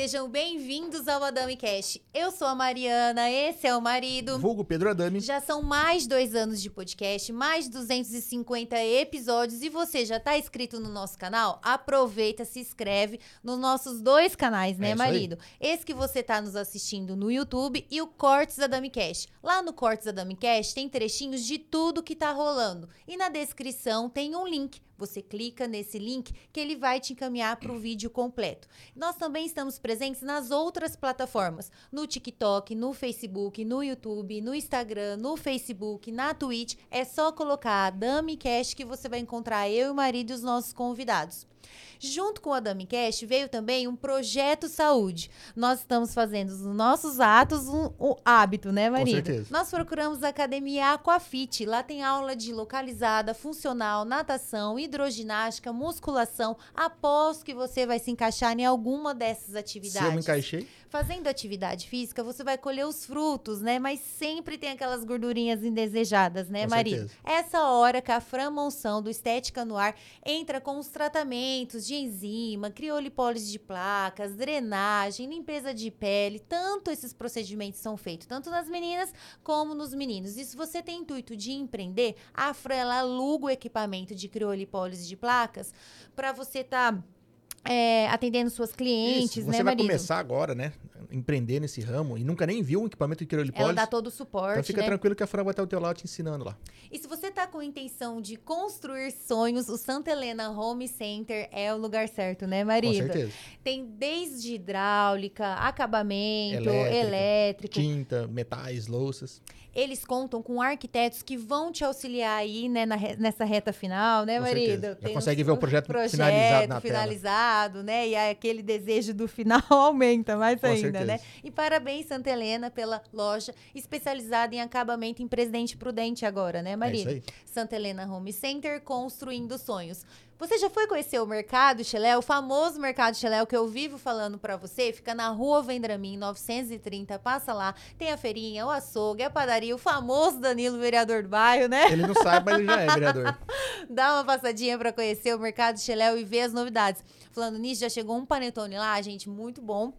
Sejam bem-vindos ao Adame Cash. Eu sou a Mariana, esse é o marido. Vulgo Pedro Adami. Já são mais dois anos de podcast, mais 250 episódios e você já está inscrito no nosso canal? Aproveita, se inscreve nos nossos dois canais, né, É isso aí. marido? Esse que você está nos assistindo no YouTube e o Cortes Adami Cash. Lá no Cortes Adami Cash tem trechinhos de tudo que tá rolando e na descrição tem um link. Você clica nesse link que ele vai te encaminhar para o vídeo completo. Nós também estamos presentes nas outras plataformas, no TikTok, no Facebook, no YouTube, no Instagram, no Facebook, na Twitch. É só colocar a Dami Cash que você vai encontrar eu e o marido e os nossos convidados. Junto com a Dami Cash veio também um projeto saúde. Nós estamos fazendo os nossos atos um, um hábito, né, marido? certeza. Nós procuramos a academia Aquafit. Lá tem aula de localizada, funcional, natação, hidroginástica, musculação. Aposto que você vai se encaixar em alguma dessas Se atividades. eu me encaixei, Fazendo atividade física, você vai colher os frutos, né? Mas sempre tem aquelas gordurinhas indesejadas, né, Com certeza. Essa hora que a Fran Monção do Estética no Ar entra com os tratamentos de enzima, criolipólise de placas, drenagem, limpeza de pele. Tanto esses procedimentos são feitos, tanto nas meninas como nos meninos. E se você tem intuito de empreender, a Fran ela aluga o equipamento de criolipólise de placas para você estar atendendo suas clientes, isso, né, você vai marido? começar agora, né? Empreender nesse ramo e nunca nem viu um equipamento de Ela criolipólise. dá todo o suporte, Então fica né? tranquilo que a Fran vai estar ao teu lado te ensinando lá. E se você tá com a intenção de construir sonhos, o Santa Helena Home Center é o lugar certo, né, Com marido? certeza. Tem desde hidráulica, acabamento, Elétrica, elétrico. Tinta, metais, louças. Eles contam com arquitetos que vão te auxiliar aí, né, na nessa reta final, né, Com marido? certeza. Já Tem consegue ver o projeto projeto finalizado na tela. finalizado, né? E aquele desejo do final aumenta mais Com ainda, certeza. né? E parabéns, Santa Helena, pela loja especializada em acabamento em Presidente Prudente agora, né, É isso aí. Santa Helena Home Center, construindo sonhos. Você já foi conhecer o Mercado Xelé, o famoso Mercado o que eu vivo falando pra você? Fica na Rua Vendramin, 930, passa lá. Tem a feirinha, o açougue, a padaria, o famoso Danilo, vereador do bairro, né? Ele não sabe, mas ele já é vereador. Dá uma passadinha pra conhecer o Mercado Xeléu e ver as novidades. Falando nisso, já chegou um panetone lá, gente, muito bom.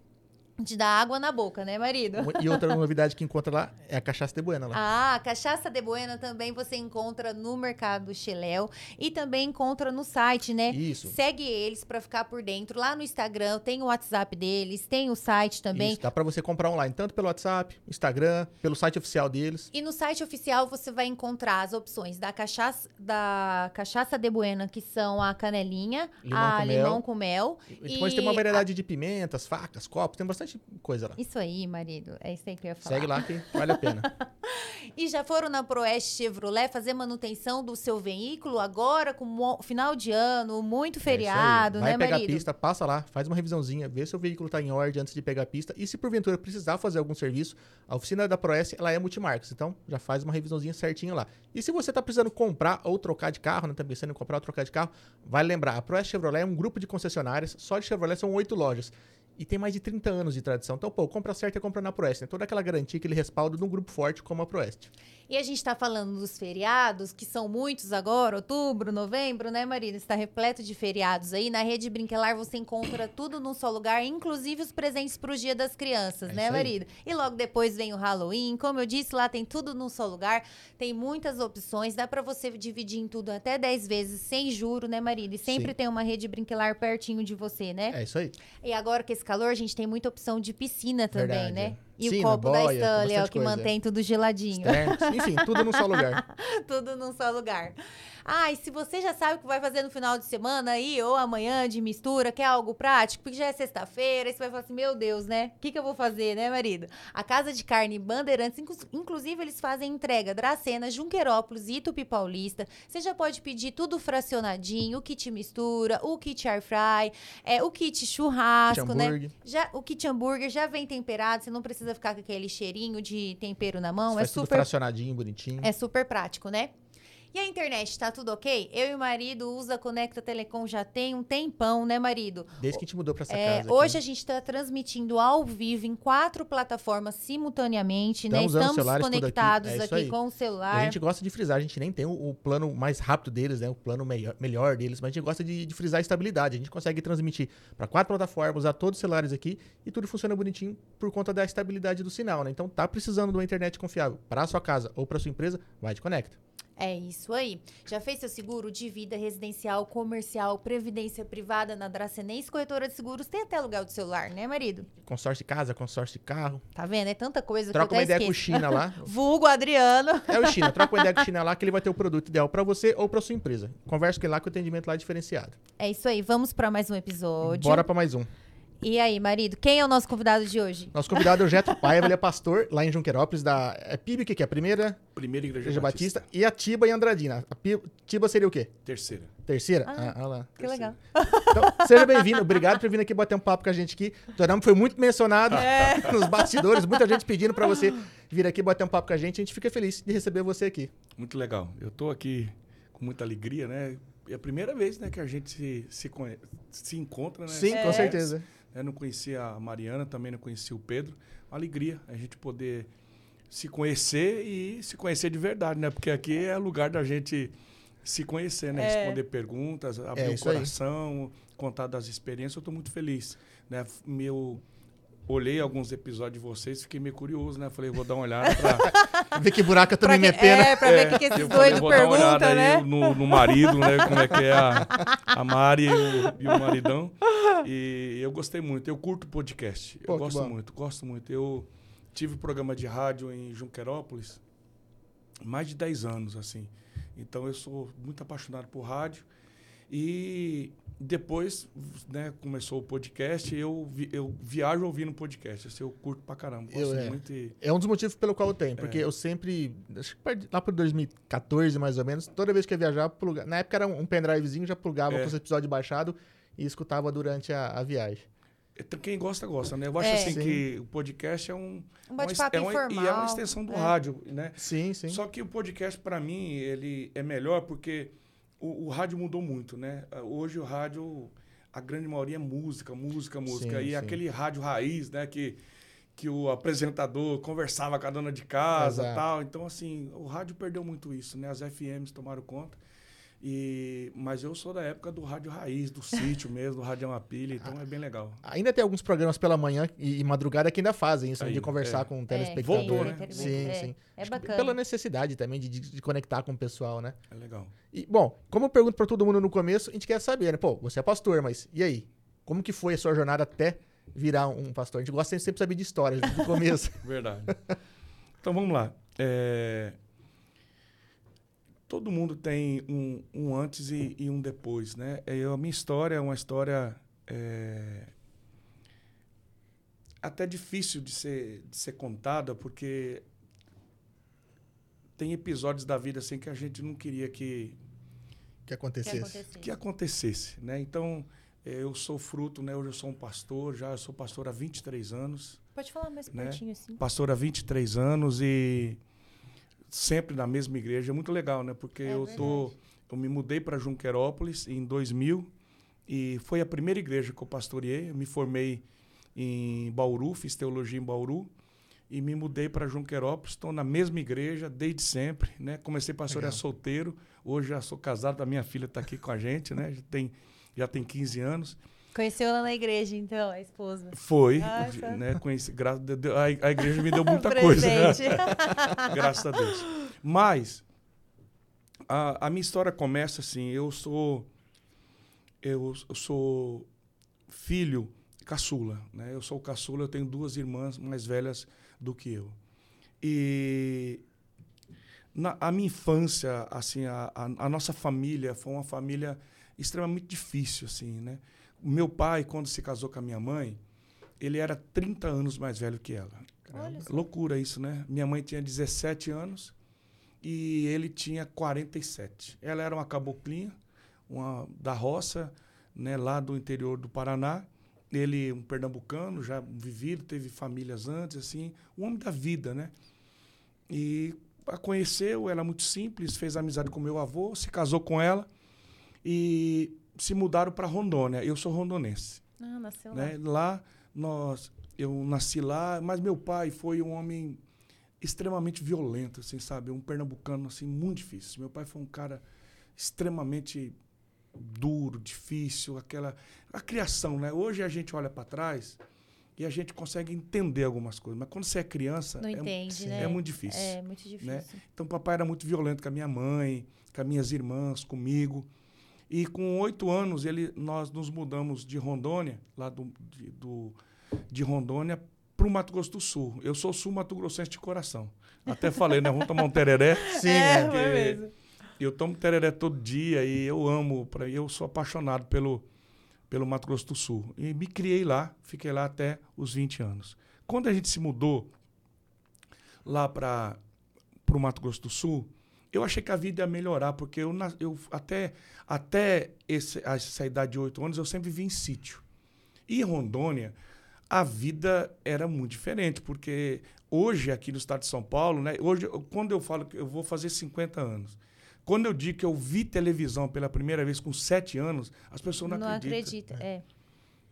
De dar água na boca, né, marido? E outra novidade que encontra lá é a cachaça de buena lá. Ah, cachaça de Buena também você encontra no Mercado Xeléu e também encontra no site, né? Isso. Segue eles pra ficar por dentro. Lá no Instagram tem o WhatsApp deles, tem o site também. Isso, dá pra você comprar online, tanto pelo WhatsApp, Instagram, pelo site oficial deles. E no site oficial você vai encontrar as opções da cachaça, da cachaça de Buena, que são a canelinha, Limão a com mel. limão com mel. E depois tem uma E variedade de pimentas, facas, copos, tem bastante coisa lá. Isso aí, marido. É isso aí que eu ia falar. Segue lá que vale a pena. E já foram na Proeste Chevrolet fazer manutenção do seu veículo agora, com final de ano, muito feriado, É aí. né, Vai pegar marido? a pista, passa lá, faz uma revisãozinha, vê se o veículo está em ordem antes de pegar a pista. E se porventura precisar fazer algum serviço, a oficina da Proeste, ela é multimarcas. Então, já faz uma revisãozinha certinha lá. E se você está precisando comprar ou trocar de carro, né, tá pensando em comprar ou trocar de carro, vai lembrar, a Proeste Chevrolet é um grupo de concessionárias, só de Chevrolet são oito lojas. E tem mais de 30 anos de tradição. Então, pô, compra certo é comprar na Proeste. Né? Toda aquela garantia, aquele respaldo de um grupo forte como a Proeste. E a gente tá falando dos feriados, que são muitos agora, outubro, novembro, né, marido? Está repleto de feriados aí. Na Rede Brinquelar você encontra tudo num só lugar, inclusive os presentes pro Dia das Crianças, É né, marido? E logo depois vem o Halloween. Como eu disse, lá tem tudo num só lugar. Tem muitas opções. Dá pra você dividir em tudo até 10 vezes sem juro, né, marido? E sempre Sim. tem uma Rede Brinquelar pertinho de você, né? É isso aí. E agora com esse calor, a gente tem muita opção de piscina também, Verdade, né? É. E Sim, o copo da boia, Stanley, ó, bastante que coisa, é. mantém tudo geladinho. Externos, enfim, tudo num só lugar. tudo num só lugar. Ah, e se você já sabe o que vai fazer no final de semana aí, ou amanhã de mistura, quer algo prático, porque já é sexta-feira, aí você vai falar assim, meu Deus, né? O que, que eu vou fazer, né, marido? A Casa de Carne Bandeirantes, inclu- inclusive, eles fazem entrega Dracena, Junquerópolis e Tupi Paulista. Você já pode pedir tudo fracionadinho, o kit mistura, o kit air fry, é, o kit churrasco, né? hambúrguer. Já, o kit hambúrguer já vem temperado, você não precisa ficar com aquele cheirinho de tempero na mão, é Faz tudo super fracionadinho, bonitinho. é super prático, né? E a internet, tá tudo ok? Eu e o marido usa Conecta Telecom já tem um tempão, né, marido? Desde que a gente mudou pra essa É, casa. aqui. hoje a gente está transmitindo ao vivo em quatro plataformas simultaneamente, né? Estamos usando Estamos aqui. conectados É aqui, isso aí. com o E celular. a gente gosta de frisar, a gente nem tem o, o plano mais rápido deles, né? O plano melhor, melhor deles, mas a gente gosta de, de frisar a estabilidade. A gente consegue transmitir para quatro plataformas, usar todos os celulares aqui e tudo funciona bonitinho por conta da estabilidade do sinal, né? Então tá precisando de uma internet confiável para sua casa ou para sua empresa, vai de Conecta. É isso aí. Já fez seu seguro de vida residencial, comercial, previdência privada na Dracenense Corretora de Seguros? Tem até aluguel do celular, né, marido? Consórcio de casa, consórcio de carro. Tá vendo? É tanta coisa Troca que eu uma ideia com o esqueço. China lá. Vulgo Adriano. É o China, troca uma ideia com o China lá que ele vai ter o produto ideal para você ou para sua empresa. Conversa com ele lá que o atendimento lá é diferenciado. É isso aí. Vamos para mais um episódio. Bora para mais um. E aí, marido, quem é o nosso convidado de hoje? Nosso convidado é o Getro Paiva, ele é pastor lá em Junquerópolis, da é PIB, que que é a primeira Primeira Igreja, Igreja Batista, e a Tiba em Andradina. A Tiba seria o quê? Terceira. Terceira? Ah. Ah, lá. Que legal. Então, seja bem-vindo. Obrigado por vir aqui bater um papo com a gente aqui. O teu nome foi muito mencionado É. nos bastidores, muita gente pedindo para você vir aqui bater um papo com a gente. A gente fica feliz de receber você aqui. Muito legal. Eu estou aqui com muita alegria, né? É a primeira vez né, que a gente se, se, conhe- se encontra, né? Sim, É. com certeza. Eu não conhecia a Mariana, também não conhecia o Pedro. Uma alegria a gente poder se conhecer e se conhecer de verdade, né? Porque aqui é lugar da gente se conhecer, né? É. Responder perguntas, abrir o isso aí. coração, contar das experiências. Eu estou muito feliz, né? Meu olhei alguns episódios de vocês, fiquei meio curioso, né? Falei, vou dar uma olhada para Ver que buraco eu tô Pra me metendo. É, pra ver o que, que esses doidos vou dar uma olhada perguntam, né? aí no, no marido, né? Como é que é a, a Mari e o, e o maridão. E eu gostei muito. Eu curto podcast. Pô, eu gosto bom. muito, gosto muito. Eu tive programa de rádio em Junquerópolis mais de 10 anos, assim. Então eu sou muito apaixonado por rádio. E depois, né, começou o podcast, eu, vi- eu viajo ouvindo podcast. Assim, eu curto pra caramba. Eu, é. muito e É um dos motivos pelo qual eu tenho, porque É. eu sempre, acho que lá por 2014 mais ou menos, toda vez que eu ia viajar, pluga- na época era um pendrivezinho, já plugava É. com os episódios baixados e escutava durante a, a viagem. Então, Quem gosta, gosta, né? Eu acho É. assim Sim. que o podcast é um. Um bate-papo é uma- informal. E é uma extensão do é. rádio, né? Sim, sim. Só que o podcast, para mim, ele é melhor porque o, o rádio mudou muito, né? Hoje o rádio, a grande maioria é música, música, música. Sim, e sim. aquele rádio raiz, né? Que, que o apresentador conversava com a dona de casa Exato. tal. Então, assim, o rádio perdeu muito isso, né? As FMs tomaram conta. E, mas eu sou da época do rádio raiz, do sítio mesmo, do rádio é uma pilha, então é bem legal. Ainda tem alguns programas pela manhã e, e madrugada que ainda fazem isso, né, Aí, de conversar é. com o É, telespectador. Voltou, né? né? Sim, É, sim. É bacana. Pela necessidade também de, de- de conectar com o pessoal, né? É legal. E, bom, como eu pergunto pra todo mundo no começo, a gente quer saber, né? Pô, você é pastor, mas e aí? Como que foi a sua jornada até virar um pastor? A gente gosta de sempre saber de histórias do começo. Verdade. então vamos lá. É, Todo mundo tem um, um antes e, e um depois, né? É, a minha história é uma história é, até difícil de ser, de ser contada, porque tem episódios da vida assim que a gente não queria que, que Que acontecesse. que acontecesse, né? Então, eh, eu sou fruto, né? Hoje eu sou um pastor, já eu sou pastor há 23 anos Pode falar mais né? pertinho assim. pastor há 23 anos e sempre na mesma igreja. É muito legal, né? Porque É eu tô eu me mudei para Junquerópolis em 2000 e foi a primeira igreja que eu pastoreei. Eu me formei em Bauru, fiz teologia em Bauru e me mudei para Junquerópolis. Estou na mesma igreja desde sempre, né? Comecei a pastorear solteiro. Hoje já sou casado, a minha filha está aqui com a gente, né? Já tem já tem 15 anos. Conheceu lá na igreja, então, a esposa. Foi, Ah, tá. né? Conheci, graças a a, igreja me deu muita coisa. né? Graças a Deus. Mas a, a minha história começa assim, eu sou eu, eu sou filho caçula, né? Eu sou caçula, eu tenho duas irmãs mais velhas do que eu. E na, a minha infância, assim, a, a, a, nossa família foi uma família extremamente difícil, assim, né? Meu pai, quando se casou com a minha mãe, ele era 30 anos mais velho que ela. Loucura isso, né? Minha mãe tinha 17 anos e ele tinha 47. Ela era uma caboclinha, uma da roça, né, lá do interior do Paraná. Ele, um pernambucano, já vivido, teve famílias antes, assim, um homem da vida, né? E a conheceu, ela muito simples, fez amizade com meu avô, se casou com ela e se mudaram para Rondônia. Eu sou rondonense. Ah, nasceu né? lá. Lá nós, eu nasci lá, mas meu pai foi um homem extremamente violento, assim, sabe? Um pernambucano assim muito difícil. Meu pai foi um cara extremamente duro, difícil, aquela a criação, né? Hoje a gente olha para trás e a gente consegue entender algumas coisas, mas quando você é criança não é, entende, é, né? é muito difícil. É muito difícil. Né? Então papai era muito violento com a minha mãe, com as minhas irmãs, comigo. E com oito anos ele nós nos mudamos de Rondônia, lá do, de, do, de Rondônia para o Mato Grosso do Sul. Eu sou sul-mato grossense de coração. Até falei, né? Vamos tomar um tereré. Sim, é, é mesmo. Eu tomo tereré todo dia e eu amo, pra, eu sou apaixonado pelo, pelo Mato Grosso do Sul. E me criei lá, fiquei lá até os 20 anos. Quando a gente se mudou lá para o Mato Grosso do Sul, eu achei que a vida ia melhorar, porque eu, eu até, até esse, essa idade de 8 anos eu sempre vivi em sítio. E em Rondônia, a vida era muito diferente, porque hoje aqui no estado de São Paulo, né, hoje, quando eu falo que eu vou fazer 50 anos, quando eu digo que eu vi televisão pela primeira vez com sete anos, as pessoas não, não acreditam. Não acredita, é.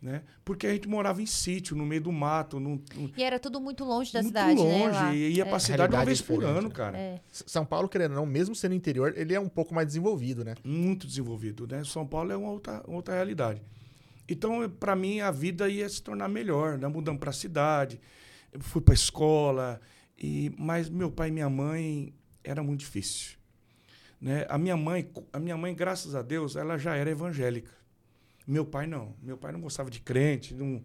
Né? Porque a gente morava em sítio, no meio do mato. No, no... E era tudo muito longe da muito cidade, longe, né? E ia é. pra cidade uma vez por ano, né? cara. É. São Paulo, querendo ou não, mesmo sendo interior, ele é um pouco mais desenvolvido, né? Muito desenvolvido, né? São Paulo é uma outra, outra realidade. Então, para mim, a vida ia se tornar melhor, né? Mudamos para a cidade, eu fui para escola, e mas meu pai e minha mãe era muito difícil. Né? A minha mãe, a minha mãe, graças a Deus, ela já era evangélica. Meu pai não. Meu pai não gostava de crente, não.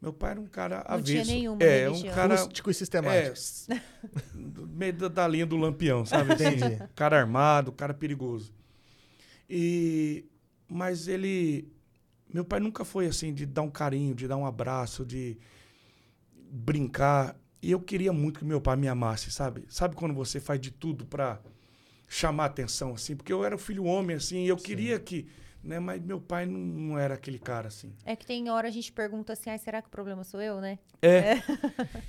Meu pai era um cara não avesso. Tinha nenhuma é, religião. um cara rústico e sistemático. É, meio da, da linha do lampião, sabe? Entendi. cara armado, cara perigoso. E mas ele meu pai nunca foi assim de dar um carinho, de dar um abraço, de brincar. E eu queria muito que meu pai me amasse, sabe? Sabe quando você faz de tudo para chamar atenção, assim, porque eu era o filho homem, assim, e eu Sim. queria que. Né, mas meu pai não, não, era aquele cara, assim. É que tem hora a gente pergunta assim, ah, será que o problema sou eu, né? É. é.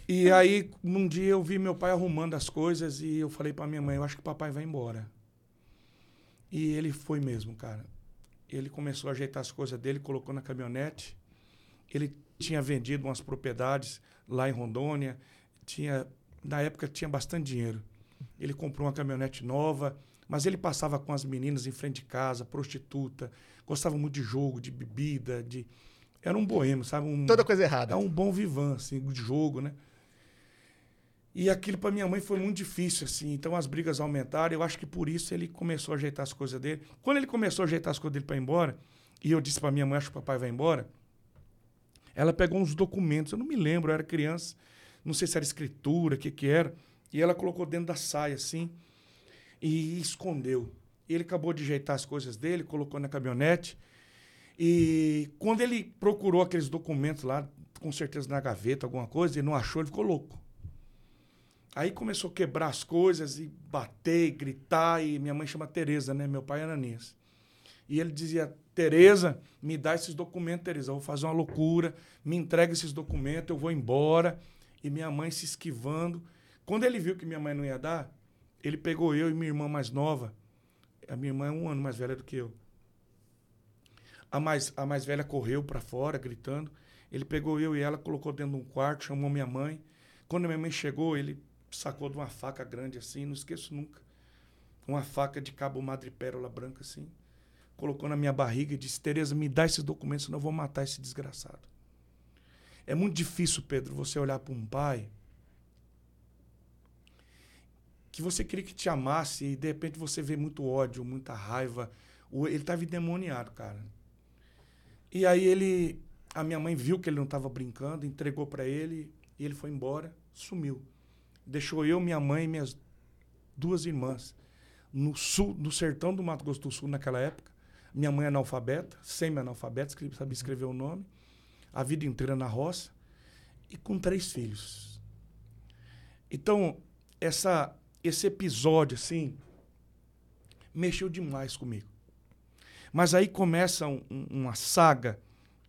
e aí, num dia eu vi meu pai arrumando as coisas e eu falei para minha mãe, eu acho que o papai vai embora. E ele foi mesmo, cara. Ele começou a ajeitar as coisas dele, colocou na caminhonete. Ele tinha vendido umas propriedades lá em Rondônia. Tinha, na época tinha bastante dinheiro. Ele comprou uma caminhonete nova, mas ele passava com as meninas em frente de casa, prostituta, gostava muito de jogo, de bebida, de era um boêmio, sabe? Um, Toda coisa errada. É um bom vivan, assim, de jogo, né? E aquilo para minha mãe foi muito difícil, assim. Então as brigas aumentaram. Eu acho que por isso ele começou a ajeitar as coisas dele. Quando ele começou a ajeitar as coisas dele para ir embora, e eu disse para minha mãe, acho que o papai vai embora, ela pegou uns documentos. Eu não me lembro, eu era criança. Não sei se era escritura, o que que era. E ela colocou dentro da saia, assim, e escondeu. Ele acabou de ajeitar as coisas dele, colocou na caminhonete. E quando ele procurou aqueles documentos lá, com certeza na gaveta, alguma coisa, e não achou, ele ficou louco. Aí começou a quebrar as coisas e bater, e gritar, e minha mãe chama Tereza, né? Meu pai é Ananias. E ele dizia: Tereza, me dá esses documentos, Tereza, eu vou fazer uma loucura, me entrega esses documentos, eu vou embora. E minha mãe se esquivando. Quando ele viu que minha mãe não ia dar, ele pegou eu e minha irmã mais nova. A minha irmã é um ano mais velha do que eu. A mais, a mais velha correu para fora, gritando. Ele pegou eu e ela, colocou dentro de um quarto, chamou minha mãe. Quando minha mãe chegou, ele sacou de uma faca grande assim, não esqueço nunca. Uma faca de cabo madrepérola branca assim. Colocou na minha barriga e disse: Tereza, me dá esses documentos, senão eu vou matar esse desgraçado. É muito difícil, Pedro, você olhar para um pai que você queria que te amasse e de repente você vê muito ódio, muita raiva. Ele estava endemoniado, cara. E aí ele a minha mãe viu que ele não estava brincando, entregou para ele e ele foi embora, sumiu. Deixou eu, minha mãe e minhas duas irmãs no sul, no sertão do Mato Grosso do Sul naquela época. Minha mãe é analfabeta, semi-analfabeta, sabia escrever o nome. A vida inteira na roça e com três filhos. Então, essa, esse episódio, assim, mexeu demais comigo. Mas aí começa um, um, uma saga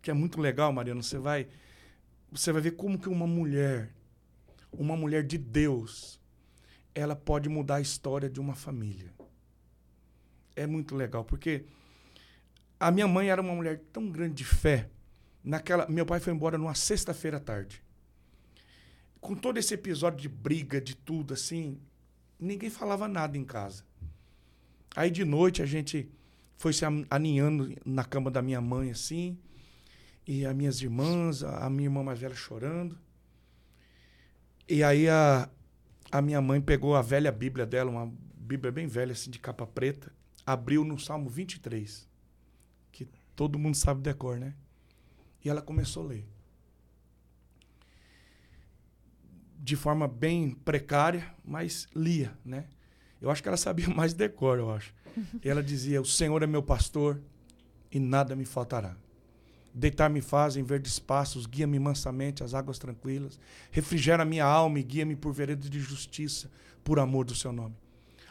que é muito legal, Mariana. Você vai, você vai ver como que uma mulher, uma mulher de Deus, ela pode mudar a história de uma família. É muito legal, porque a minha mãe era uma mulher tão grande de fé. Naquela, meu pai foi embora numa sexta-feira à tarde. Com todo esse episódio de briga, de tudo assim, ninguém falava nada em casa. Aí de noite a gente foi se aninhando na cama da minha mãe assim, e as minhas irmãs, a minha irmã mais velha chorando. E aí a, a minha mãe pegou a velha Bíblia dela, uma Bíblia bem velha, assim, de capa preta, abriu no Salmo 23, que todo mundo sabe decor, né? E ela começou a ler. De forma bem precária, mas lia, né? Eu acho que ela sabia mais decor, eu acho. E ela dizia: O Senhor é meu pastor e nada me faltará. Deitar-me faz em verdes passos, guia-me mansamente às águas tranquilas. Refrigera minha alma e guia-me por veredas de justiça, por amor do seu nome.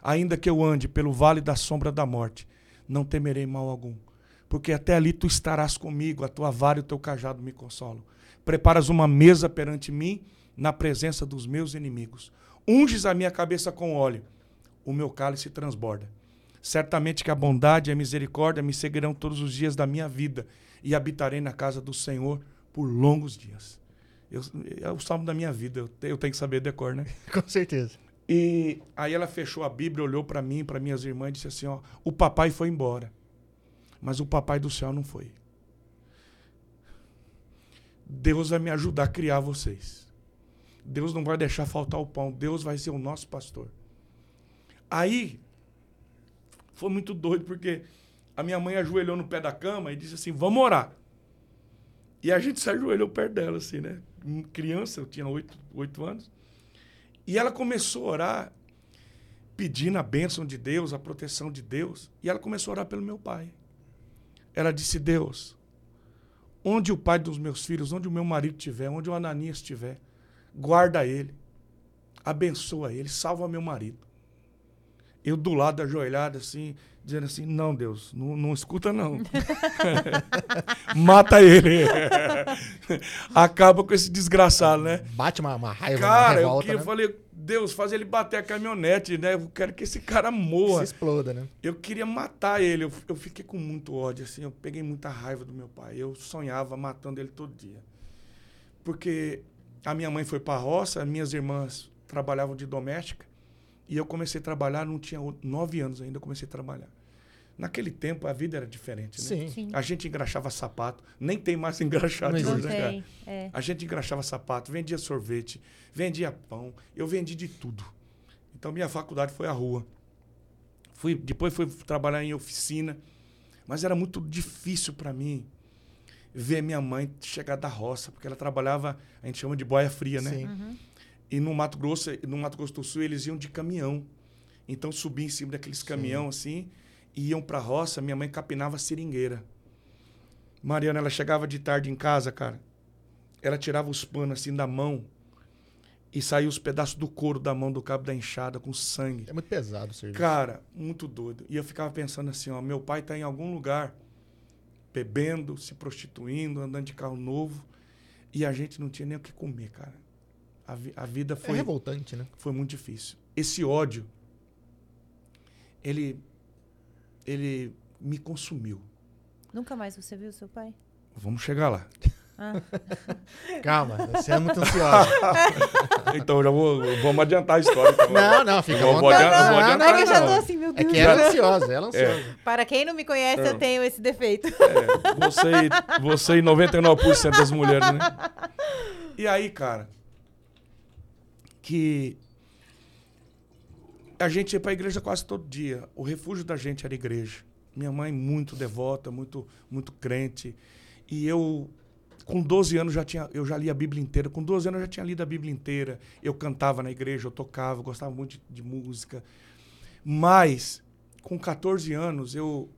Ainda que eu ande pelo vale da sombra da morte, não temerei mal algum, porque até ali tu estarás comigo, a tua vara e o teu cajado me consolam. Preparas uma mesa perante mim, na presença dos meus inimigos. Unges a minha cabeça com óleo, o meu cálice transborda. Certamente que a bondade e a misericórdia me seguirão todos os dias da minha vida e habitarei na casa do Senhor por longos dias. Eu, é o salmo da minha vida, eu, eu tenho que saber decor, né? Com certeza. E aí ela fechou a Bíblia, olhou para mim, para minhas irmãs e disse assim: ó, o papai foi embora, mas o papai do céu não foi. Deus vai me ajudar a criar vocês. Deus não vai deixar faltar o pão. Deus vai ser o nosso pastor. Aí foi muito doido porque a minha mãe ajoelhou no pé da cama e disse assim: Vamos orar. E a gente se ajoelhou perto dela, assim, né? Criança, eu tinha oito, oito anos. E ela começou a orar, pedindo a bênção de Deus, a proteção de Deus. E ela começou a orar pelo meu pai. Ela disse: Deus, onde o pai dos meus filhos, onde o meu marido estiver, onde o Ananias estiver, guarda ele, abençoa ele, salva meu marido. Eu do lado ajoelhado assim, dizendo assim: Não, Deus, não, não escuta, não. Mata ele. Acaba com esse desgraçado, né? Bate uma, uma raiva, Cara, uma revolta, eu, que, né? eu falei: Deus, faz ele bater a caminhonete, né? Eu quero que esse cara morra. Se exploda, né? Eu queria matar ele. Eu, eu fiquei com muito ódio, assim. Eu peguei muita raiva do meu pai. Eu sonhava matando ele todo dia. Porque a minha mãe foi para a roça, minhas irmãs trabalhavam de doméstica. E eu comecei a trabalhar, não tinha nove anos ainda, eu comecei a trabalhar. Naquele tempo a vida era diferente, né? Sim. Sim. A gente engraxava sapato, nem tem mais engraxado Não hoje, né. É. A gente engraxava sapato, vendia sorvete, vendia pão, eu vendi de tudo. Então minha faculdade foi a rua. Fui, depois fui trabalhar em oficina, mas era muito difícil para mim ver minha mãe chegar da roça, porque ela trabalhava, a gente chama de boia fria, né? Sim. Uhum. E no Mato Grosso, no Mato Grosso do Sul, eles iam de caminhão. Então subia em cima daqueles caminhão assim, e iam pra roça, minha mãe capinava seringueira. Mariana, ela chegava de tarde em casa, cara. Ela tirava os panos assim da mão e saía os pedaços do couro da mão do cabo da enxada com sangue. É muito pesado o serviço. Cara, muito doido. E eu ficava pensando assim, ó, meu pai tá em algum lugar bebendo, se prostituindo, andando de carro novo, e a gente não tinha nem o que comer, cara. A, vi- a vida É foi revoltante, né? foi muito difícil. Esse ódio, ele, ele me consumiu. Nunca mais você viu seu pai? Vamos chegar lá. Ah, Calma, você é muito ansiosa. Então, já vou, vamos adiantar a história. então. não, não, fica à Eu vou adiantar- eu Não, não, não é que eu já não. tô assim, meu É Deus. que ela é ansiosa, ela é ansiosa. Para quem não me conhece, eu Não. tenho esse defeito. É, você, e- você e 99% das mulheres, né? E aí, cara, que a gente ia pra igreja quase todo dia. O refúgio da gente era a igreja. Minha mãe muito devota, muito muito crente. E eu Com 12 anos já tinha, eu já li a Bíblia inteira. Com 12 anos eu já tinha lido a Bíblia inteira. Eu cantava na igreja, eu tocava, eu gostava muito de, de música. Mas, com 14 anos, eu,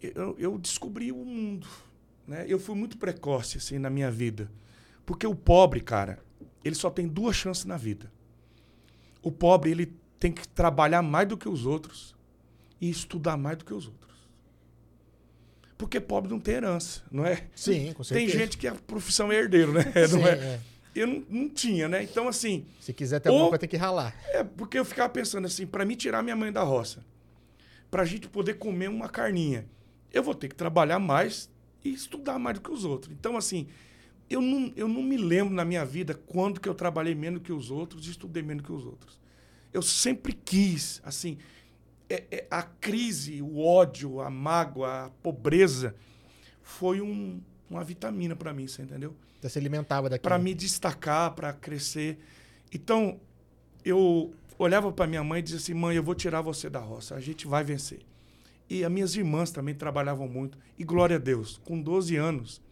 eu, eu descobri o mundo. Né? Eu fui muito precoce assim, na minha vida. Porque o pobre, cara, ele só tem duas chances na vida. O pobre, ele tem que trabalhar mais do que os outros e estudar mais do que os outros. Porque pobre não tem herança, não é? Sim, com Tem certeza. gente que a profissão é herdeiro, né? Sim, não é? é. Eu não, não tinha, né? Então, assim, Se quiser ter alguma coisa, tem que ralar. é porque eu ficava pensando assim, para mim tirar minha mãe da roça, pra gente poder comer uma carninha, eu vou ter que trabalhar mais e estudar mais do que os outros. Então, assim, eu não, eu não me lembro na minha vida quando que eu trabalhei menos que os outros e estudei menos que os outros. Eu sempre quis, assim, é- é a crise, o ódio, a mágoa, a pobreza foi um- uma vitamina para mim, você entendeu? Você se alimentava daquilo. para me destacar, para crescer. Então, eu olhava para minha mãe e dizia assim: "Mãe, eu vou tirar você da roça, a gente vai vencer". E as minhas irmãs também trabalhavam muito. E glória a Deus, com 12 anos,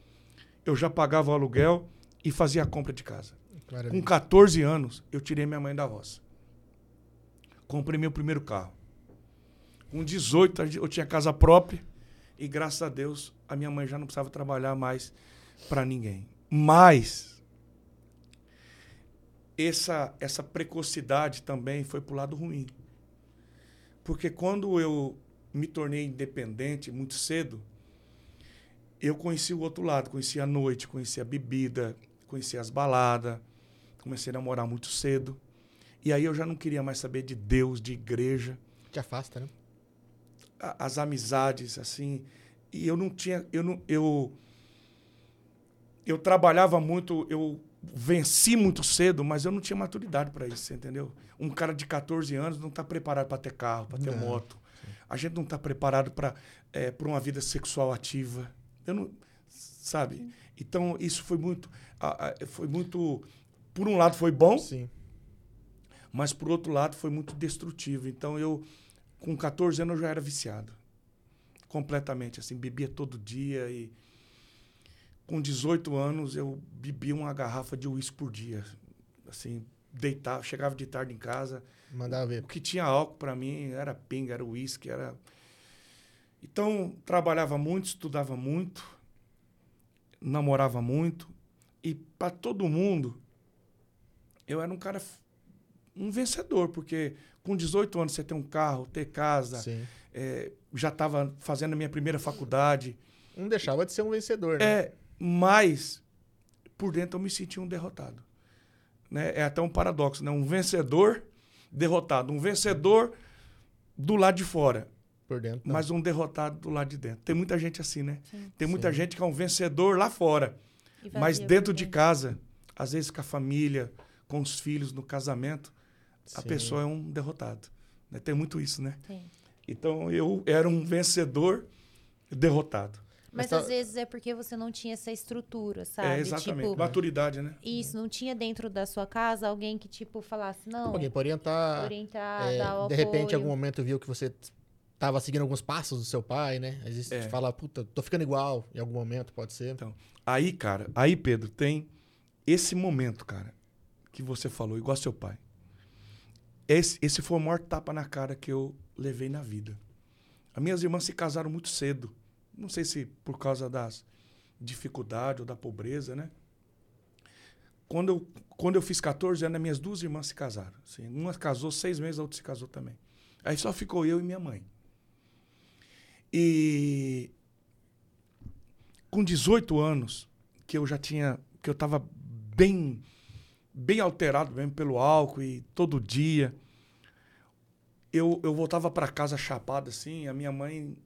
eu já pagava o aluguel e fazia a compra de casa. A Com Deus. 14 anos, eu tirei minha mãe da roça. Comprei meu primeiro carro. Com 18, a gente- eu tinha casa própria e graças a Deus a minha mãe já não precisava trabalhar mais para ninguém. Mas essa essa precocidade também foi pro lado ruim. Porque quando eu me tornei independente muito cedo, eu conheci o outro lado, conheci a noite, conheci a bebida, conheci as baladas, comecei a namorar muito cedo. E aí eu já não queria mais saber de Deus, de igreja, Te afasta, né? As amizades assim. E eu não tinha, eu não, eu eu trabalhava muito, eu venci muito cedo, mas eu não tinha maturidade para isso, entendeu? Um cara de 14 anos não está preparado para ter carro, para ter Não, moto. A gente não está preparado para é, para uma vida sexual ativa. Eu não, sabe? Então isso foi muito, foi muito, por um lado foi bom, Sim. mas por outro lado foi muito destrutivo. Então eu, com 14 anos, eu já era viciado. Completamente, assim, bebia todo dia e com 18 anos eu bebia uma garrafa de uísque por dia. Assim, deitava, chegava de tarde em casa, Mandava ver. o que tinha álcool para mim era pinga, era uísque, era Então, trabalhava muito, estudava muito, namorava muito e para todo mundo eu era um cara um vencedor, porque com 18 anos você ter um carro, ter casa, é, já estava fazendo a minha primeira faculdade. Não deixava de ser um vencedor, né? É, mas por dentro eu me sentia um derrotado. Né? É até um paradoxo, né? Um vencedor derrotado, um vencedor do lado de fora, Por dentro. não. mas um derrotado do lado de dentro. Tem muita gente assim, né? Sim. Tem muita Sim. gente que é um vencedor lá fora, mas dentro de casa, às vezes com a família, com os filhos, no casamento, a Sim. pessoa é um derrotado. né? Tem muito isso, né? Tem. Então eu era um vencedor derrotado. Mas Mas tá- às vezes é porque você não tinha essa estrutura, sabe? é exatamente. Tipo, Maturidade, né? isso, não tinha dentro da sua casa alguém que, tipo, falasse, não, Alguém pra orientar. orientar, é, dar o de repente, em apoio. algum momento viu que você tava seguindo alguns passos do seu pai, né? Às vezes É. te fala, puta, tô ficando igual, em algum momento, pode ser. Então, aí, cara, aí, Pedro, tem esse momento, cara, que você falou, igual seu pai. Esse, esse foi o maior tapa na cara que eu levei na vida. As minhas irmãs se casaram muito cedo. Não sei se por causa das dificuldades ou da pobreza, né? Quando eu, quando eu fiz 14 anos, as minhas duas irmãs se casaram. Assim, uma casou seis meses, a outra se casou também. Aí só ficou eu e minha mãe. E com 18 anos, que eu já tinha, que eu estava bem, bem alterado mesmo pelo álcool e todo dia, eu, eu voltava para casa chapado assim, a minha mãe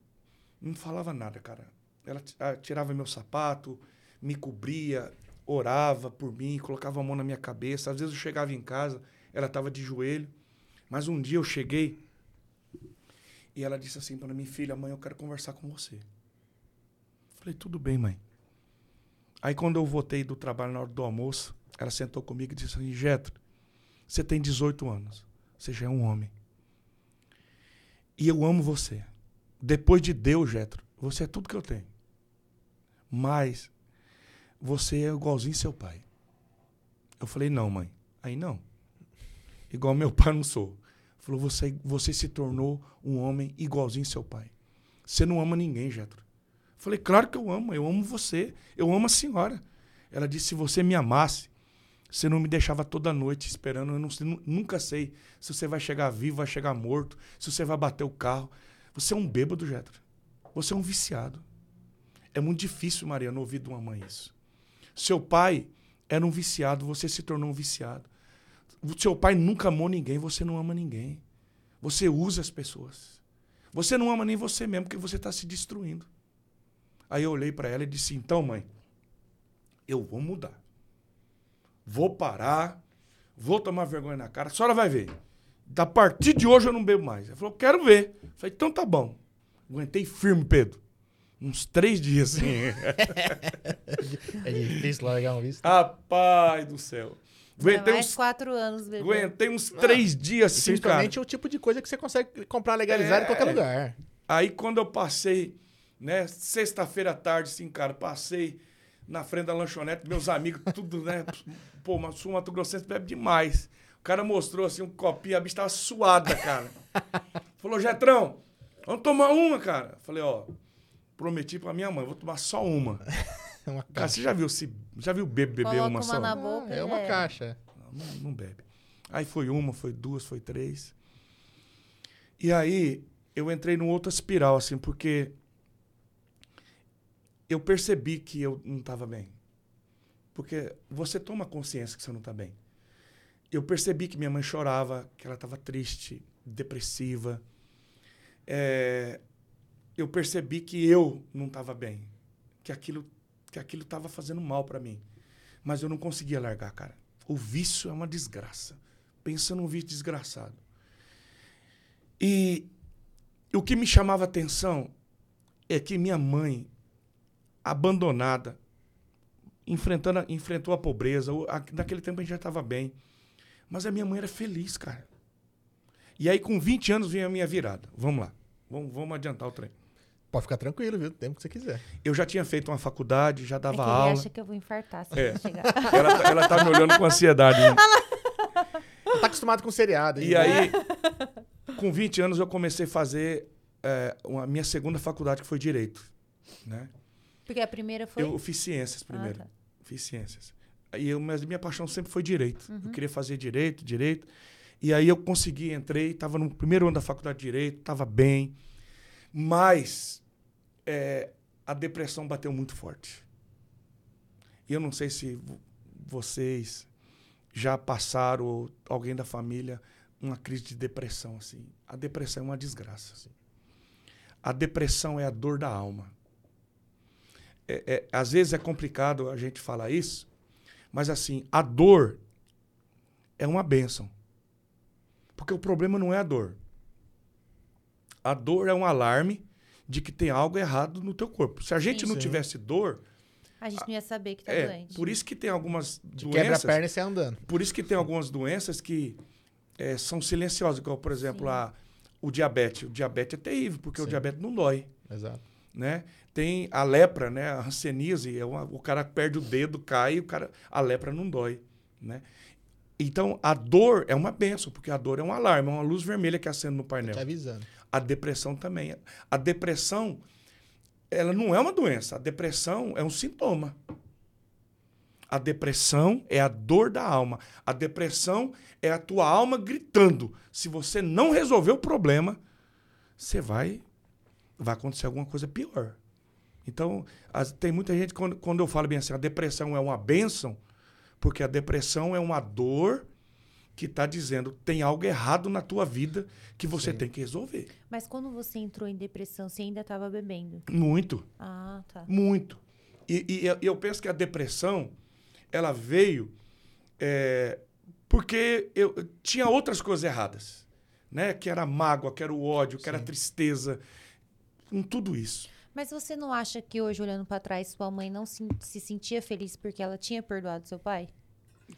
não falava nada, cara. Ela ah, tirava meu sapato, me cobria, orava por mim, colocava a mão na minha cabeça. Às vezes eu chegava em casa, ela estava de joelho. Mas um dia eu cheguei e ela disse assim para mim, filha, mãe, eu quero conversar com você. Falei, tudo bem, mãe. Aí quando eu voltei do trabalho na hora do almoço, ela sentou comigo e disse assim, Getro, você tem 18 anos, você já é um homem. E eu amo você. Depois de Deus, Getro, você é tudo que eu tenho. Mas você é igualzinho seu pai. Eu falei, não, mãe. Aí não. Igual meu pai não sou. Falou, você, você se tornou um homem igualzinho seu pai. Você não ama ninguém, Jetro. Falei, claro que eu amo, eu amo você, eu amo a senhora. Ela disse, se você me amasse, você não me deixava toda noite esperando, eu não, nunca sei se você vai chegar vivo, vai chegar morto, se você vai bater o carro. Você é um bêbado, Jetro. Você é um viciado. É muito difícil, Mariana, ouvir de uma mãe isso. Seu pai era um viciado, você se tornou um viciado. O seu pai nunca amou ninguém, você não ama ninguém. Você usa as pessoas. Você não ama nem você mesmo, porque você está se destruindo. Aí eu olhei para ela e disse: Então, mãe, eu vou mudar. Vou parar, vou tomar vergonha na cara. A senhora vai ver. Da partir de hoje eu não bebo mais. Ela falou: Quero ver. Eu falei: Então tá bom. Aguentei firme, Pedro. Uns três dias, assim. é difícil largar um visto. Rapaz do céu. Aguentei mais uns quatro anos, bebê. Aguentei uns ah, três dias assim, Principalmente o tipo de coisa que você consegue comprar legalizado é... em qualquer lugar. Aí quando eu passei, né, sexta-feira à tarde, assim, cara, passei na frente da lanchonete, meus amigos, tudo, né? Pô, mas sul Mato Grossense bebe demais. O cara mostrou assim um copinho, a bicha tava suada, cara. Falou, Getrão, vamos tomar uma, cara. Falei, ó, prometi pra minha mãe, vou tomar só uma. uma Cara, você já viu, se, já viu bebe beber uma, uma só? Na boca, ah, é uma é. caixa. Não, não, não, bebe. Aí foi uma, foi duas, foi três. E aí eu entrei numa outra espiral, assim, porque eu percebi que eu não estava bem. Porque você toma consciência que você não está bem. Eu percebi que minha mãe chorava, que ela estava triste, depressiva. É, eu percebi que eu não estava bem, que aquilo que aquilo estava fazendo mal para mim. Mas eu não conseguia largar, cara. O vício é uma desgraça. Pensa num vício desgraçado. E o que me chamava atenção é que minha mãe, abandonada, enfrentando, enfrentou a pobreza. Naquele tempo a gente já estava bem. Mas a minha mãe era feliz, cara. E aí, com 20 anos, veio a minha virada. Vamos lá. Vamos, vamos adiantar o trem. Pode ficar tranquilo, viu? O tempo que você quiser. Eu já tinha feito uma faculdade, já dava é que aula. Ele acha que eu vou infartar se é. chegar. Ela, tá, ela tá me olhando com ansiedade. Né? Ela tá acostumado com seriado. Hein? E aí, com 20 anos, eu comecei a fazer é, a minha segunda faculdade, que foi Direito. Né? Porque a primeira foi? Eu fiz Ciências primeiro. Ah, tá. Fiz Ciências. E eu, mas minha paixão sempre foi Direito. Uhum. Eu queria fazer Direito, Direito. E aí eu consegui, entrei, estava no primeiro ano da faculdade de Direito, estava bem. Mas é, a depressão bateu muito forte. E eu não sei se vocês já passaram, ou alguém da família, uma crise de depressão. assim. A depressão é uma desgraça. Assim. A depressão é a dor da alma. É, é, às vezes é complicado a gente falar isso, mas assim, a dor é uma bênção. Porque o problema não é a dor. A dor é um alarme de que tem algo errado no teu corpo. Se a gente sim, não tivesse dor, a gente não ia saber que tá é, doente. Por isso que tem algumas de doenças. Quebra a perna e sai andando. Por isso que tem algumas doenças que é, são silenciosas, como por exemplo a, o diabetes. O diabetes é terrível, porque Sim. o diabetes não dói. Exato. Né? Tem a lepra, né? A hanseníase, é uma, o cara perde o dedo, cai, o cara, a lepra não dói, né? Então, a dor é uma benção, porque a dor é um alarme, é uma luz vermelha que acende no painel. Tá avisando. A depressão também. A depressão, ela não é uma doença. A depressão é um sintoma. A depressão é a dor da alma. A depressão é a tua alma gritando. Se você não resolver o problema, você vai vai acontecer alguma coisa pior. Então, as, tem muita gente, quando, quando eu falo bem assim, a depressão é uma bênção, porque a depressão é uma dor que está dizendo tem algo errado na tua vida que você Sim. tem que resolver. Mas quando você entrou em depressão, você ainda estava bebendo? Muito. Ah, tá. Muito. E, e, eu penso que a depressão ela veio é, porque eu tinha outras coisas erradas, né? Que era mágoa, que era o ódio, que Sim. era tristeza, com tudo isso. Mas você não acha que hoje olhando para trás sua mãe não se, se sentia feliz porque ela tinha perdoado seu pai?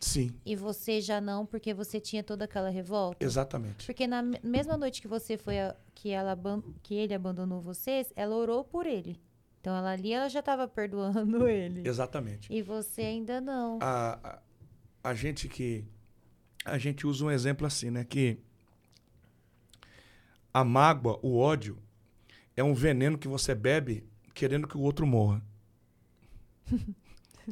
Sim. E você já não, porque você tinha toda aquela revolta? Exatamente. Porque na mesma noite que você foi a, que ela que ele abandonou vocês, ela orou por ele Então ela ali ela já estava perdoando ele. Exatamente. E você ainda não. A, a, a gente que. A gente usa um exemplo assim, né? Que a mágoa, o ódio, é um veneno que você bebe querendo que o outro morra.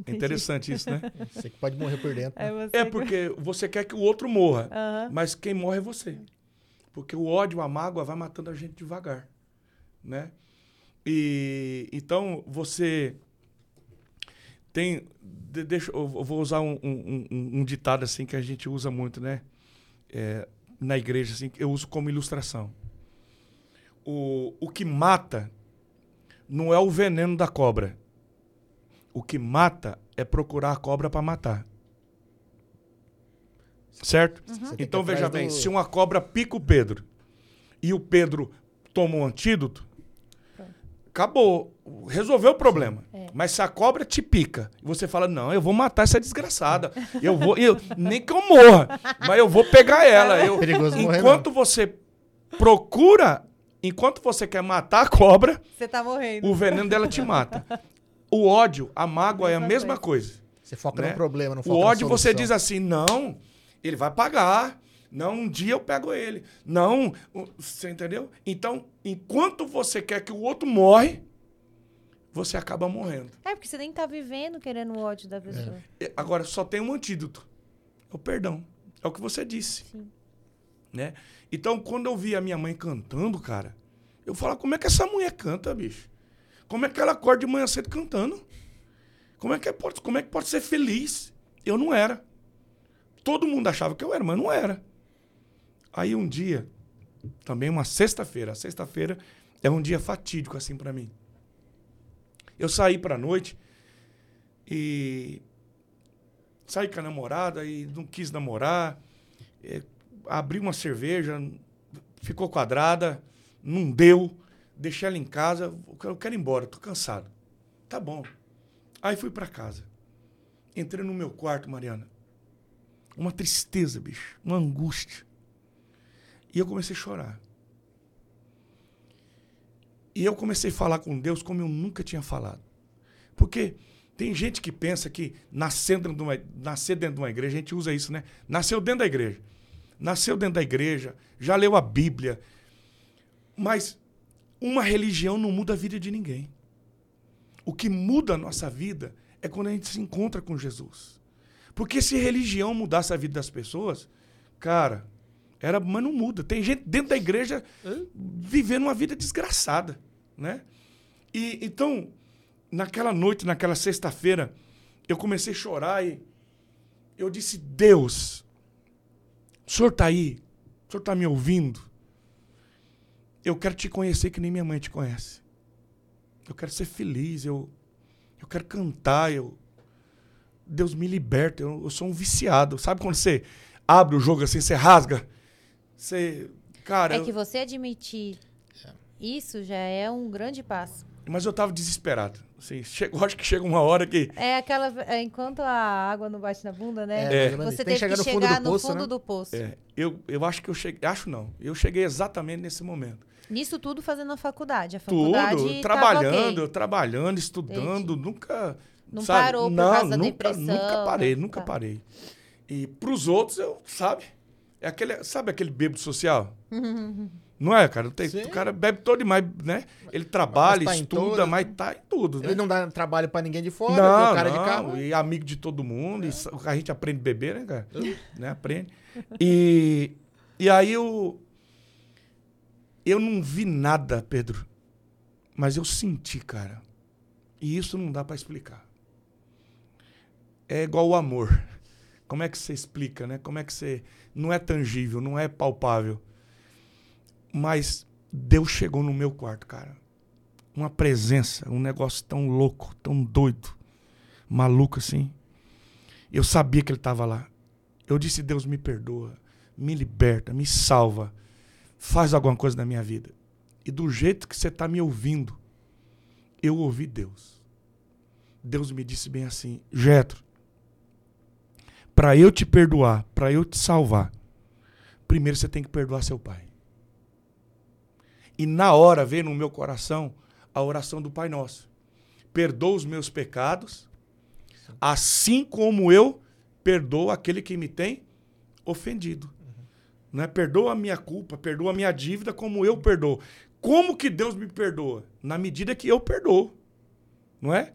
É interessante isso, né? Você que pode morrer por dentro. É, né? você É que- porque você quer que o outro morra, Aham. mas quem morre é você. Porque o ódio, a mágoa vai matando a gente devagar, né? E então você tem, de- deixa, eu vou usar um, um- um- um ditado assim que a gente usa muito, né? É, na igreja assim, que eu uso como ilustração. O, o que mata não é o veneno da cobra. O que mata é procurar a cobra para matar. Certo? Ir Então veja bem, do- se uma cobra pica o Pedro e o Pedro toma um antídoto, acabou, resolveu o problema. É. Mas se a cobra te pica e você fala, não, eu vou matar essa desgraçada, eu vou, eu, nem que eu morra, mas eu vou pegar ela. Eu, Perigoso morrer, enquanto você procura, enquanto você quer matar a cobra, Você tá morrendo. o veneno dela te mata. O ódio, a mágoa é a Mesma coisa. Você foca né? no problema, não foca O na ódio você diz assim, não, ele vai pagar. Não, um dia eu pego ele. Não, o- você entendeu? Então, enquanto você quer que o outro morre, você acaba morrendo. É, porque você nem tá vivendo querendo o ódio da pessoa. E- Agora, só tem um antídoto. É o perdão. É o que você disse. Sim. Né? Então, quando eu vi a minha mãe cantando, cara, eu falo, como é que essa mulher canta, bicho? Como é que ela acorda de manhã cedo cantando? Como é que pode, como é que pode ser feliz? Eu não era. Todo mundo achava que eu era, mas não era. Aí um dia, também uma sexta-feira, sexta-feira é um dia fatídico assim pra mim. Eu saí pra noite e saí com a namorada e não quis namorar. Abri uma cerveja, ficou quadrada, não deu. Deixei ela em casa, eu quero- ir embora, tô cansado. Tá bom. Aí fui pra casa. Entrei no meu quarto, Mariana. Uma tristeza, bicho, uma angústia. E eu comecei a chorar. E eu comecei a falar com Deus como eu nunca tinha falado. Porque tem gente que pensa que nascer dentro, de uma, nascer dentro de uma igreja, a gente usa isso, né? Nasceu dentro da igreja. Nasceu dentro da igreja, já leu a Bíblia. Mas uma religião não muda a vida de ninguém. O que muda a nossa vida é quando a gente se encontra com Jesus. Porque se religião mudasse a vida das pessoas, cara, era, mas não muda. Tem gente dentro da igreja vivendo uma vida desgraçada, né? E então, naquela noite, naquela sexta-feira, eu comecei a chorar e eu disse: "Deus, o senhor está aí? O senhor está me ouvindo? Eu quero te conhecer que nem minha mãe te conhece. Eu quero ser feliz, eu, eu quero cantar, eu, Deus me liberta, eu, eu sou um viciado. Sabe quando você abre o jogo assim, você rasga? Você. Cara, É que você admitir isso já é um grande passo. mas eu tava desesperado. Assim, chegou, acho que chega uma hora que. É aquela. é, enquanto a água não bate na bunda, né? É, menos Você. Tem que teve que chegar no fundo chegar do no poço, fundo né? do poço. é, eu, eu acho que eu cheguei. Acho não. Eu cheguei exatamente nesse momento. Nisso tudo fazendo a faculdade. A faculdade Tudo, trabalhando, ok. trabalhando, estudando, nunca. Não sabe? parou por não, causa da nunca, depressão, Nunca parei, nunca Tá. parei. E pros outros, eu, sabe? É aquele, sabe aquele bêbado social? Não é, cara? Tem, o cara bebe todo demais, né? Ele trabalha, Mas tá estuda, todas, mas tá em tudo, né? Ele não dá trabalho pra ninguém de fora, Não, o cara não, de carro. e amigo de todo mundo, e sa- a gente aprende a beber, né, cara? né? Aprende. E, e aí eu, eu não vi nada, Pedro, mas eu senti, cara. E isso não dá pra explicar. É igual o amor. Como é que você explica, né? Como é que você. Não é tangível, não é palpável. Mas Deus chegou no meu quarto, cara. Uma presença, um negócio tão louco, tão doido, maluco assim. Eu sabia que ele estava lá. Eu disse: Deus, me perdoa, me liberta, me salva, faz alguma coisa na minha vida. E do jeito que você está me ouvindo, eu ouvi Deus. Deus me disse bem assim: Jetro, para eu te perdoar, para eu te salvar, primeiro você tem que perdoar seu pai. E na hora veio no meu coração a oração do Pai Nosso. perdoa os meus pecados, assim como eu perdoo aquele que me tem ofendido. Né? Perdoa a minha culpa, perdoa a minha dívida como eu perdoo. Como que Deus me perdoa? Na medida que eu perdoo. Não é?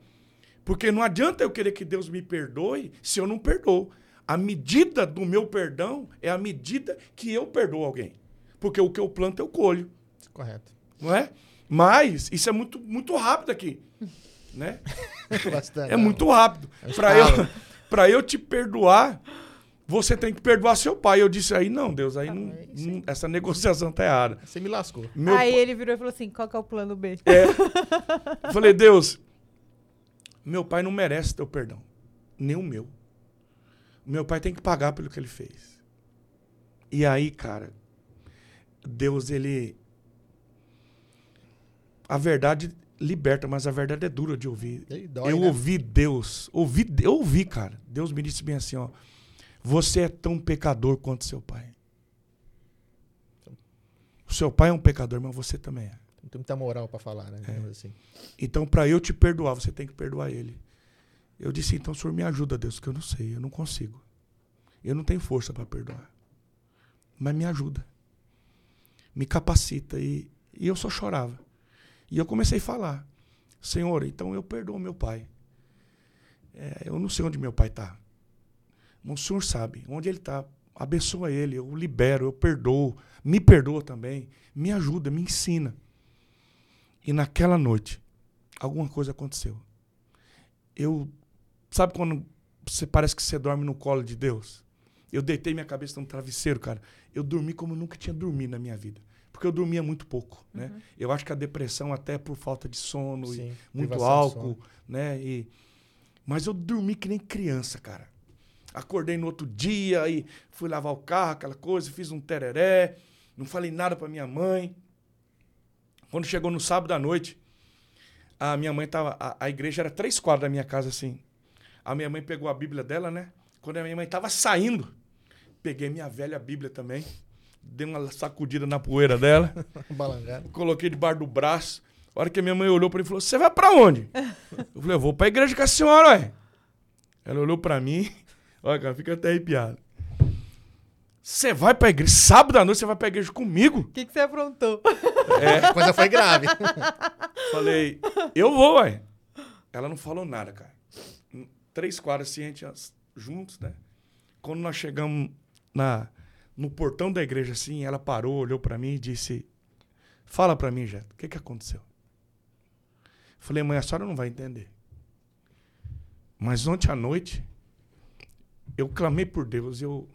Porque não adianta eu querer que Deus me perdoe se eu não perdoo. A medida do meu perdão é a medida que eu perdoo alguém. Porque o que eu planto eu colho. Correto. Não é? Mas isso é muito, muito rápido aqui. Né? Bastante. É muito rápido. É Para eu, pra eu te perdoar, você tem que perdoar seu pai. Eu disse aí, não, Deus, aí Ah, não, é não- essa negociação tá errada. Você me lascou. Meu Aí ele virou e falou assim: qual que é o plano B? eu falei, Deus, meu pai não merece teu perdão. Nem o meu. Meu pai tem que pagar pelo que ele fez. E aí, cara, Deus, ele. A verdade liberta, mas a verdade é dura de ouvir. Dói, eu né? ouvi Deus, ouvi, eu ouvi, cara. Deus me disse bem assim, ó. Você é tão pecador quanto seu pai. O seu pai é um pecador, mas você também é. Não tem muita moral pra falar, né? Digamos assim. Então, para eu te perdoar, você tem que perdoar ele. Eu disse, então, o senhor me ajuda, Deus, que eu não sei, eu não consigo. Eu não tenho força para perdoar. Mas me ajuda. Me capacita. E, e eu só chorava. E eu comecei a falar: Senhor, então eu perdoo meu pai. É, eu não sei onde meu pai está. O senhor sabe onde ele está. Abençoa ele, eu libero, eu perdoo. Me perdoa também. Me ajuda, me ensina. E naquela noite, alguma coisa aconteceu. Eu. Sabe quando você parece que você dorme no colo de Deus? Eu deitei minha cabeça no travesseiro, cara. Eu dormi como eu nunca tinha dormido na minha vida. Porque eu dormia muito pouco, né? Eu acho que a depressão até por falta de sono e Sim, muito privação de álcool, né? E... Mas eu dormi que nem criança, cara. Acordei no outro dia e fui lavar o carro, aquela coisa, fiz um tereré, não falei nada pra minha mãe. Quando chegou no sábado à noite, a minha mãe tava. A, a igreja era três quadras da minha casa, assim. A minha mãe pegou a Bíblia dela, né? Quando a minha mãe tava saindo, peguei minha velha Bíblia também, dei uma sacudida na poeira dela, coloquei debaixo do braço. A hora que a minha mãe olhou pra mim e falou: Você vai pra onde? Eu falei: Eu vou pra igreja com a senhora, ué. Ela olhou pra mim, olha, cara, fica até arrepiado. Você vai pra igreja? Sábado à noite você vai pra igreja comigo? O que, que você aprontou? A coisa foi grave. Falei, eu vou, ué. Ela não falou nada, cara. Três quadras assim, a gente juntos, né? Quando nós chegamos na, no portão da igreja, assim, ela parou, olhou pra mim e disse: Fala pra mim, Jeto, o que, que aconteceu? Falei, mãe, a senhora não vai entender. Mas ontem à noite, eu clamei por Deus, eu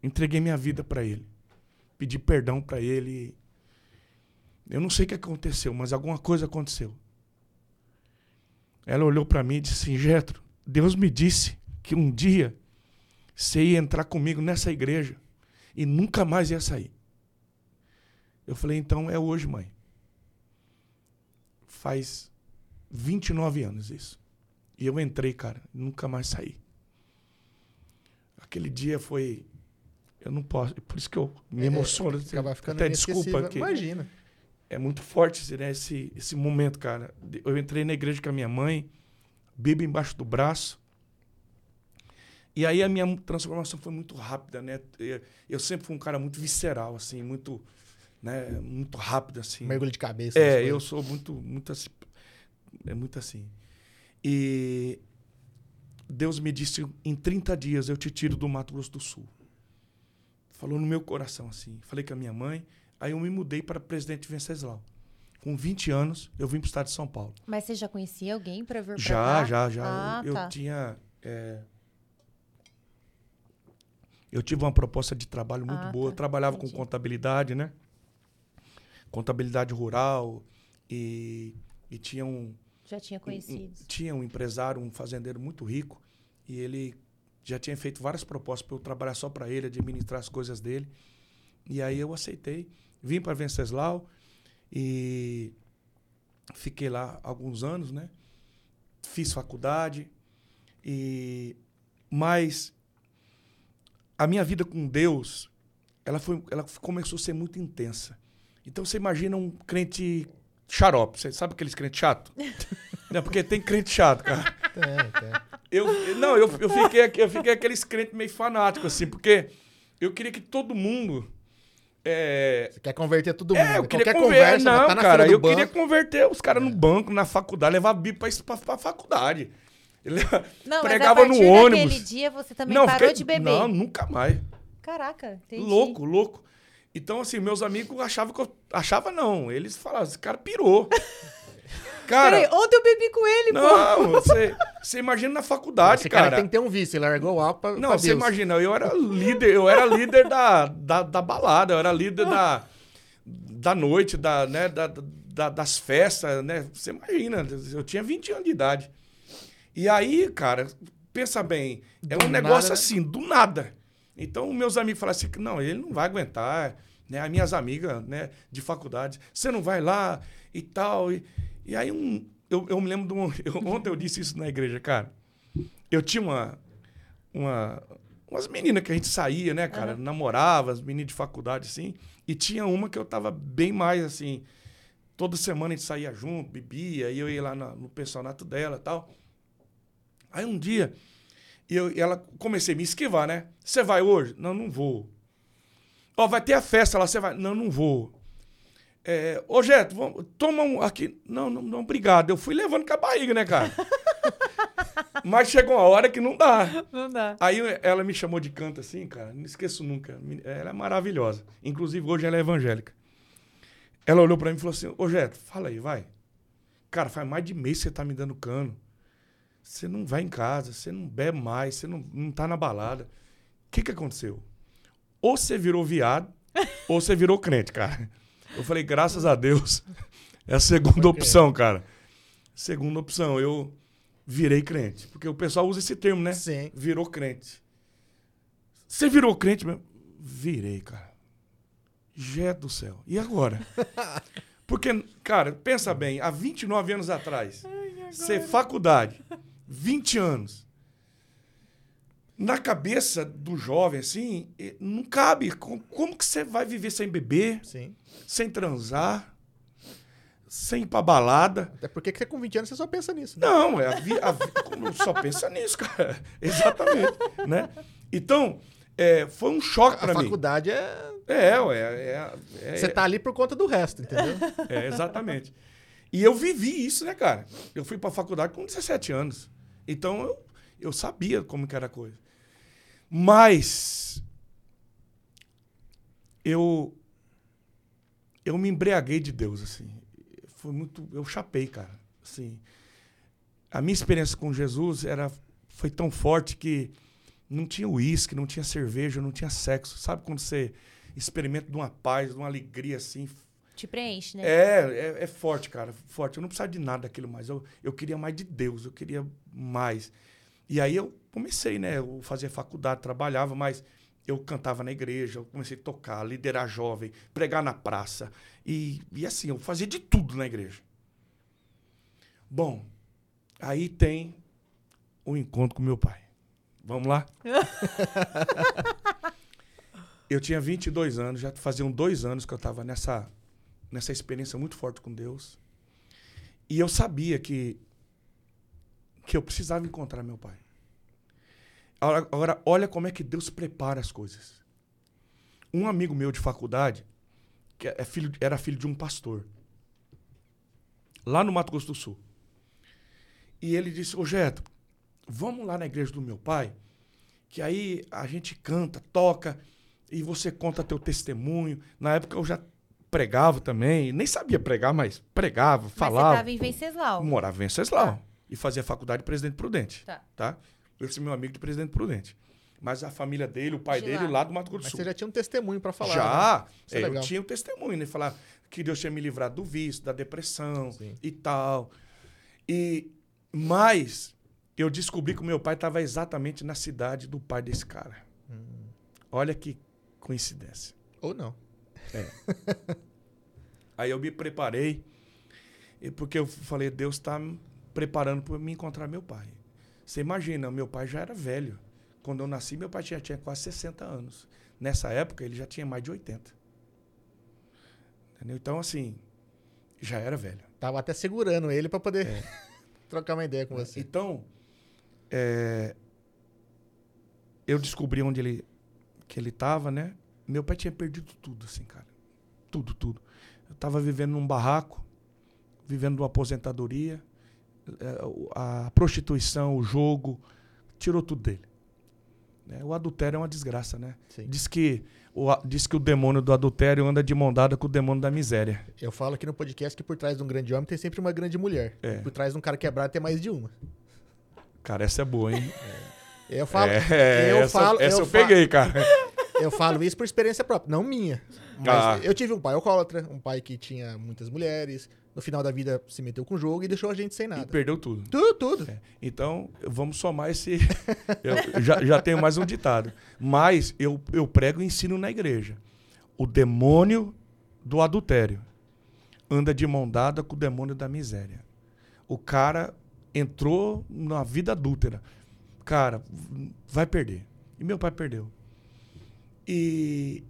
entreguei minha vida pra Ele. Pedi perdão pra Ele. Eu não sei o que aconteceu, mas alguma coisa aconteceu. Ela olhou pra mim e disse assim: Deus me disse que um dia você ia entrar comigo nessa igreja e nunca mais ia sair. Eu falei: então é hoje, mãe. Faz 29 anos isso. E eu entrei, cara, nunca mais saí. Aquele dia foi. Eu não posso. Por isso que eu me emociono. Acaba ficando Até desculpa aqui. Imagina. É muito forte esse, né, esse, esse momento, cara. Eu entrei na igreja com a minha mãe, Bíblia embaixo do braço. E aí a minha transformação foi muito rápida, né? Eu- sempre fui um cara muito visceral, assim, muito, né, muito rápido, assim. Mergulho de cabeça. É, eu sou muito, muito assim. É muito assim. E Deus me disse: em 30 dias eu te tiro do Mato Grosso do Sul. Falou no meu coração assim. Falei com a minha mãe. Aí eu me mudei para Presidente Venceslau. Com 20 anos, eu vim para o estado de São Paulo. Mas você já conhecia alguém pra vir pra Já, já, já. Ah, eu, eu tá. tinha. é, Eu tive uma proposta de trabalho muito Ah, boa. tá. Eu trabalhava Entendi. com contabilidade, né? Contabilidade rural. E, e tinha um, Já tinha um- um- tinha um empresário, um fazendeiro muito rico. E ele já tinha feito várias propostas para eu trabalhar só para ele, administrar as coisas dele. E aí eu aceitei. Vim para Venceslau e fiquei lá alguns anos, né? Fiz faculdade e mas a minha vida com Deus, ela foi, ela começou a ser muito intensa. Então você imagina um crente xarope, você sabe aqueles crentes chato? Não, porque tem crente chato, cara. Tem, tem. Eu, não, eu, eu, fiquei, eu fiquei aqueles crentes meio fanáticos, assim, porque eu queria que todo mundo. É, Você quer converter todo mundo. é, eu queria Qualquer converter. conversa, Não, tá na cara, fila do eu queria banco. converter os caras no banco, na faculdade, levar a Bíblia pra, pra, pra faculdade. Ele Não, pregava mas a no ônibus. daquele dia você também não, parou fiquei- de beber. Não, nunca mais. Caraca, entendi. Louco, louco. Então, assim, meus amigos achavam que eu. Achava não. Eles falavam, esse cara pirou. Cara. Peraí, ontem eu bebi com ele, pô. Não, você, você imagina na faculdade, Esse cara, cara. tem que ter um vício. Ele largou o álcool pra, Não, pra você Deus. imagina, eu era líder, eu era líder da, da, da balada, eu era líder da, da noite, da, né, da, da- das festas, né? Você imagina, eu tinha 20 anos de idade. E aí, cara, pensa bem, é Do um negócio nada, né? assim, do nada. Então, meus amigos falaram assim, não, ele não vai aguentar, né? As minhas amigas, né, de faculdade, você não vai lá e tal. E, e aí, um, eu, eu me lembro de um... eu- ontem eu disse isso na igreja, cara. Eu tinha uma, uma, umas meninas que a gente saía, né, cara? Namorava, as meninas de faculdade, assim. E tinha uma que eu tava bem mais, assim. Toda semana a gente saía junto, bebia, e eu ia lá na- no pensionato dela e tal. Aí um dia, eu, ela comecei a me esquivar, né? Você vai hoje? Não, não vou. Ó, vai ter a festa lá, você vai? Não, não vou. É, Ô, Jeto, vamos, toma um aqui. Não, não, não, obrigado. Eu fui levando com a barriga, né, cara? Mas chegou uma hora que não dá. Não dá. Aí ela me chamou de canto assim, cara, não esqueço nunca. Ela é maravilhosa. Inclusive, hoje ela é evangélica. Ela olhou pra mim e falou assim: Ô Jeto, fala aí, vai. Cara, faz mais de mês que você tá me dando cano. Você não vai em casa, você não bebe mais, você não, não tá na balada. O que que aconteceu? Ou você virou viado, ou você virou crente, cara. Eu falei, graças a Deus. É a segunda opção, cara. Segunda opção, eu virei crente. Porque o pessoal usa esse termo, né? Sim. Virou crente. Você virou crente mesmo? Virei, cara. Jé do céu. E agora? Porque, cara, pensa bem, há 29 anos atrás, ser faculdade, 20 anos. Na cabeça do jovem, assim, eh, não cabe. Com- Como que você vai viver sem beber, Sim. sem transar, sem ir pra balada? Até porque que você com 20 anos você só pensa nisso. Né? Não, é a vi, a vi- só pensa nisso, cara. Exatamente, né? Então, é, foi um choque A pra mim. faculdade é. É, ué, é, é, Você tá ali por conta do resto, entendeu? é, exatamente. E eu vivi isso, né, cara? Eu fui pra faculdade com 17 anos. Então, eu, eu sabia como que era a coisa. Mas, eu, eu me embriaguei de Deus, assim. Foi muito, eu chapei, cara. Assim, a minha experiência com Jesus era, foi tão forte que não tinha uísque, não tinha cerveja, não tinha sexo. Sabe quando você experimenta de uma paz, de uma alegria, assim, Te preenche, né? é, é, é forte, cara. Forte. Eu não precisava de nada daquilo mais. Eu, eu queria mais de Deus, eu queria mais. E aí eu comecei, né? Eu fazia faculdade, trabalhava, mas eu cantava na igreja, eu comecei a tocar, liderar jovem, pregar na praça. E, e assim, eu fazia de tudo na igreja. Bom, aí tem o encontro com meu pai. Vamos lá? eu tinha 22 anos, já faziam dois anos que eu estava nessa, nessa experiência muito forte com Deus. E eu sabia que, que eu precisava encontrar meu pai. Agora, agora, olha como é que Deus prepara as coisas. Um amigo meu de faculdade, que é filho, era filho de um pastor, lá no Mato Grosso do Sul. E ele disse: Ô Geto, vamos lá na igreja do meu pai, que aí a gente canta, toca, e você conta teu testemunho. Na época eu já pregava também, nem sabia pregar, mas pregava, Mas você falava. tava em Venceslau. Morava em Venceslau. Tá. E fazia faculdade de Presidente Prudente. Tá. Tá? Eu sou meu amigo de Presidente Prudente. Mas a família dele, o pai De dele, lá. lá do Mato Grosso do Mas Sul. você já tinha um testemunho pra falar. né? Já. Isso é É, eu tinha o testemunho, né? Falar que Deus tinha me livrado do vício, da depressão Sim. e tal. E mas eu descobri que o meu pai estava exatamente na cidade do pai desse cara. Hum. Olha que coincidência. Ou não. Aí eu me preparei, e porque eu falei, Deus está me preparando para me encontrar meu pai. Você imagina, meu pai já era velho. Quando eu nasci, meu pai já tinha quase 60 anos. Nessa época, ele já tinha mais de 80. Entendeu? Então, assim, já era velho. Tava até segurando ele pra poder. É. trocar uma ideia com você. Então, é, eu descobri onde ele que ele estava, né? Meu pai tinha perdido tudo, assim, cara. Tudo, tudo. Eu estava vivendo num barraco, vivendo uma aposentadoria, é, a prostituição, o jogo, tirou tudo dele. É, o adultério é uma desgraça, né? Sim. Diz que, o, diz que o demônio do adultério anda de mão dada com o demônio da miséria. Eu falo aqui no podcast que por trás de um grande homem tem sempre uma grande mulher. É. Por trás de um cara quebrado tem mais de uma. Cara, essa é boa, hein? Eu falo, É, eu essa, falo, essa eu, eu peguei, cara. Eu falo isso por experiência própria, não minha. Mas Ah. eu tive um pai alcoólatra, um pai que tinha muitas mulheres, no final da vida se meteu com o jogo e deixou a gente sem E nada. perdeu tudo. Tudo, tudo. É. Então, vamos somar esse. eu já, já tenho mais um ditado. Mas eu, eu prego e ensino na igreja. O demônio do adultério anda de mão dada com o demônio da miséria. O cara entrou na vida adúltera. Cara, vai perder. E meu pai perdeu. E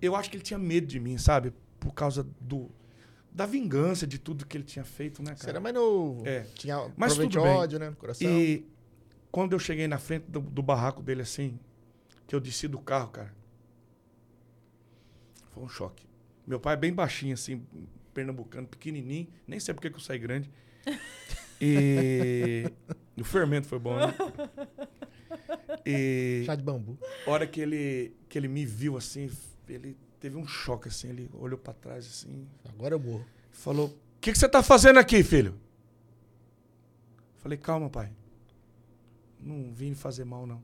eu acho que ele tinha medo de mim, sabe? Por causa do da vingança de tudo que ele tinha feito, né, Você cara? era mais novo. É. Tinha Mas tudo bem. ódio, né? Coração. E quando eu cheguei na frente do, do barraco dele assim, que eu desci do carro, cara, foi um choque. Meu pai é bem baixinho, assim, pernambucano, pequenininho, nem sei porque que eu saí grande. E o fermento foi bom, né? E Chá de bambu. a hora que ele, que ele me viu assim, ele teve um choque assim, ele olhou pra trás assim, Agora eu morro. Falou: O que, que você tá fazendo aqui, filho? Falei: Calma, pai. Não vim fazer mal, não.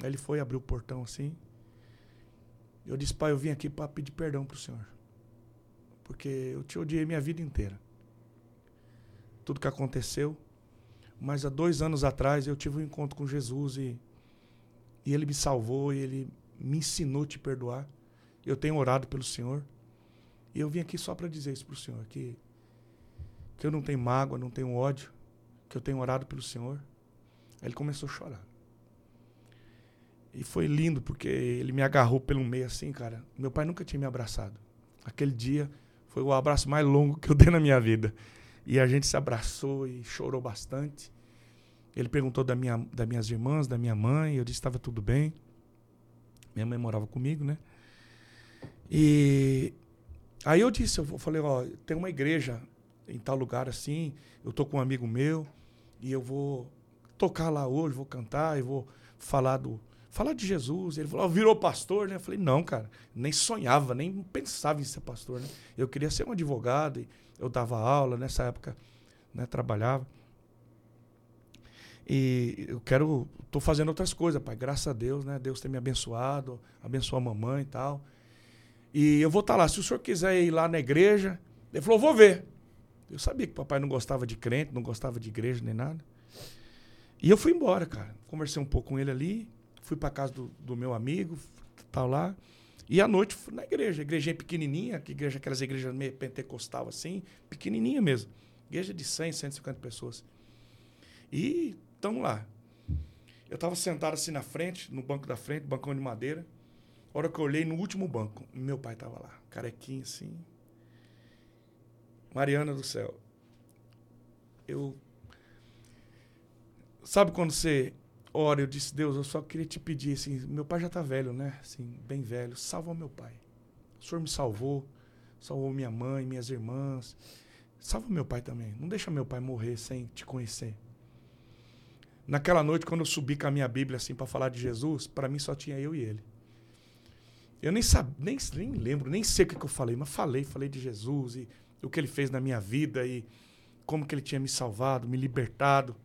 Aí ele foi, abriu o portão assim. Eu disse: Pai, eu vim aqui para pedir perdão pro senhor. Porque eu te odiei minha vida inteira. Tudo que aconteceu. Mas há dois anos atrás eu tive um encontro com Jesus e, e ele me salvou e ele me ensinou a te perdoar. Eu tenho orado pelo senhor. E eu vim aqui só para dizer isso para o Senhor, que, que eu não tenho mágoa, não tenho ódio, que eu tenho orado pelo Senhor. Aí ele começou a chorar. E foi lindo, porque ele me agarrou pelo meio assim, cara. Meu pai nunca tinha me abraçado. Aquele dia foi o abraço mais longo que eu dei na minha vida. E a gente se abraçou e chorou bastante. Ele perguntou da minha, das minhas irmãs, da minha mãe, eu disse estava tudo bem. Minha mãe morava comigo, né? E Aí eu disse, eu falei, ó, tem uma igreja em tal lugar assim, eu tô com um amigo meu e eu vou tocar lá hoje, vou cantar e vou falar do falar de Jesus. Ele falou, virou pastor, né? Eu falei, não, cara, nem sonhava, nem pensava em ser pastor, né? Eu queria ser um advogado, e eu dava aula nessa época, né, trabalhava. E eu quero, tô fazendo outras coisas, pai, graças a Deus, né? Deus tem me abençoado, abençoou a mamãe e tal. E eu vou estar lá. Se o senhor quiser ir lá na igreja, ele falou, vou ver. Eu sabia que papai não gostava de crente, não gostava de igreja nem nada. E eu fui embora, cara. Conversei um pouco com ele ali, fui para casa do, do meu amigo, tal lá. E à noite fui na igreja, igrejinha pequenininha, que igreja, aquelas igrejas meio pentecostal assim, pequenininha mesmo. Igreja de 100, 150 pessoas. E estamos lá. Eu estava sentado assim na frente, no banco da frente, bancão de madeira. A hora que eu olhei no último banco, meu pai estava lá, carequinho assim. Mariana do céu. Eu. Sabe quando você ora, eu disse, Deus, eu só queria te pedir, assim, meu pai já está velho, né? Assim, bem velho. Salva meu pai. O senhor me salvou, salvou minha mãe, minhas irmãs. Salva meu pai também. Não deixa meu pai morrer sem te conhecer. Naquela noite, quando eu subi com a minha Bíblia assim para falar de Jesus, para mim só tinha eu e ele. Eu nem sabia, nem, nem lembro, nem sei o que, que eu falei, mas falei, falei de Jesus e o que ele fez na minha vida e como que ele tinha me salvado, me libertado.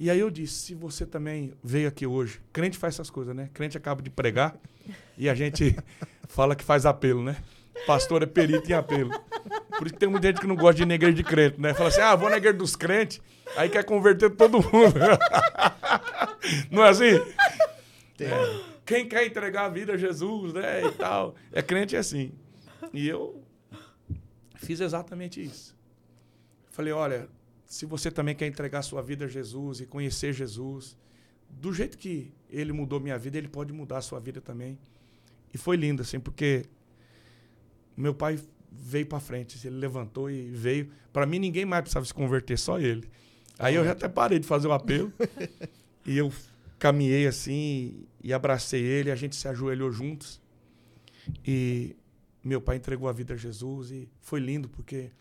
E aí eu disse, se você também veio aqui hoje, crente faz essas coisas, né? Crente acaba de pregar e a gente fala que faz apelo, né? Pastor é perito em apelo. Por isso que tem muita gente que não gosta de ir na igreja de crente, né? Fala assim, ah, vou na igreja dos crentes, aí quer converter todo mundo. não é assim? É. Quem quer entregar a vida a Jesus, né? E tal. É crente assim. E eu fiz exatamente isso. Falei, olha, se você também quer entregar sua vida a Jesus e conhecer Jesus, do jeito que ele mudou minha vida, ele pode mudar a sua vida também. E foi lindo, assim, porque meu pai veio para frente. Ele levantou e veio. Para mim, ninguém mais precisava se converter, só ele. Aí eu já até parei de fazer o apelo. e eu caminhei assim e abracei ele. A gente se ajoelhou juntos. E meu pai entregou a vida a Jesus. E foi lindo, porque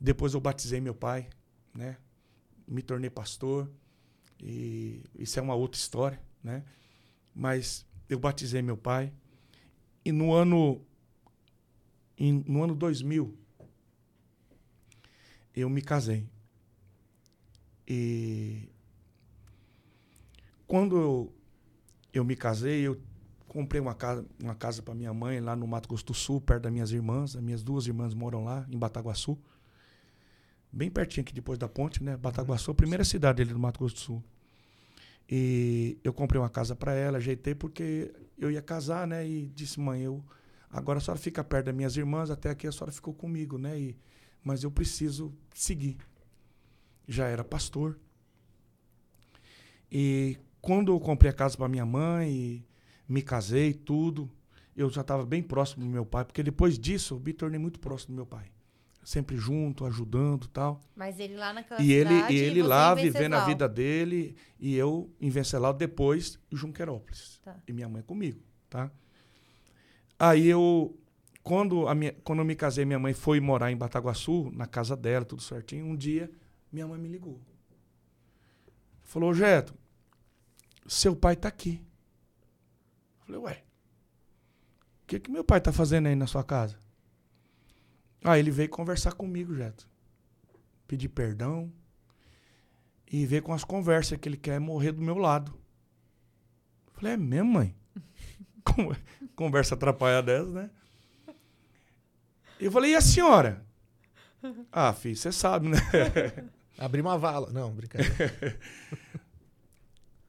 depois eu batizei meu pai, né? Me tornei pastor. E isso é uma outra história, né? Mas eu batizei meu pai. E no ano em, no ano 2000 eu me casei. E quando eu, eu me casei, eu comprei uma casa, uma casa para minha mãe lá no Mato Grosso do Sul, perto das minhas irmãs. As minhas duas irmãs moram lá, em Bataguaçu. Bem pertinho aqui depois da ponte, né? Bataguaçu, a primeira cidade ali do Mato Grosso do Sul. E eu comprei uma casa para ela, ajeitei porque eu ia casar, né? E disse, mãe, eu agora a senhora fica perto das minhas irmãs, até aqui a senhora ficou comigo, né? E, mas eu preciso seguir já era pastor. E quando eu comprei a casa para minha mãe, me casei, tudo, eu já estava bem próximo do meu pai, porque depois disso eu me tornei muito próximo do meu pai. Sempre junto, ajudando tal. Mas ele lá naquela e ele, cidade, e ele você lá vivendo a vida dele e eu em Venceslau depois em Junquerópolis. Tá. E minha mãe comigo, tá? Aí eu quando a minha, quando eu me casei, minha mãe foi morar em Bataguaçu, na casa dela, tudo certinho. Um dia minha mãe me ligou. Falou: "Jeto, seu pai tá aqui". Eu falei: "Ué, o que que meu pai tá fazendo aí na sua casa?" Ah, ele veio conversar comigo, Jeto. Pedir perdão e ver com as conversas que ele quer morrer do meu lado. Falei, é mesmo, mãe? Con- Conversa atrapalhada dessa, né? Eu falei, e a senhora? Ah, filho, você sabe, né? Abrir uma vala. Não, brincadeira.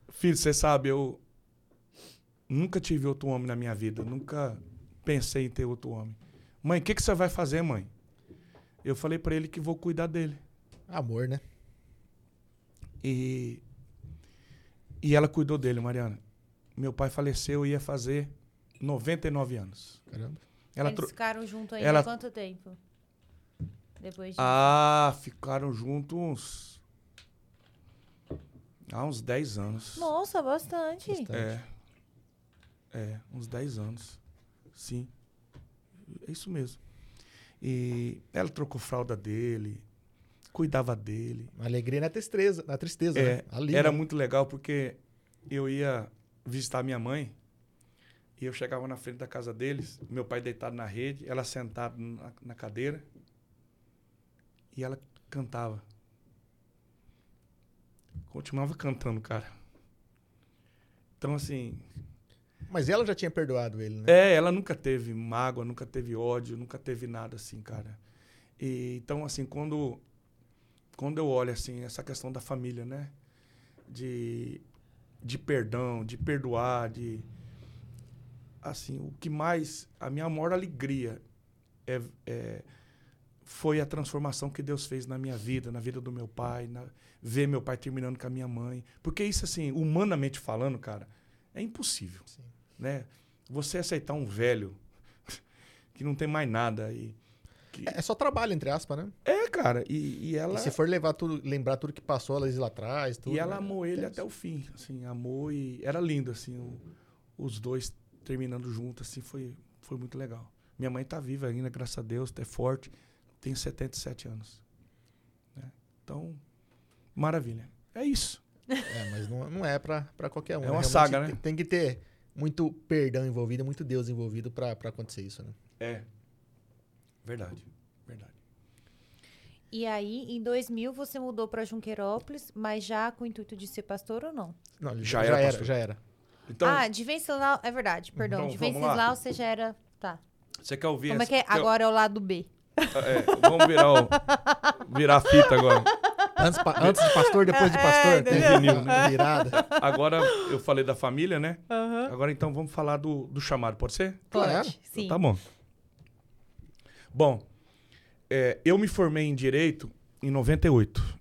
filho, você sabe, eu nunca tive outro homem na minha vida. Nunca pensei em ter outro homem. Mãe, o que, que você vai fazer, mãe? Eu falei pra ele que vou cuidar dele. Amor, né? E, e ela cuidou dele, Mariana. Meu pai faleceu e ia fazer 99 anos. Caramba. Ela Eles ficaram juntos ainda ela- quanto tempo? Depois de... Ah, ficaram juntos uns. Há uns 10 anos. Nossa, bastante. Bastante. É. É, uns 10 anos. Sim. É isso mesmo. E ela trocou fralda dele, cuidava dele. Alegria na tristeza, na tristeza, É, né? Ali, era né? muito legal porque eu ia visitar minha mãe e eu chegava na frente da casa deles, meu pai deitado na rede, ela sentada na, na cadeira e ela cantava. Continuava cantando, cara. Então, assim, Mas ela já tinha perdoado ele, né? é, ela nunca teve mágoa, nunca teve ódio, nunca teve nada assim, cara. E, então, assim, quando, quando eu olho, assim, essa questão da família, né? De, de perdão, de perdoar, de... Assim, o que mais... A minha maior alegria é, é, foi a transformação que Deus fez na minha vida, na vida do meu pai, na, ver meu pai terminando com a minha mãe. Porque isso, assim, humanamente falando, cara, é impossível Sim. Né? Você aceitar um velho que não tem mais nada e que- É só trabalho, entre aspas, né? é, cara, e, e ela E se for levar tudo, lembrar tudo que passou ela lá atrás, tudo. e ela né? amou ele Tenso. até o fim, assim, amou e era lindo assim, o- os dois terminando juntos assim, foi foi muito legal. Minha mãe tá viva ainda, graças a Deus, é forte, tem 77 anos. né? Então, maravilha. É isso. É, mas não, não é pra, pra qualquer um. É né? uma Realmente saga, tem- né? Tem que ter muito perdão envolvido, muito Deus envolvido pra, pra acontecer isso, né? É. Verdade. Verdade. E aí, em 2000, você mudou para Junqueirópolis, mas já com o intuito de ser pastor ou não? Não, Já já, era era, pastor. já era. Então, ah, de Venceslau, é verdade, perdão. Então, de. Venceslau você já era... Tá. você quer ouvir Como é essa- que é? quer- Agora é o lado B. É, vamos virar o, virar a fita agora. Antes, pa- antes de pastor, depois de É, pastor. é, tem vinil, né? Virada. Agora eu falei da família, né? Agora então vamos falar do, do chamado, pode ser? Claro. Pode, sim. Tá bom. Bom, é, eu me formei em Direito em 98.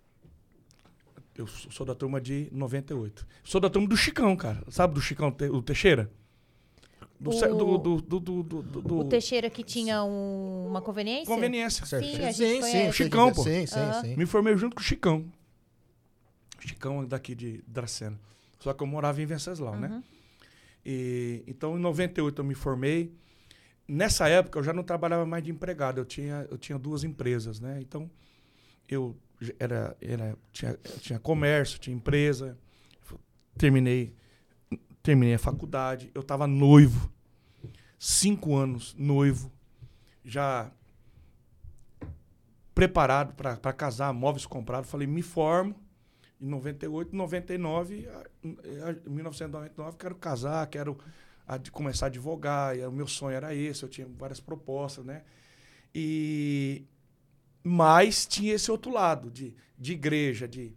Eu sou sou da turma de 98. Sou da turma do Chicão, cara. Sabe do Chicão, Te- o Teixeira? Do, O- do, do, do, do, do, do- O Teixeira que tinha um- uma conveniência? conveniência. Certo. Sim, sim, sim, sei Chicão, pô. Sim, sim, Aham. sim. Me formei junto com o Chicão. Chicão é daqui de Dracena. Só que eu morava em Venceslau, né? Uhum. E, então, em 98 eu me formei. Nessa época eu já não trabalhava mais de empregado, eu tinha, eu tinha duas empresas, né? Então, eu era, era, tinha, eu tinha comércio, tinha empresa. Terminei, terminei a faculdade, eu estava noivo. Cinco anos noivo. Já preparado para casar, móveis comprados. Falei, me formo. Em 98, 99, a- a- 1999, quero casar, quero começar a advogar. E o meu sonho era esse, eu tinha várias propostas, né? E mas tinha esse outro lado de, de igreja, de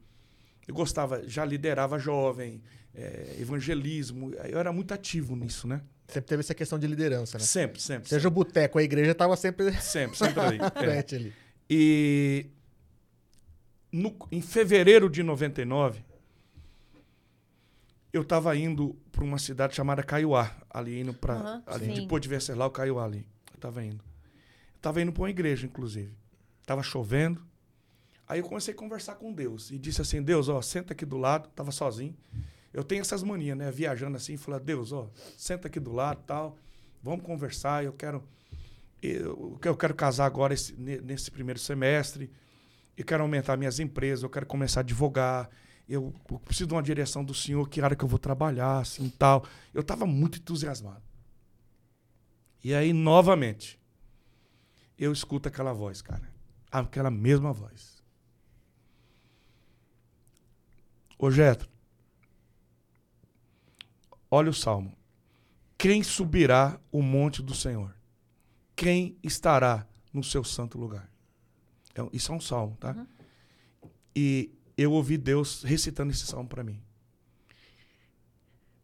eu gostava, já liderava jovem, eh, evangelismo, eu era muito ativo nisso, né? Sempre teve essa questão de liderança, né? Sempre, sempre, Seja o boteco, a igreja tava sempre sempre, sempre ali. É. ali. E no- em fevereiro de 99, eu estava indo para uma cidade chamada Caiuá, ali indo para Aham, ali sim. depois de Venceslau, Caiuá ali. Eu estava indo. Estava indo para uma igreja, inclusive. Tava chovendo. Aí eu comecei a conversar com Deus e disse assim: Deus, ó, senta aqui do lado. Tava sozinho. Eu tenho essas manias, né? Viajando assim, falar: Deus, ó, senta aqui do lado, tal. Vamos conversar. Eu quero, eu, eu quero casar agora esse- ne- nesse primeiro semestre. Eu quero aumentar minhas empresas. Eu quero começar a advogar. Eu, eu preciso de uma direção do Senhor. Que área que eu vou trabalhar, assim, tal. Eu estava muito entusiasmado. E aí, novamente, eu escuto aquela voz, cara. Aquela mesma voz. Ô, Getro, olha o salmo. Quem subirá o monte do Senhor? Quem estará no seu santo lugar? Um- isso é um salmo, tá? Uhum. E eu ouvi Deus recitando esse salmo para mim.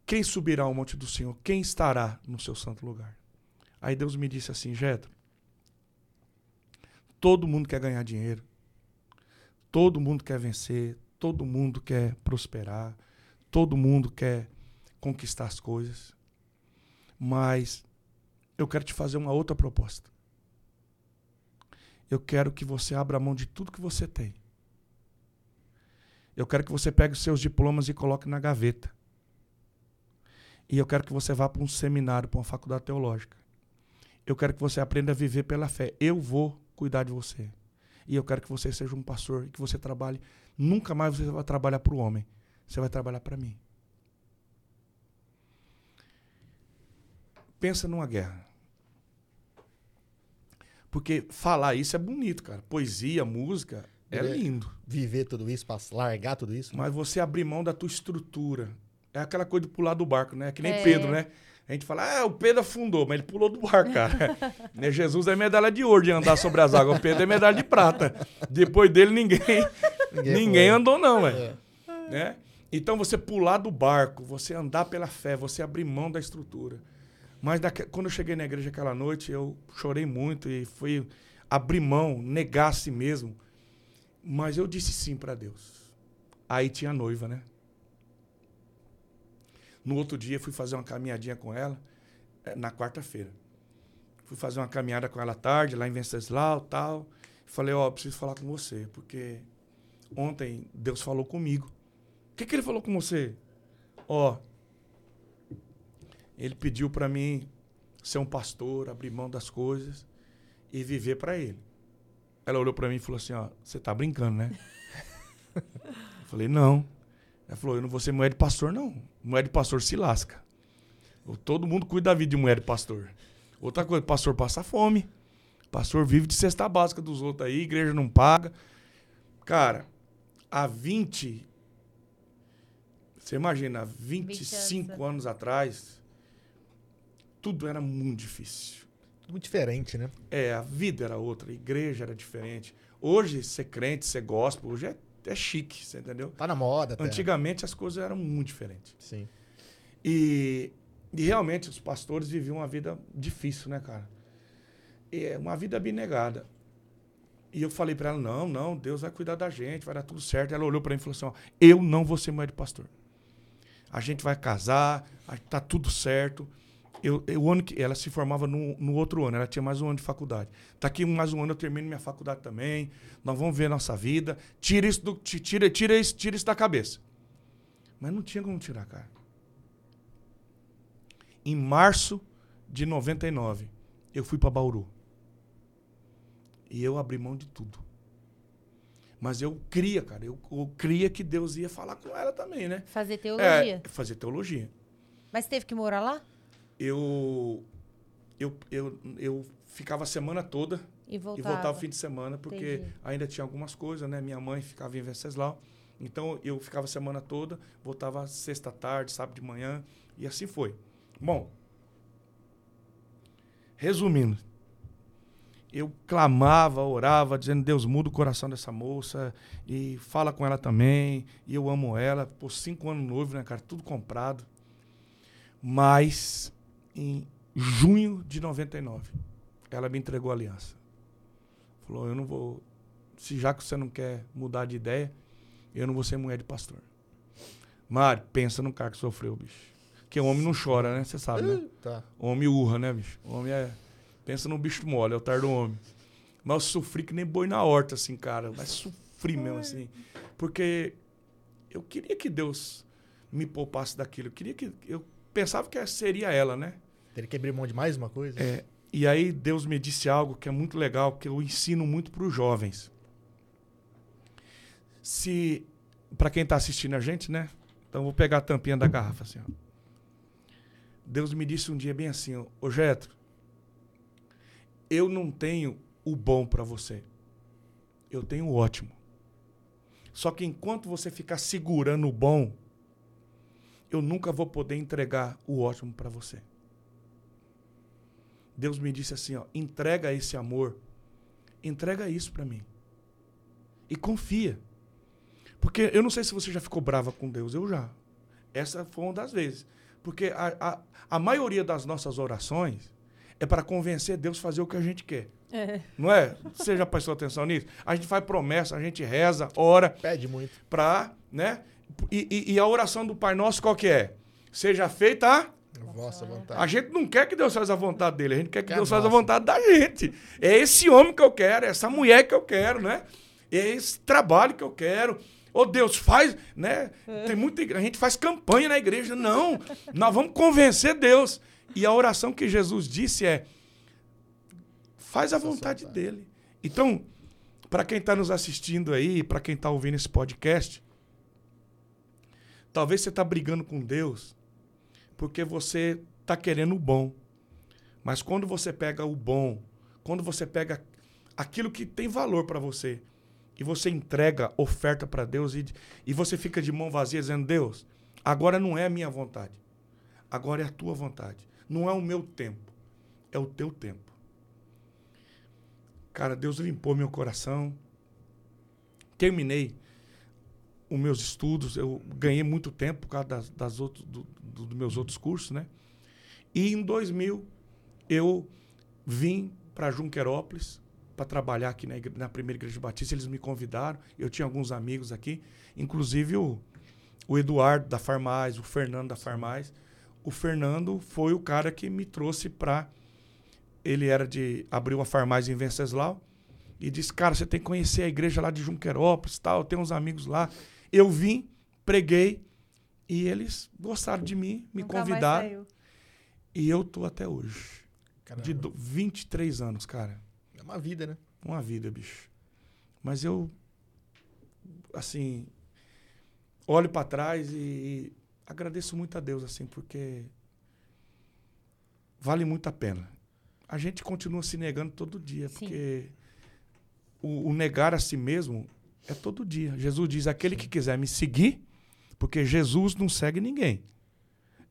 Quem subirá ao monte do Senhor? Quem estará no seu santo lugar? Aí Deus me disse assim, Jetro, todo mundo quer ganhar dinheiro, todo mundo quer vencer, todo mundo quer prosperar, todo mundo quer conquistar as coisas, mas eu quero te fazer uma outra proposta. Eu quero que você abra mão de tudo que você tem. Eu quero que você pegue os seus diplomas e coloque na gaveta. E eu quero que você vá para um seminário, para uma faculdade teológica. Eu quero que você aprenda a viver pela fé. Eu vou cuidar de você. E eu quero que você seja um pastor e que você trabalhe. Nunca mais você vai trabalhar para o homem. Você vai trabalhar para mim. Pensa numa guerra. Porque falar isso é bonito, cara. Poesia, música, é lindo. Viver tudo isso, largar tudo isso. Mas você abrir mão da tua estrutura. É aquela coisa de pular do barco, né? Que nem É. Pedro, né? A gente fala, ah, o Pedro afundou, mas ele pulou do barco, cara. né? Jesus é medalha de ouro de andar sobre as águas. O Pedro é medalha de prata. Depois dele, ninguém, ninguém, foi. andou, não, velho. É. Né? Então, você pular do barco, você andar pela fé, você abrir mão da estrutura. Mas quando eu cheguei na igreja aquela noite, eu chorei muito e fui abrir mão, negar a si mesmo. Mas eu disse sim para Deus. Aí tinha a noiva, né? No outro dia, fui fazer uma caminhadinha com ela, eh, na quarta-feira. Fui fazer uma caminhada com ela à tarde, lá em Venceslau tal. Falei, ó, preciso falar com você, porque ontem Deus falou comigo. O que, que ele falou com você? Ó, ele pediu para mim ser um pastor, abrir mão das coisas e viver para ele. Ela olhou para mim e falou assim, ó, você tá brincando, né? Eu falei, não. Ela falou, eu não vou ser mulher de pastor, não. Mulher de pastor se lasca. Todo mundo cuida da vida de mulher de pastor. Outra coisa, pastor passa fome. Pastor vive de cesta básica dos outros aí, igreja não paga. Cara, há 20. Você imagina, 25 anos, anos atrás, tudo era muito difícil. Muito diferente, né? É, a vida era outra, a igreja era diferente. Hoje, ser crente, ser gospel, hoje é, é chique, você entendeu? Tá na moda, até. Antigamente as coisas eram muito diferentes. Sim. E, e realmente os pastores viviam uma vida difícil, né, cara? E é uma vida abnegada. E eu falei pra ela: não, não, Deus vai cuidar da gente, vai dar tudo certo. Ela olhou pra mim e falou assim: ó, eu não vou ser mulher de pastor. A gente vai casar, tá tudo certo. Eu, eu, o ano que ela se formava no, no outro ano, ela tinha mais um ano de faculdade. Daqui mais um ano eu termino minha faculdade também. Nós vamos ver a nossa vida. Tira isso, do, ti- tira, tira, isso, tira isso da cabeça. Mas não tinha como tirar, cara. Em março de 99, eu fui para Bauru. E eu abri mão de tudo. Mas eu cria, cara. Eu, eu cria que Deus ia falar com ela também, né? Fazer teologia. É, fazer teologia. Mas teve que morar lá? Eu, eu, eu, eu ficava a semana toda E voltava. e voltava o fim de semana, porque Entendi. ainda tinha algumas coisas, né? Minha mãe ficava em Venceslau. Então eu ficava a semana toda, voltava sexta tarde, sábado de manhã, e assim foi. Bom, resumindo, eu clamava, orava, dizendo: Deus, muda o coração dessa moça e fala com ela também. E eu amo ela. Por cinco anos noivo, né, cara? Tudo comprado. Mas em junho de 99, ela me entregou a aliança. Falou: Eu não vou. Se já que você não quer mudar de ideia, eu não vou ser mulher de pastor. Mário, pensa no cara que sofreu, bicho. Porque o homem não chora, né? Você sabe, né? Tá. Homem urra, né, bicho? Homem é. Pensa num bicho mole, é o tar do homem. Mas eu sofri que nem boi na horta, assim, cara. Mas sofri mesmo, assim. Porque eu queria que Deus me poupasse daquilo. Eu queria que. Eu pensava que seria ela, né? Teria que abrir mão de mais uma coisa? É, e aí Deus me disse algo que é muito legal, que eu ensino muito para os jovens. Se para quem está assistindo a gente, né? Então vou pegar a tampinha da garrafa assim. Ó. Deus me disse um dia bem assim, ô Getro, eu não tenho o bom para você. Eu tenho o ótimo. Só que enquanto você ficar segurando o bom, eu nunca vou poder entregar o ótimo para você. Deus me disse assim, ó, entrega esse amor, entrega isso para mim. E confia. Porque eu não sei se você já ficou brava com Deus, eu já. Essa foi uma das vezes. Porque a, a, a maioria das nossas orações é para convencer Deus a fazer o que a gente quer. É. Não é? Você já prestou atenção nisso? A gente faz promessa, a gente reza, ora, Pede muito. para, né? E, e- e a oração do Pai Nosso qual que é? Seja feita a Vossa vontade. a gente não quer que Deus faça a vontade dele, a gente quer que Quer Deus faça a nossa. vontade da gente. É esse homem que eu quero, é essa mulher que eu quero, né? É esse trabalho que eu quero. Ô Deus, faz, né? Tem muita igreja, a gente faz campanha na igreja. Não, nós vamos convencer Deus. E a oração que Jesus disse é: faz a vontade. dele. Então, para quem está nos assistindo aí, para quem está ouvindo esse podcast, talvez você está brigando com Deus porque você está querendo o bom. Mas quando você pega o bom, quando você pega aquilo que tem valor para você e você entrega oferta para Deus e, e você fica de mão vazia dizendo: Deus, agora não é a minha vontade, agora é a tua vontade. Não é o meu tempo, é o teu tempo. Cara, Deus limpou meu coração. Terminei os meus estudos, eu ganhei muito tempo por causa das, das outros, do- dos meus outros cursos, né? E em 2000 eu vim para Junquerópolis para trabalhar aqui na, na primeira igreja batista. Eles me convidaram, eu tinha alguns amigos aqui, inclusive o, o Eduardo da Farmais, o Fernando da Farmais. O Fernando foi o cara que me trouxe para. Ele era de. abriu a Farmais em Venceslau e disse: Cara, você tem que conhecer a igreja lá de Junquerópolis, tal. Tenho uns amigos lá. Eu vim, preguei e eles gostaram de mim, me Nunca convidaram e eu tô até hoje. Caramba. De do- 23 anos, cara. É uma vida, né? Uma vida, bicho. Mas eu, assim, olho para trás e, e agradeço muito a Deus, assim, porque vale muito a pena. A gente continua se negando todo dia, Sim. porque o, o negar a si mesmo é todo dia. Jesus diz: aquele que quiser me seguir, porque Jesus não segue ninguém.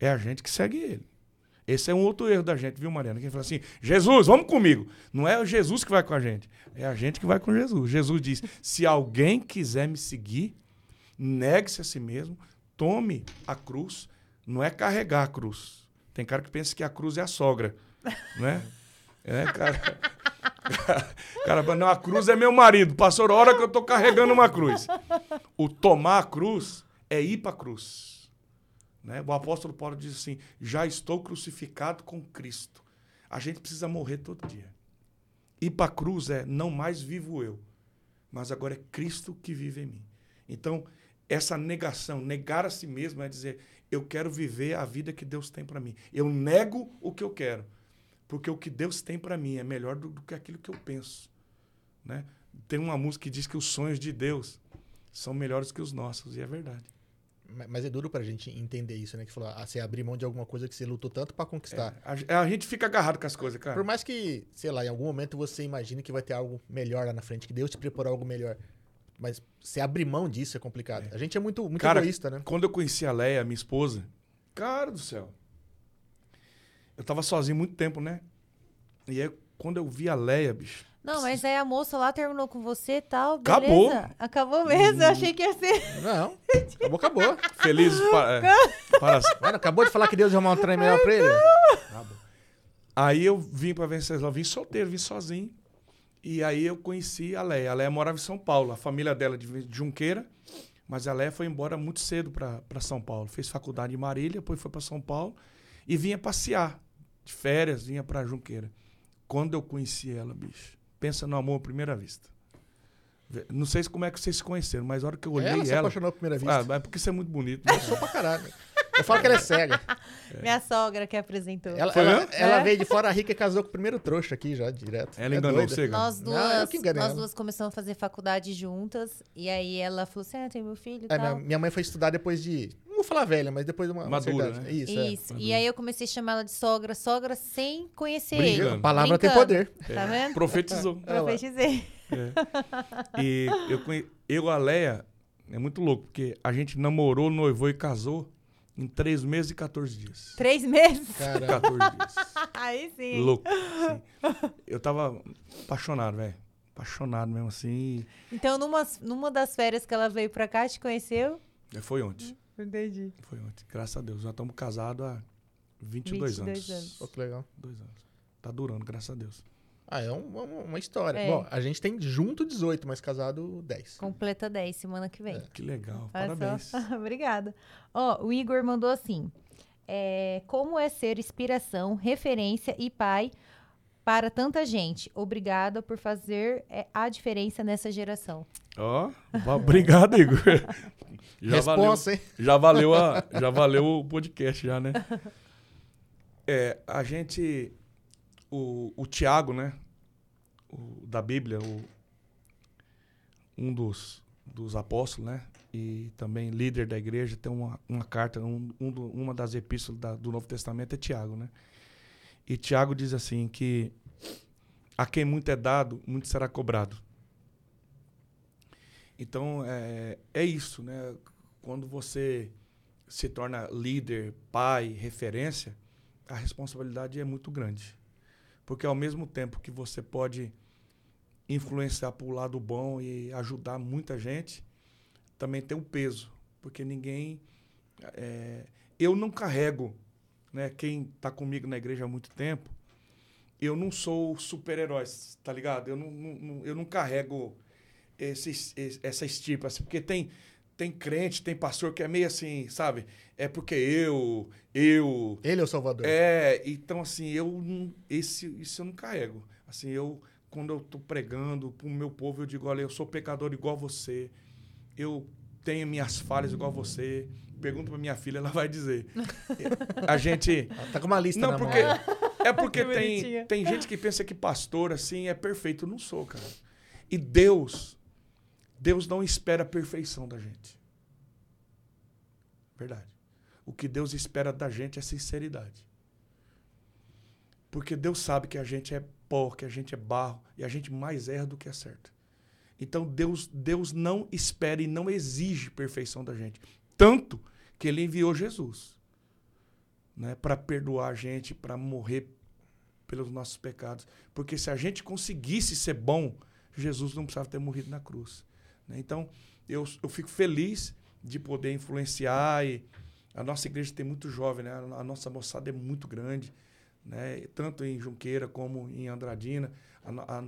É a gente que segue ele. Esse é um outro erro da gente, viu, Mariana? Quem fala assim, Jesus, vamos comigo. Não é o Jesus que vai com a gente, é a gente que vai com Jesus. Jesus diz: se alguém quiser me seguir, negue-se a si mesmo, tome a cruz. Não é carregar a cruz. Tem cara que pensa que a cruz é a sogra, né? É, cara. Cara, não, a cruz é meu marido. Passou a hora que eu tô carregando uma cruz. O tomar a cruz é ir pra cruz. Né? O apóstolo Paulo diz assim: já estou crucificado com Cristo. A gente precisa morrer todo dia. Ir para a cruz é não mais vivo eu, mas agora é Cristo que vive em mim. Então, essa negação, negar a si mesmo é dizer: eu quero viver a vida que Deus tem para mim. Eu nego o que eu quero, porque o que Deus tem para mim é melhor do, do, que aquilo que eu penso. Né? Tem uma música que diz que os sonhos de Deus são melhores que os nossos, e é verdade. Mas é duro pra gente entender isso, né? Que falou, ah, você abrir mão de alguma coisa que você lutou tanto para conquistar. É, a, a, gente fica agarrado com as coisas, cara. Por mais que, sei lá, em algum momento você imagine que vai ter algo melhor lá na frente, que Deus te preparou algo melhor. Mas você abrir mão disso é complicado. É. A gente é muito, muito cara, egoísta, né? Quando eu conheci a Leia, minha esposa, cara do céu. Eu tava sozinho muito tempo, né? E aí, quando eu vi a Leia, bicho. Não, mas aí a moça lá terminou com você e tal. Beleza? Acabou. Acabou mesmo, eu achei que ia ser. Não, acabou, acabou. Feliz para. É, para... Mano, acabou de falar que Deus ia arrumar um trem melhor pra ele. Acabou. Aí eu vim pra Venceslau, vim solteiro, vim sozinho. E aí eu conheci a Leia. A Leia morava em São Paulo, a família dela de Junqueira. Mas a Leia foi embora muito cedo para São Paulo. Fez faculdade em Marília, depois foi para São Paulo e vinha passear de férias, vinha para Junqueira. Quando eu conheci ela, bicho, pensa no amor à primeira vista. Não sei como é que vocês se conheceram, mas a hora que eu olhei ela... Ela se apaixonou à primeira vista. Ah, é porque você é muito bonito. Né? Eu sou pra caralho. Eu falo que ela é cega. É. Minha sogra que apresentou. Ela, ela, ela é? veio de fora rica e casou com o primeiro trouxa aqui já, direto. Ela é enganou você, Nós duas, Não, nós duas começamos a fazer faculdade juntas. E aí ela falou assim: ah, tem meu filho. É, minha, minha, mãe foi estudar depois de. Não vou falar velha, mas depois de uma. Madura, uma né? Isso. É. Isso. E aí eu comecei a chamar ela de sogra, sogra, sem conhecer Brincando. ele. A palavra Brincando. tem poder. Tá vendo? Profetizou. Profetizei. É. E eu, conhe... eu, a Leia, é muito louco, porque a gente namorou, noivou e casou em 3 meses e 14 dias. 3 meses? Caramba. 14 dias. Aí sim. Louco. Sim. Eu tava apaixonado, velho. Apaixonado mesmo assim. Então, numa, numa das férias que ela veio pra cá, te conheceu? É, foi ontem. Entendi. Foi ontem. Graças a Deus. Já estamos casados há 22, 22 anos. anos. Pô, que legal. Dois anos. Tá durando, graças a Deus. Ah, é uma, uma história. É. Bom, a gente tem junto 18, mas casado 10. Completa 10 semana que vem. É. Que legal. Olha Parabéns. Obrigada. Ó, o Igor mandou assim: é, Como é ser inspiração, referência e pai para tanta gente? Obrigada por fazer é, a diferença nessa geração. Ó, obrigado, Igor. Já Resposta, valeu, hein? Já valeu, a, já valeu o podcast, já, né? É, a gente o, o Tiago, né? O, da Bíblia, o, um dos, dos apóstolos, né? E também líder da igreja, tem uma, uma carta, um, um uma das epístolas da, do Novo Testamento é Tiago, né? E Tiago diz assim que a quem muito é dado, muito será cobrado. Então, é, é isso, né? Quando você se torna líder, pai, referência, a responsabilidade é muito grande. Porque ao mesmo tempo que você pode influenciar para o lado bom e ajudar muita gente, também tem um peso. Porque ninguém. É, eu não carrego, né? Quem está comigo na igreja há muito tempo, eu não sou super-herói, tá ligado? Eu não, não, eu não carrego esse, essa estirpa, assim, porque tem, tem crente, tem pastor que é meio assim, sabe? É porque eu, eu. Ele é o Salvador. É, então assim, eu esse isso eu não carrego. Assim, eu quando eu tô pregando pro meu povo, eu digo, olha, eu sou pecador igual você. Eu tenho minhas falhas igual você. Pergunta pra minha filha, ela vai dizer. A gente tá com uma lista Não, na porque mão. é porque tem tem gente que pensa que pastor assim é perfeito, eu não sou, cara. E Deus Deus não espera a perfeição da gente. Verdade. O que Deus espera da gente é sinceridade. Porque Deus sabe que a gente é pó, que a gente é barro e a gente mais erra do que acerta. Então Deus, Deus não espera e não exige perfeição da gente. Tanto que ele enviou Jesus né, para perdoar a gente, para morrer pelos nossos pecados. Porque se a gente conseguisse ser bom, Jesus não precisava ter morrido na cruz. Né? Então, eu, eu fico feliz de poder influenciar e a nossa igreja tem muito jovem, né? A nossa moçada é muito grande, né? Tanto em Junqueira como em Andradina. A, a,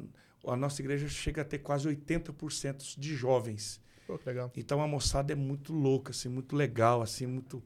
a nossa igreja chega a ter quase 80% de jovens. Pô, que legal. Então a moçada é muito louca, assim, muito legal, assim, muito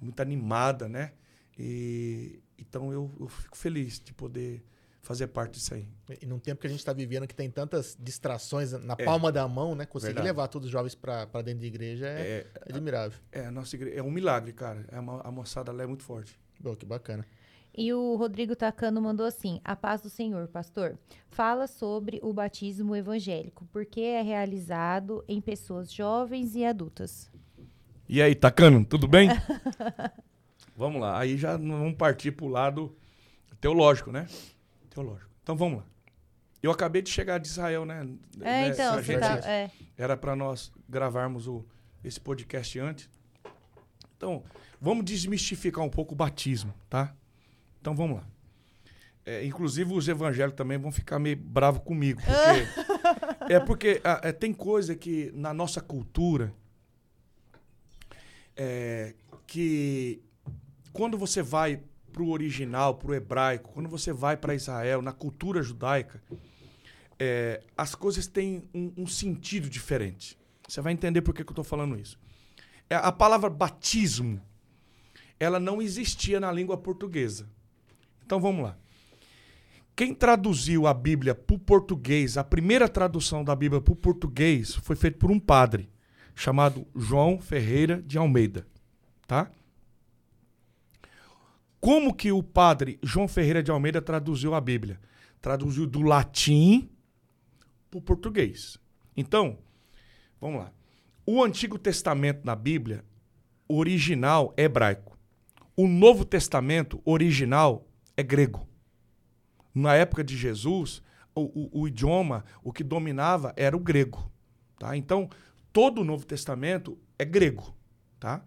muito animada, né? E então eu, eu fico feliz de poder fazer parte disso aí. E num tempo que a gente está vivendo que tem tantas distrações na É. palma da mão, né? Conseguir Verdade. levar todos os jovens para dentro da igreja é, É, admirável. é, a nossa igreja, é um milagre, cara. É uma, a moçada lá é muito forte. Pô, que bacana. E o Rodrigo Tacano mandou assim: A paz do Senhor, pastor. Fala sobre o batismo evangélico, porque é realizado em pessoas jovens e adultas. E aí, Tacano, tudo bem? vamos lá. Aí já vamos partir pro lado teológico, né? Teológico. Então vamos lá. Eu acabei de chegar de Israel, né? É, Né, então, gente- tá. É. Era para nós gravarmos o, esse podcast antes. Então, vamos desmistificar um pouco o batismo, tá? Então vamos lá. É, inclusive os evangélicos também vão ficar meio bravos comigo. Porque, é porque ah, é, tem coisa que na nossa cultura é, que quando você vai para o original, para o hebraico, quando você vai para Israel, na cultura judaica, é, as coisas têm um, um sentido diferente. Você vai entender por que, que eu estou falando isso. É, a palavra batismo, ela não existia na língua portuguesa. Então vamos lá. Quem traduziu a Bíblia para o português, a primeira tradução da Bíblia para o português foi feita por um padre chamado João Ferreira de Almeida, tá? Como que o padre João Ferreira de Almeida traduziu a Bíblia? Traduziu do latim para o português. Então, vamos lá. O Antigo Testamento na Bíblia, original é hebraico. O Novo Testamento original é grego. Na época de Jesus, o, o- o idioma, o que dominava era o grego. Tá? Então, todo o Novo Testamento é grego. Tá?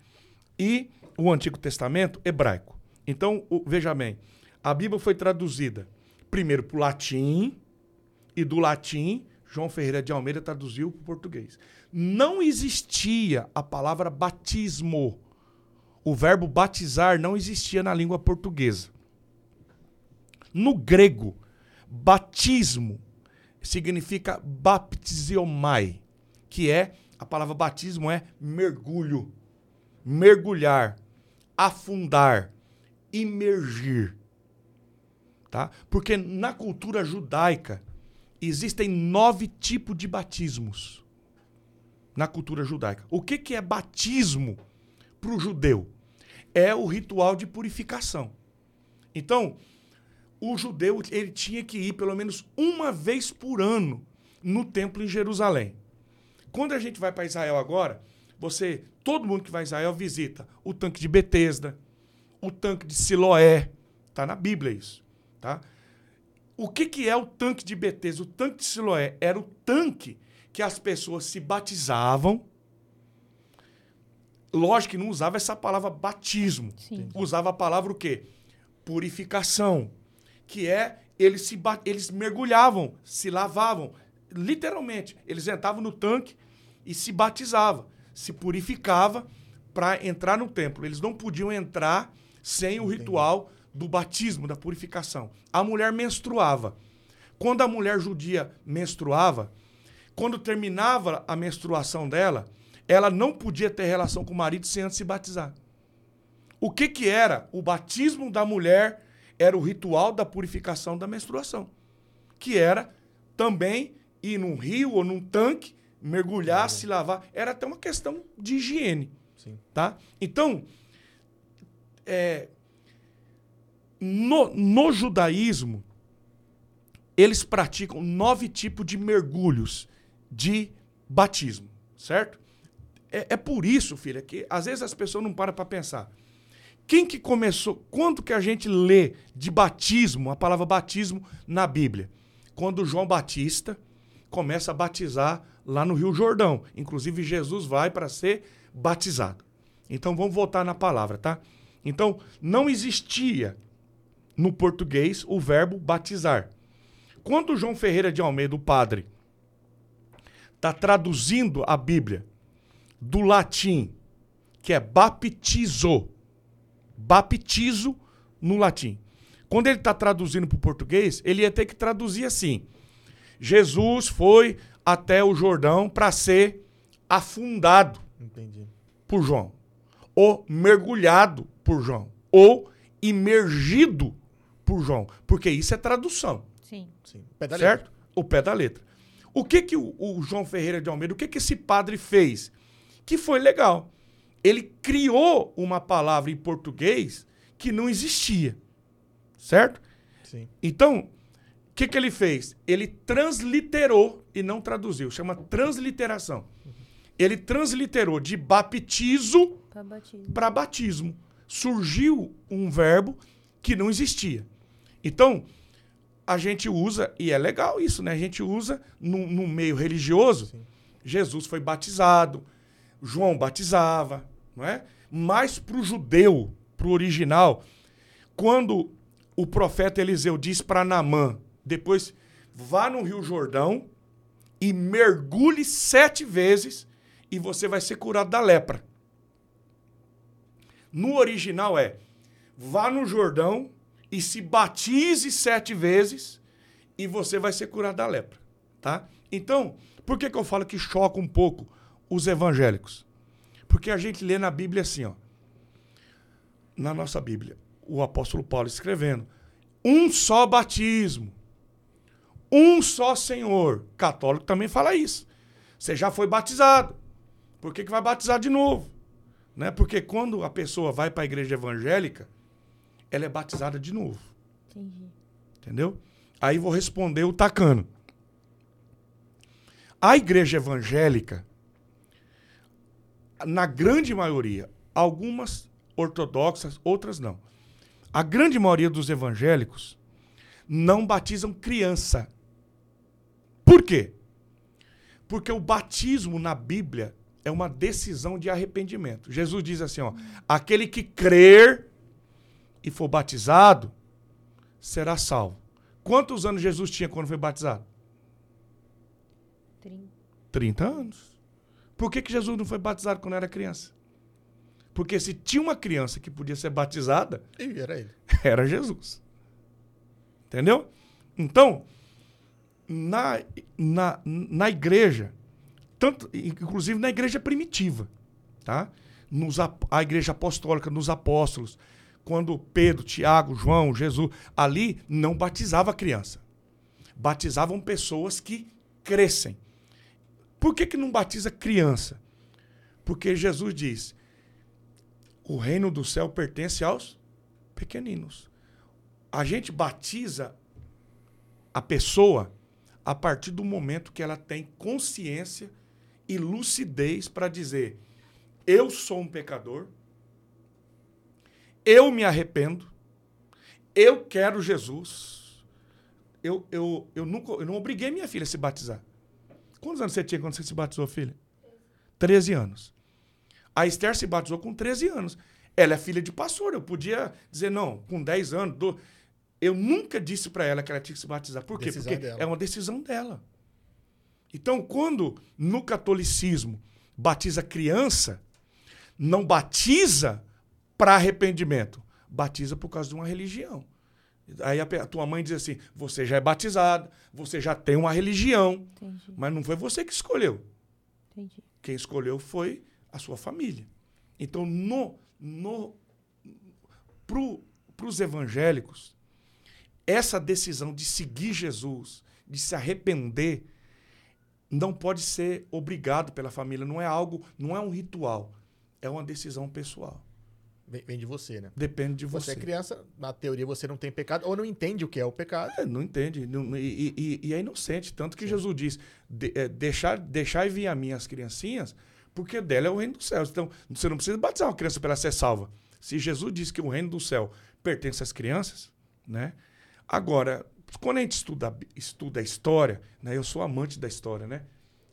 E o Antigo Testamento, hebraico. Então, o- veja bem, a Bíblia foi traduzida primeiro para o latim, e do latim, João Ferreira de Almeida traduziu para o português. Não existia a palavra batismo. O verbo batizar não existia na língua portuguesa. No grego, batismo significa baptiziomai, que é, a palavra batismo é mergulho, mergulhar, afundar, imergir. Tá? Porque na cultura judaica existem nove tipos de batismos. Na cultura judaica. O que, que é batismo para o judeu? É o ritual de purificação. Então, o judeu ele tinha que ir pelo menos uma vez por ano no templo em Jerusalém. Quando a gente vai para Israel agora, você, todo mundo que vai a Israel visita o tanque de Betesda, o tanque de Siloé, tá na Bíblia isso, tá? O que que é o tanque de Betesda? O tanque de Siloé era o tanque que as pessoas se batizavam. Lógico que não usava essa palavra batismo. Sim. Usava a palavra o quê? Purificação. Que é, eles, se eles mergulhavam, se lavavam. Literalmente, eles entravam no tanque e se batizavam. Se purificava para entrar no templo. Eles não podiam entrar sem o ritual do batismo, da purificação. A mulher menstruava. Quando a mulher judia menstruava, quando terminava a menstruação dela, ela não podia ter relação com o marido sem antes se batizar. O que que era? O batismo da mulher era o ritual da purificação da menstruação, que era também ir num rio ou num tanque, mergulhar, se lavar, era até uma questão de higiene, Sim. tá? Então, é, no, no judaísmo, eles praticam nove tipos de mergulhos de batismo, certo? É, é por isso, filha, que às vezes as pessoas não param para pensar. Quem que começou? Quando que a gente lê de batismo, a palavra batismo na Bíblia? Quando João Batista começa a batizar lá no Rio Jordão. Inclusive, Jesus vai para ser batizado. Então, vamos voltar na palavra, tá? Então, não existia no português o verbo batizar. Quando João Ferreira de Almeida, o padre, está traduzindo a Bíblia do latim, que é baptizo, baptizo no latim. Quando ele está traduzindo para o português, ele ia ter que traduzir assim: Jesus foi até o Jordão para ser afundado Entendi. por João. ou mergulhado por João, ou imergido por João, porque isso é tradução, Sim. Sim. Pé da letra. certo? O pé da letra. O que que o, o João Ferreira de Almeida, o que que esse padre fez? Que foi legal. Ele criou uma palavra em português que não existia, certo? Sim. Então, o que, que ele fez? Ele transliterou e não traduziu. Chama transliteração. Ele transliterou de baptizo Pra batismo. para batismo. Surgiu um verbo que não existia. Então, a gente usa, e é legal isso, né? A gente usa no, no meio religioso. Sim. Jesus foi batizado, João batizava, não é? Mas para o judeu, para o original, quando o profeta Eliseu diz para Naamã, depois vá no Rio Jordão e mergulhe sete vezes e você vai ser curado da lepra. No original é vá no Jordão e se batize sete vezes e você vai ser curado da lepra, tá? Então, por que, que eu falo que choca um pouco os evangélicos? Porque a gente lê na Bíblia assim, ó. Na nossa Bíblia, o apóstolo Paulo escrevendo: um só batismo, um só Senhor. Católico também fala isso. Você já foi batizado. Por que, que vai batizar de novo? Né? Porque quando a pessoa vai para a igreja evangélica, ela é batizada de novo. Entendi. Entendeu? Aí vou responder o tacano. A igreja evangélica, na grande maioria, algumas ortodoxas, outras não. A grande maioria dos evangélicos não batizam criança. Por quê? Porque o batismo na Bíblia é uma decisão de arrependimento. Jesus diz assim, ó, aquele que crer e for batizado será salvo. Quantos anos Jesus tinha quando foi batizado? Trinta. 30 anos. Por que, que Jesus não foi batizado quando era criança? Porque se tinha uma criança que podia ser batizada, era ele. era Jesus. Entendeu? Então, na, na, na igreja, tanto, inclusive na igreja primitiva, tá? Nos, a igreja apostólica, nos apóstolos, quando Pedro, Tiago, João, Jesus, ali não batizava criança. Batizavam pessoas que crescem. Por que, que não batiza criança? Porque Jesus diz: o reino do céu pertence aos pequeninos. A gente batiza a pessoa a partir do momento que ela tem consciência e lucidez para dizer: eu sou um pecador, eu me arrependo, eu quero Jesus. Eu, eu, eu, nunca, eu não obriguei minha filha a se batizar. Quantos anos você tinha quando você se batizou, filha? 13 anos. A Esther se batizou com 13 anos. Ela é filha de pastor. Eu podia dizer, não, com 10 anos. do- Eu nunca disse para ela que ela tinha que se batizar. Por quê? Decisão Porque dela. é uma decisão dela. Então, quando no catolicismo batiza criança, não batiza para arrependimento, batiza por causa de uma religião. Aí a, a tua mãe diz assim: você já é batizado, você já tem uma religião, Entendi. mas não foi você que escolheu. Entendi. Quem escolheu foi a sua família. Então, no, no, para os evangélicos, essa decisão de seguir Jesus, de se arrepender, não pode ser obrigado pela família. Não é algo, não é um ritual. É uma decisão pessoal. Vem, de você, né? Depende de Você você. é criança, na teoria você não tem pecado, ou não entende o que é o pecado. É, não entende. não- e, e- e é inocente. Tanto que Jesus diz: de, é, deixar, deixar vir a mim as criancinhas, porque dela é o reino dos céus. Então, você não precisa batizar uma criança para ela ser salva. Se Jesus diz que o reino do céu pertence às crianças, né? Agora, quando a gente estuda, estuda a história, né? Eu sou amante da história, né?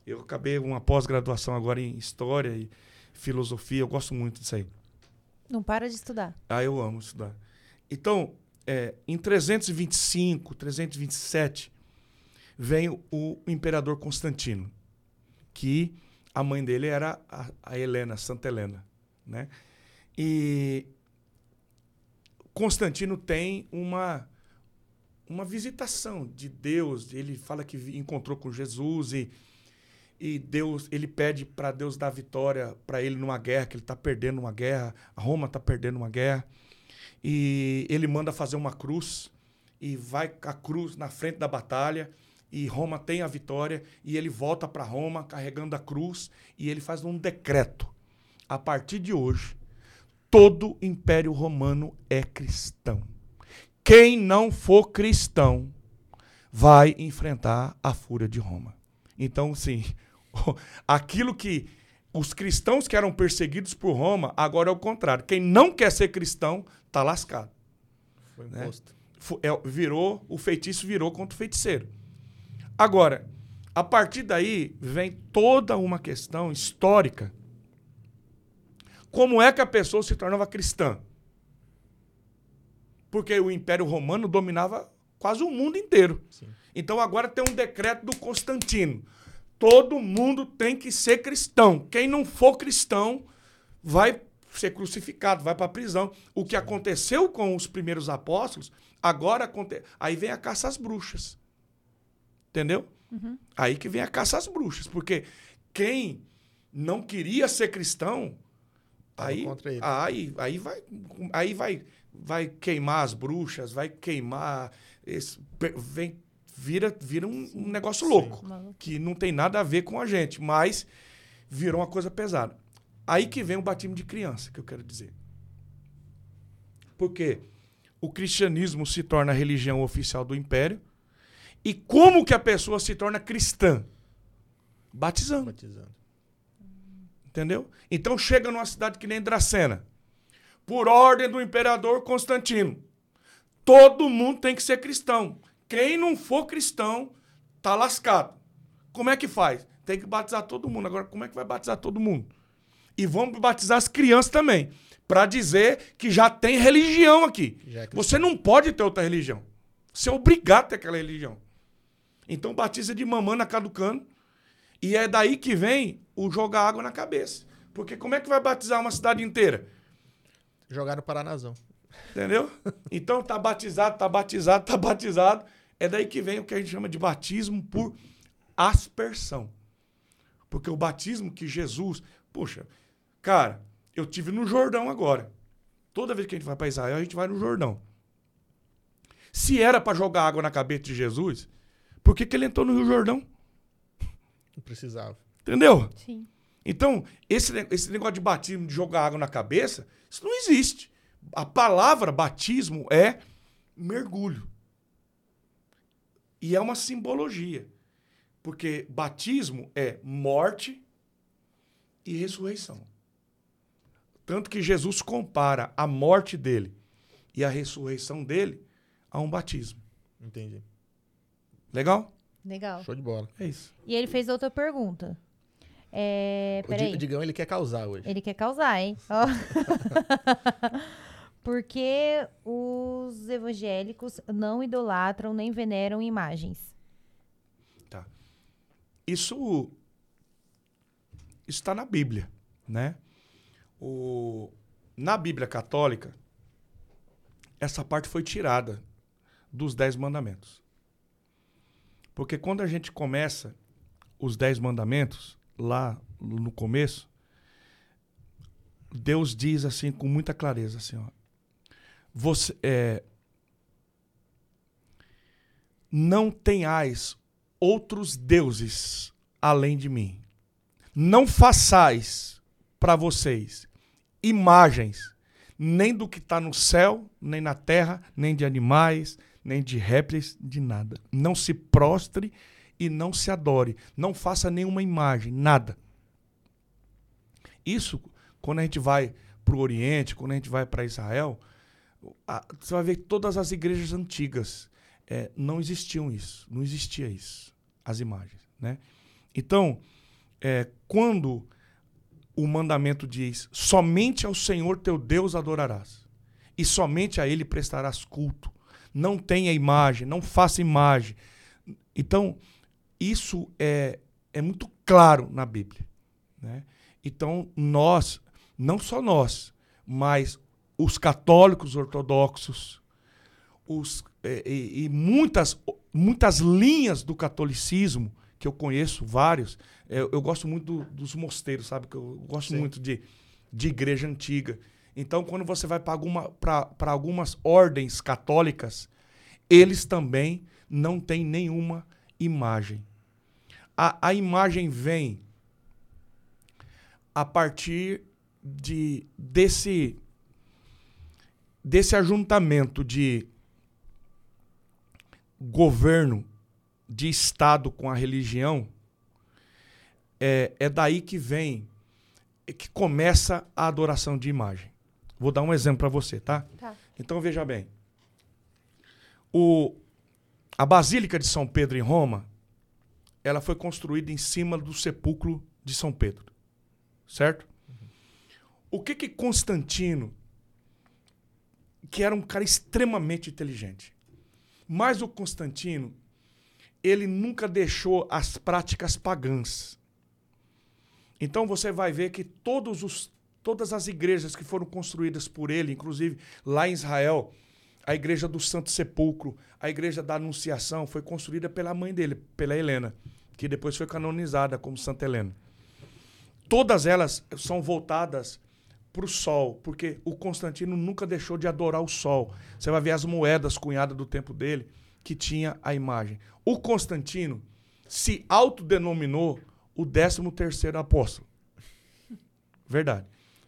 Eu acabei uma pós-graduação agora em história e filosofia. Eu gosto muito disso aí. Não para de estudar. Ah, eu amo estudar. Então, é, em 325, 327, vem o, imperador Constantino, que a mãe dele era a, a Helena, Santa Helena, né? E Constantino tem uma uma visitação de Deus. Ele fala que encontrou com Jesus e, e Deus, ele pede para Deus dar vitória para ele numa guerra, que ele está perdendo uma guerra, Roma está perdendo uma guerra. E ele manda fazer uma cruz e vai a cruz na frente da batalha e Roma tem a vitória e ele volta para Roma carregando a cruz e ele faz um decreto. A partir de hoje, todo império romano é cristão. Quem não for cristão vai enfrentar a fúria de Roma. Então, sim, aquilo que os cristãos que eram perseguidos por Roma, agora é o contrário. Quem não quer ser cristão está lascado. Foi né? imposto. É, virou, o feitiço virou contra o feiticeiro. Agora, a partir daí vem toda uma questão histórica. Como é que a pessoa se tornava cristã? Porque o Império Romano dominava quase o mundo inteiro. Sim. Então agora tem um decreto do Constantino. Todo mundo tem que ser cristão. Quem não for cristão vai ser crucificado, vai para a prisão. O que aconteceu com os primeiros apóstolos, agora acontece. Aí vem a caça às bruxas. Entendeu? Uhum. Aí que vem a caça às bruxas. Porque quem não queria ser cristão, Tava aí, aí, aí vai, aí vai, vai queimar as bruxas, vai queimar, esse, vem, vira, vira um, um negócio louco Maluco. que não tem nada a ver com a gente, mas virou uma coisa pesada. Aí que vem o batismo de criança, que eu quero dizer. Porque o cristianismo se torna a religião oficial do império. E como que a pessoa se torna cristã? Batizando. Batizando. Entendeu? Então chega numa cidade que nem Dracena. Por ordem do imperador Constantino. Todo mundo tem que ser cristão. Quem não for cristão, tá lascado. Como é que faz? Tem que batizar todo mundo. Agora, como é que vai batizar todo mundo? E vamos batizar as crianças também. Para dizer que já tem religião aqui. É. Você não pode ter outra religião. Você é obrigado a ter aquela religião. Então batiza de mamã na caducando. E é daí que vem o jogar água na cabeça. Porque como é que vai batizar uma cidade inteira? Jogar no Paranazão. Entendeu? Então tá batizado, tá batizado, tá batizado. É daí que vem o que a gente chama de batismo por aspersão. Porque o batismo que Jesus. Poxa, cara, eu tive no Jordão agora. Toda vez que a gente vai para Israel, a gente vai no Jordão. Se era para jogar água na cabeça de Jesus, por que, que ele entrou no Rio Jordão? Não precisava. Entendeu? Sim. Então, esse, esse negócio de batismo, de jogar água na cabeça, isso não existe. A palavra batismo é mergulho. E é uma simbologia. Porque batismo é morte e ressurreição. Tanto que Jesus compara a morte dele e a ressurreição dele a um batismo. Entendi. Legal? Legal. Show de bola. É isso. E ele fez outra pergunta. É, O, peraí. O Digão, ele quer causar hoje. Ele quer causar, hein? Ó. Porque os evangélicos não idolatram nem veneram imagens. Tá. Isso está na Bíblia, né? O, na Bíblia católica, essa parte foi tirada dos Dez Mandamentos. Porque quando a gente começa os Dez Mandamentos, lá no começo, Deus diz assim com muita clareza assim, ó, você é, não tenhais outros deuses além de mim. Não façais para vocês imagens, nem do que está no céu, nem na terra, nem de animais, nem de répteis, de nada. Não se prostre e não se adore. Não faça nenhuma imagem, nada. Isso, quando a gente vai para o Oriente, quando a gente vai para Israel, a- você vai ver todas as igrejas antigas é, não existiam isso, não existia isso, as imagens, né? Então, é, quando o mandamento diz: somente ao Senhor teu Deus adorarás e somente a Ele prestarás culto, não tenha imagem, não faça imagem. Então, isso é, é muito claro na Bíblia, né? Então, nós, não só nós, mas os católicos ortodoxos, os, eh, e, e muitas, muitas linhas do catolicismo, que eu conheço vários, eu, eu gosto muito do- dos mosteiros, sabe? Que eu gosto Sim. muito de, de igreja antiga. Então, quando você vai para alguma, pra- pra algumas ordens católicas, eles também não têm nenhuma imagem. A, a imagem vem a partir de desse desse ajuntamento de governo de estado com a religião é, é daí que vem é que começa a adoração de imagem. Vou dar um exemplo para você, tá? Tá. Então veja bem. O, a Basílica de São Pedro em Roma, ela foi construída em cima do sepulcro de São Pedro. Certo? O que que Constantino, que era um cara extremamente inteligente, mas o Constantino, ele nunca deixou as práticas pagãs. Então você vai ver que todos os, todas as igrejas que foram construídas por ele, inclusive lá em Israel, a igreja do Santo Sepulcro, a igreja da Anunciação, foi construída pela mãe dele, pela Helena, que depois foi canonizada como Santa Helena. Todas elas são voltadas para o sol, porque o Constantino nunca deixou de adorar o sol. Você vai ver as moedas cunhadas do tempo dele, que tinha a imagem. O Constantino se autodenominou o 13 terceiro apóstolo. Verdade.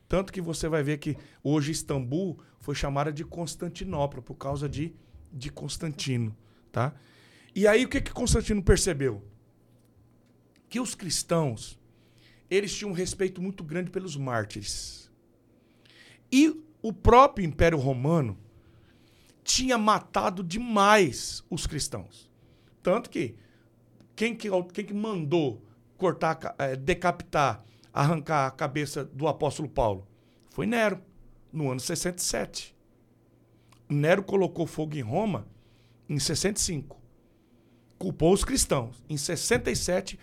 Tanto que você vai ver que hoje Istambul foi chamada de Constantinopla por causa de, de Constantino, tá? E aí o que que Constantino percebeu? Que os cristãos eles tinham um respeito muito grande pelos mártires. E o próprio Império Romano tinha matado demais os cristãos. Tanto que quem que, quem que mandou cortar, eh, decapitar, arrancar a cabeça do apóstolo Paulo? Foi Nero, no ano 67. Nero colocou fogo em Roma em 65. Culpou os cristãos. Em 67,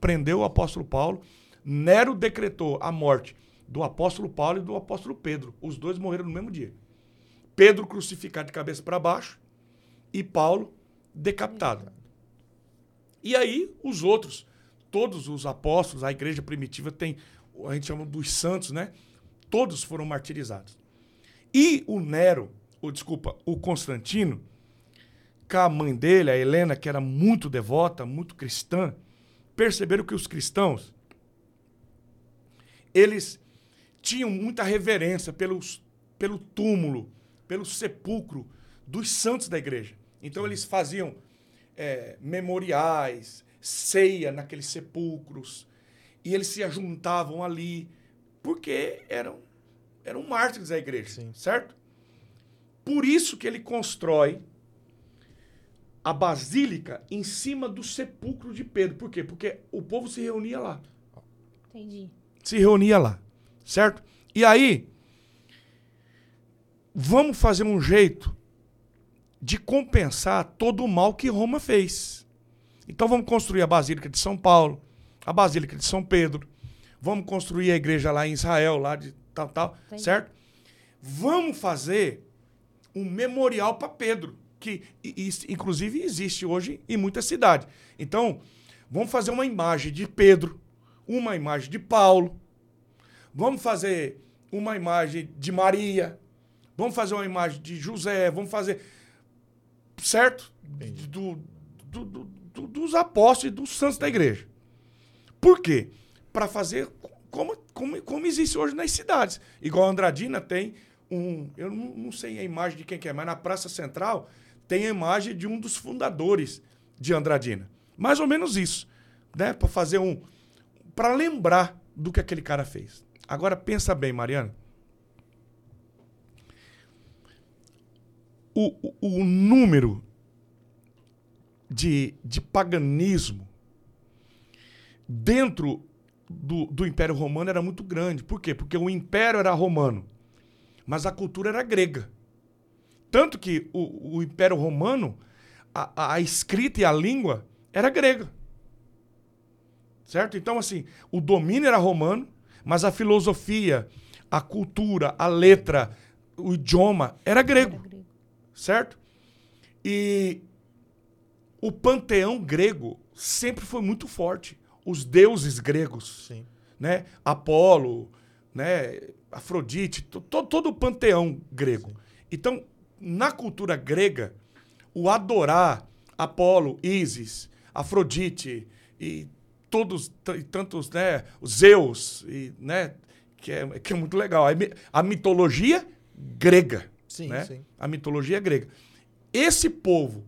prendeu o apóstolo Paulo. Nero decretou a morte do apóstolo Paulo e do apóstolo Pedro. Os dois morreram no mesmo dia. Pedro crucificado de cabeça para baixo e Paulo decapitado. E aí, os outros, todos os apóstolos, a igreja primitiva tem, a gente chama dos santos, né? Todos foram martirizados. E o Nero, ou desculpa, o Constantino, com a mãe dele, a Helena, que era muito devota, muito cristã, perceberam que os cristãos eles tinham muita reverência pelos, pelo túmulo, pelo sepulcro dos santos da igreja. Então eles faziam é, memoriais, ceia naqueles sepulcros, e eles se ajuntavam ali, porque eram, eram mártires da igreja, Sim. certo? Por isso que ele constrói a basílica em cima do sepulcro de Pedro. Por quê? Porque o povo se reunia lá Entendi. se reunia lá, certo? E aí, vamos fazer um jeito de compensar todo o mal que Roma fez. Então vamos construir a Basílica de São Paulo, a Basílica de São Pedro, vamos construir a igreja lá em Israel, lá de tal, tal, Entendi. certo? Vamos fazer um memorial para Pedro, que inclusive existe hoje em muitas cidades. Então, vamos fazer uma imagem de Pedro, uma imagem de Paulo, vamos fazer uma imagem de Maria, vamos fazer uma imagem de José, vamos fazer. Certo? Do, do- do- do- dos apóstolos e dos santos da igreja. Por quê? Para fazer como, como, como existe hoje nas cidades. Igual a Andradina tem um. Eu não, não sei a imagem de quem que é, mas na Praça Central tem a imagem de um dos fundadores de Andradina. Mais ou menos isso. Né? Para fazer um. Para lembrar do que aquele cara fez. Agora pensa bem, Mariana. O, o, o número de, de paganismo dentro do, do Império Romano era muito grande. Por quê? Porque o Império era romano, mas a cultura era grega. Tanto que o, o Império Romano, a, a- escrita e a língua era grega. Certo? Então, assim, o domínio era romano, mas a filosofia, a cultura, a letra, o idioma era grego Era grego. certo? E o panteão grego sempre foi muito forte. Os deuses gregos, Sim. né? Apolo, né? Afrodite, to- to- todo o panteão grego. Então, na cultura grega, o adorar Apolo, Ísis, Afrodite e todos e tantos, né, os Zeus e, né, que é, que é muito legal. A mi- A mitologia grega, Sim, né? sim. A mitologia grega. Esse povo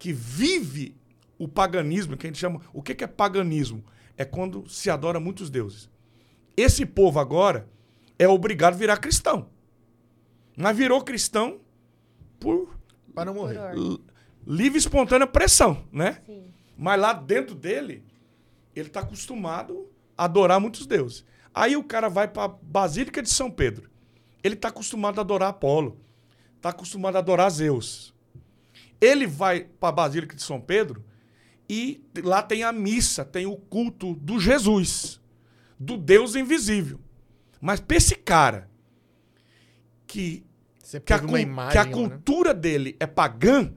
que vive o paganismo, que a gente chama, o que que é paganismo? É quando se adora muitos deuses. Esse povo agora é obrigado a virar cristão. Mas virou cristão por Pra não morrer. Livre e espontânea pressão, né? Sim. Mas lá dentro dele, ele está acostumado a adorar muitos deuses. Aí o cara vai para a Basílica de São Pedro. Ele está acostumado a adorar Apolo. Está acostumado a adorar Zeus. Ele vai para a Basílica de São Pedro e lá tem a missa, tem o culto do Jesus, do Deus invisível. Mas para esse cara que que a, imagem que a né? cultura dele é pagã,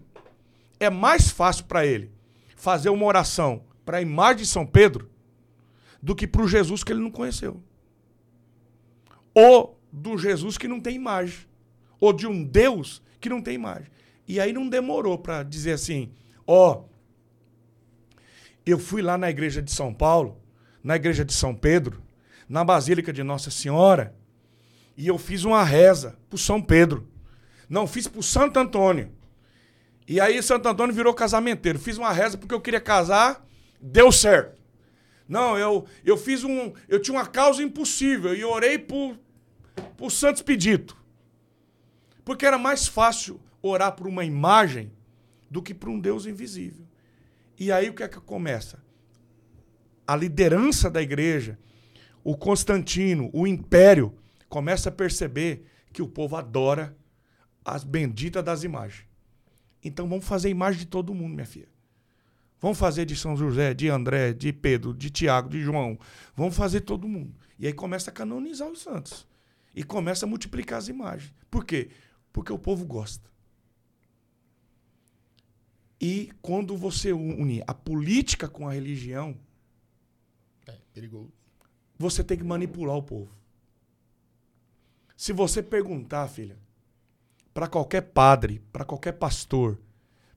é mais fácil para ele fazer uma oração para a imagem de São Pedro do que para o Jesus que ele não conheceu. Ou do Jesus que não tem imagem. Ou de um Deus que não tem imagem. E aí não demorou para dizer assim: ó, eu fui lá na igreja de São Paulo, na igreja de São Pedro, na Basílica de Nossa Senhora, e eu fiz uma reza pro São Pedro. Não, fiz pro Santo Antônio. E aí Santo Antônio virou casamenteiro. Fiz uma reza porque eu queria casar, deu certo. Não, eu, eu fiz um. Eu tinha uma causa impossível e orei por, por Santo Expedito. Porque era mais fácil orar por uma imagem do que por um Deus invisível. E aí o que é que começa? A liderança da igreja, o Constantino, o império, começa a perceber que o povo adora as benditas das imagens. Então vamos fazer imagem de todo mundo, minha filha. Vamos fazer de São José, de André, de Pedro, de Tiago, de João. Vamos fazer todo mundo. E aí começa a canonizar os santos. E começa a multiplicar as imagens. Por quê? Porque o povo gosta. E quando você une a política com a religião, É, perigoso. você tem que manipular o povo. Se você perguntar, filha, para qualquer padre, para qualquer pastor,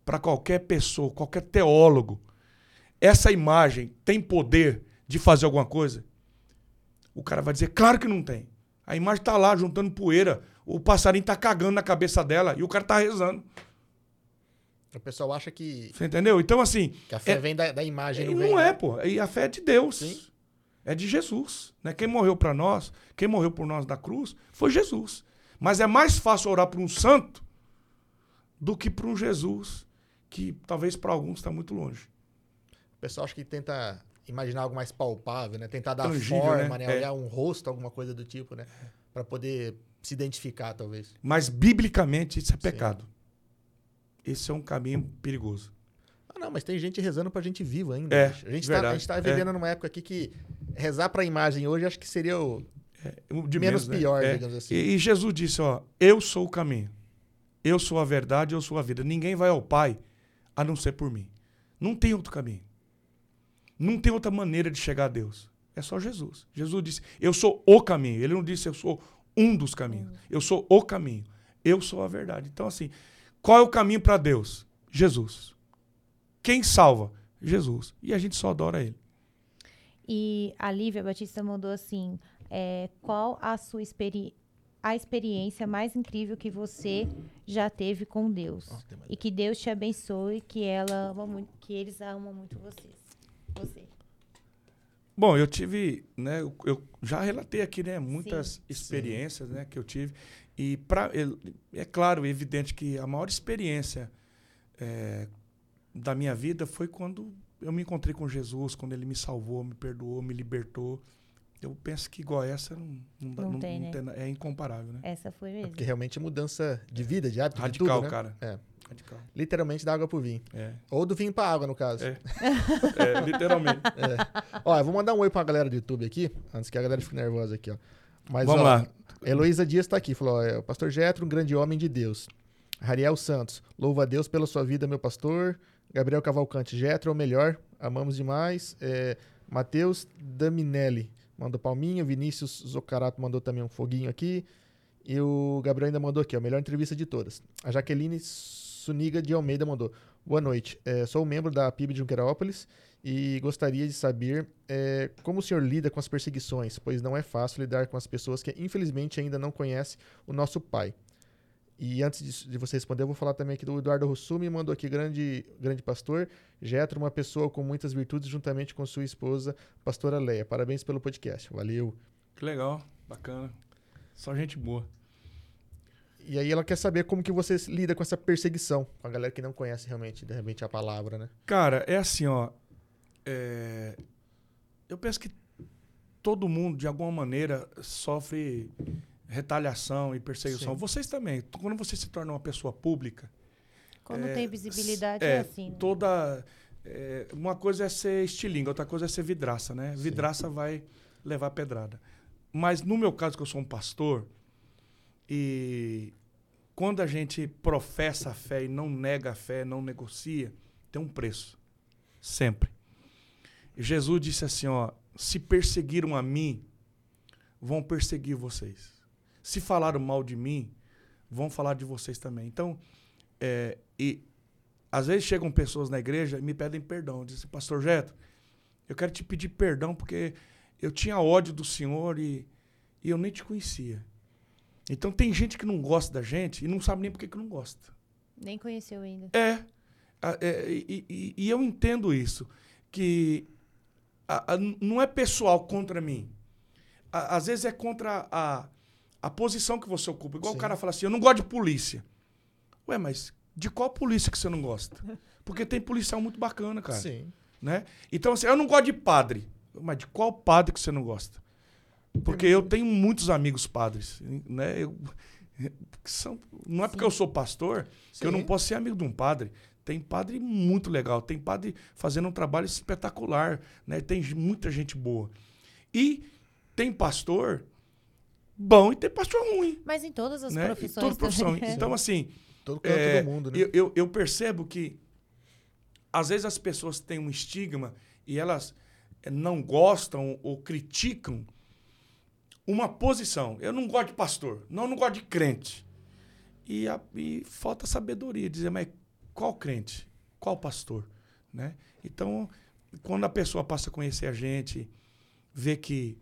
para qualquer pessoa, qualquer teólogo, essa imagem tem poder de fazer alguma coisa? O cara vai dizer, claro que não tem. A imagem está lá juntando poeira, o passarinho está cagando na cabeça dela e o cara está rezando. O pessoal acha que, Você entendeu? Então, assim, que a fé É- vem da, da imagem, e não não, vem. é, né? pô. E a fé é de Deus. Sim. É de Jesus. Né? Quem morreu para nós, quem morreu por nós na cruz, foi Jesus. Mas é mais fácil orar por um santo do que por um Jesus que talvez para alguns está muito longe. O pessoal acha que tenta imaginar algo mais palpável, né? Tentar dar Tangível, forma, né? né? É. Olhar um rosto, alguma coisa do tipo, né? Pra poder se identificar, talvez. Mas biblicamente isso é Sim. pecado. Esse é um caminho perigoso. Ah, não, mas tem gente rezando pra gente viva ainda. É, a, gente tá, a gente tá É. vivendo numa época aqui que rezar pra imagem hoje acho que seria o De menos, né? pior, É. digamos assim. E, e Jesus disse, ó, eu sou o caminho. Eu sou a verdade, eu sou a vida. Ninguém vai ao Pai a não ser por mim. Não tem outro caminho. Não tem outra maneira de chegar a Deus. É só Jesus. Jesus disse, eu sou o caminho. Ele não disse, eu sou um dos caminhos. Eu sou o caminho. Eu sou a verdade. Então, assim, qual é o caminho para Deus? Jesus. Quem salva? Jesus. E a gente só adora Ele. E a Lívia Batista mandou assim: é, qual a sua experi a experiência mais incrível que você já teve com Deus? E que Deus te abençoe, que ela ama muito, que eles amam muito vocês. Você. Bom, eu tive, né, eu, eu já relatei aqui, né, muitas experiências, né, que eu tive e para é claro, é evidente que a maior experiência é, da minha vida foi quando eu me encontrei com Jesus, quando Ele me salvou, me perdoou, me libertou. Eu penso que igual essa não, não, dá- Não tem, né? na- é incomparável, né? Essa foi É mesmo. porque realmente é mudança de vida, de hábito, Radical, de tudo, né? cara. É. Radical. Literalmente da água pro vinho. É, Ou do vinho pra água, no caso. É. é literalmente. Ó, eu vou mandar um oi pra galera do YouTube aqui, antes que a galera fique nervosa aqui, ó. Mas, Vamos ó, lá. Heloísa Dias tá aqui, falou, ó, é, o pastor Getro, um grande homem de Deus. Rariel Santos, louva a Deus pela sua vida, meu pastor. Gabriel Cavalcante, Getro é o melhor. Amamos demais. É, Matheus Daminelli mandou palminha. Vinícius Zocarato mandou também um foguinho aqui. E o Gabriel ainda mandou aqui, a melhor entrevista de todas. A Jaqueline Suniga de Almeida mandou. Boa noite. É, sou membro da PIB de Junquerópolis e gostaria de saber é, como o senhor lida com as perseguições, pois não é fácil lidar com as pessoas que infelizmente ainda não conhecem o nosso pai. E antes de, você responder, eu vou falar também aqui do Eduardo Rossumi, mandou aqui grande, grande pastor, Getro, uma pessoa com muitas virtudes, juntamente com sua esposa, pastora Leia. Parabéns pelo podcast. Valeu. Que legal, bacana. Só gente boa. E aí ela quer saber como que você lida com essa perseguição, com a galera que não conhece realmente, de repente, a palavra, né? Cara, é assim, ó. é, Eu penso que todo mundo, de alguma maneira, sofre retaliação e perseguição. Sim. Vocês também. Quando você se torna uma pessoa pública, Quando É, tem visibilidade, é, é, assim. né? toda. é, uma coisa é ser estilingue, outra coisa é ser vidraça, né? Vidraça vai levar pedrada. Mas no meu caso, que eu sou um pastor, e quando a gente professa a fé e não nega a fé, não negocia, tem um preço. Sempre. Jesus disse assim: ó, se perseguiram a mim, vão perseguir vocês. Se falaram mal de mim, vão falar de vocês também. Então, é, e às vezes chegam pessoas na igreja e me pedem perdão. Dizem, pastor Jeto, eu quero te pedir perdão porque eu tinha ódio do senhor e, e eu nem te conhecia. Então tem gente que não gosta da gente e não sabe nem por que que não gosta. Nem conheceu ainda. É. A- é, e, e- e eu entendo isso. Que a- a- não é pessoal contra mim. A- às vezes é contra a, a posição que você ocupa. Igual Sim. o cara fala assim: eu não gosto de polícia. Ué, mas de qual polícia que você não gosta? Porque tem policial muito bacana, cara. Sim. Né? Então, assim, eu não gosto de padre. Mas de qual padre que você não gosta? Porque eu tenho muitos amigos padres. Né? Eu- são, não é porque eu sou pastor que eu não Sim. posso ser amigo de um padre. Tem padre muito legal, tem padre fazendo um trabalho espetacular, né? Tem muita gente boa. E tem pastor bom e tem pastor ruim, Mas em todas as né? Em profissões. toda profissão. Então, assim, Todo canto é, do mundo, né? eu, eu, eu percebo que às vezes as pessoas têm um estigma e elas eh, não gostam ou criticam uma posição. Eu não gosto de pastor, não, eu não gosto de crente. E, a- e falta sabedoria, dizer, mas qual crente? Qual pastor? Né? Então, quando a pessoa passa a conhecer a gente, vê que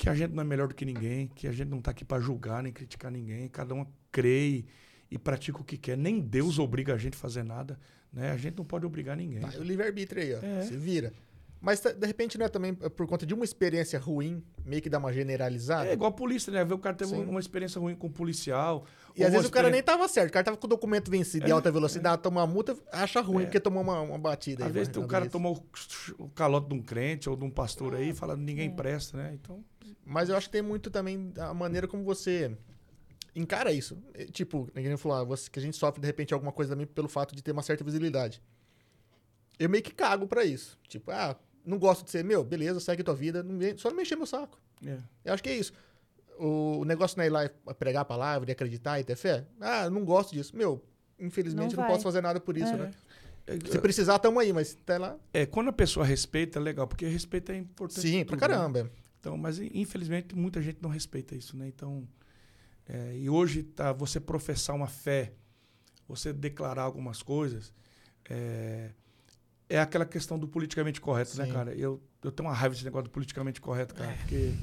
que a gente não é melhor do que ninguém, que a gente não está aqui para julgar nem criticar ninguém, cada um crê e, pratica o que quer. Nem Deus obriga a gente a fazer nada, né? A gente não pode obrigar ninguém. Tá, o livre-arbítrio aí, ó. É. Se vira. Mas tá- de repente não é também por conta de uma experiência ruim, meio que dá uma generalizada. É igual a polícia, né? Vê o cara teve Sim. uma experiência ruim com um policial. E às vezes o cara nem tava certo. O cara tava com o documento vencido de É, alta velocidade, toma uma multa, acha ruim É. porque tomou uma, uma batida. Às aí, vezes o cara vez. tomou o calote de um crente ou de um pastor aí e fala ninguém É. presta, né? Então, Mas eu acho que tem muito também a maneira como você encara isso. É, Tipo, ninguém falou, ah, você- que a gente sofre de repente alguma coisa também pelo fato de ter uma certa visibilidade. Eu meio que cago pra isso. Tipo, ah, não gosto de ser meu, beleza, segue tua vida, só não me encher meu saco. é. Eu acho que é isso. O negócio não é ir lá pregar a palavra e acreditar e ter fé. Ah, não gosto disso. Meu, infelizmente Não não, posso fazer nada por isso, É. né? É, Se precisar, tamo aí, mas tá lá. é, quando a pessoa respeita, é legal, porque respeito é importante. Sim, pra tudo, né? Então, mas infelizmente muita gente não respeita isso, né? Então, é, e hoje tá você professar uma fé, você declarar algumas coisas, é, é aquela questão do politicamente correto, né, Sim. cara? Eu, eu tenho uma raiva desse negócio do politicamente correto, cara, porque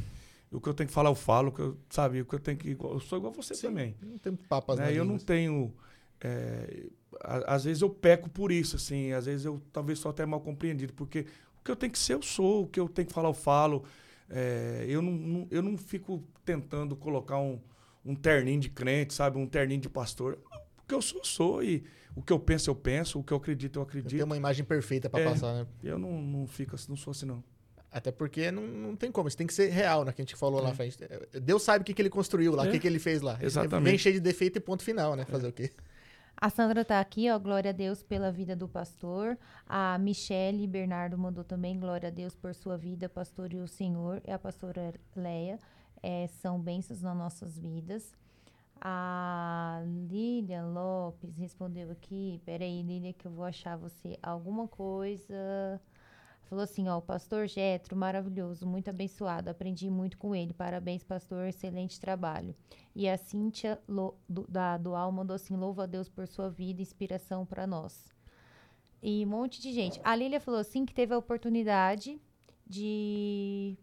o que eu tenho que falar eu falo, o que eu, sabe, o que eu tenho que eu sou igual a você Sim, também. Não tem papas né? Eu não tenho é, a- às vezes eu peco por isso, assim, às vezes eu talvez sou até mal compreendido, porque o que eu tenho que ser eu sou, o que eu tenho que falar eu falo. É, eu, não, não- eu não fico tentando colocar um, um terninho de crente, sabe, um terninho de pastor. O que eu sou, sou, e o que eu penso, eu penso, o que eu acredito, eu Tem acredito. uma imagem perfeita pra É. passar, né? Eu não, não fico assim, não sou assim, não. Até porque não, não tem como. Isso tem que ser real, né? Que a gente falou lá É. na frente. Deus sabe o que, que ele construiu lá, o É. que, que ele fez lá. Exatamente. Vem cheio de defeito e ponto final, né? Fazer o quê? A Sandra tá aqui, ó. Glória a Deus pela vida do pastor. A Michele Bernardo mandou também. Glória a Deus por sua vida, pastor e o Senhor. E a pastora Leia. É, são bênçãos nas nossas vidas. A Lilian Lopes respondeu aqui. Peraí, Lilian, que eu vou achar você alguma coisa. Falou assim, ó, o pastor Getro, maravilhoso, muito abençoado, aprendi muito com ele, parabéns, pastor, excelente trabalho. E a Cíntia Lo, do, da Dual mandou assim, louva a Deus por sua vida, inspiração para nós. E um monte de gente. A Lília falou assim que teve a oportunidade de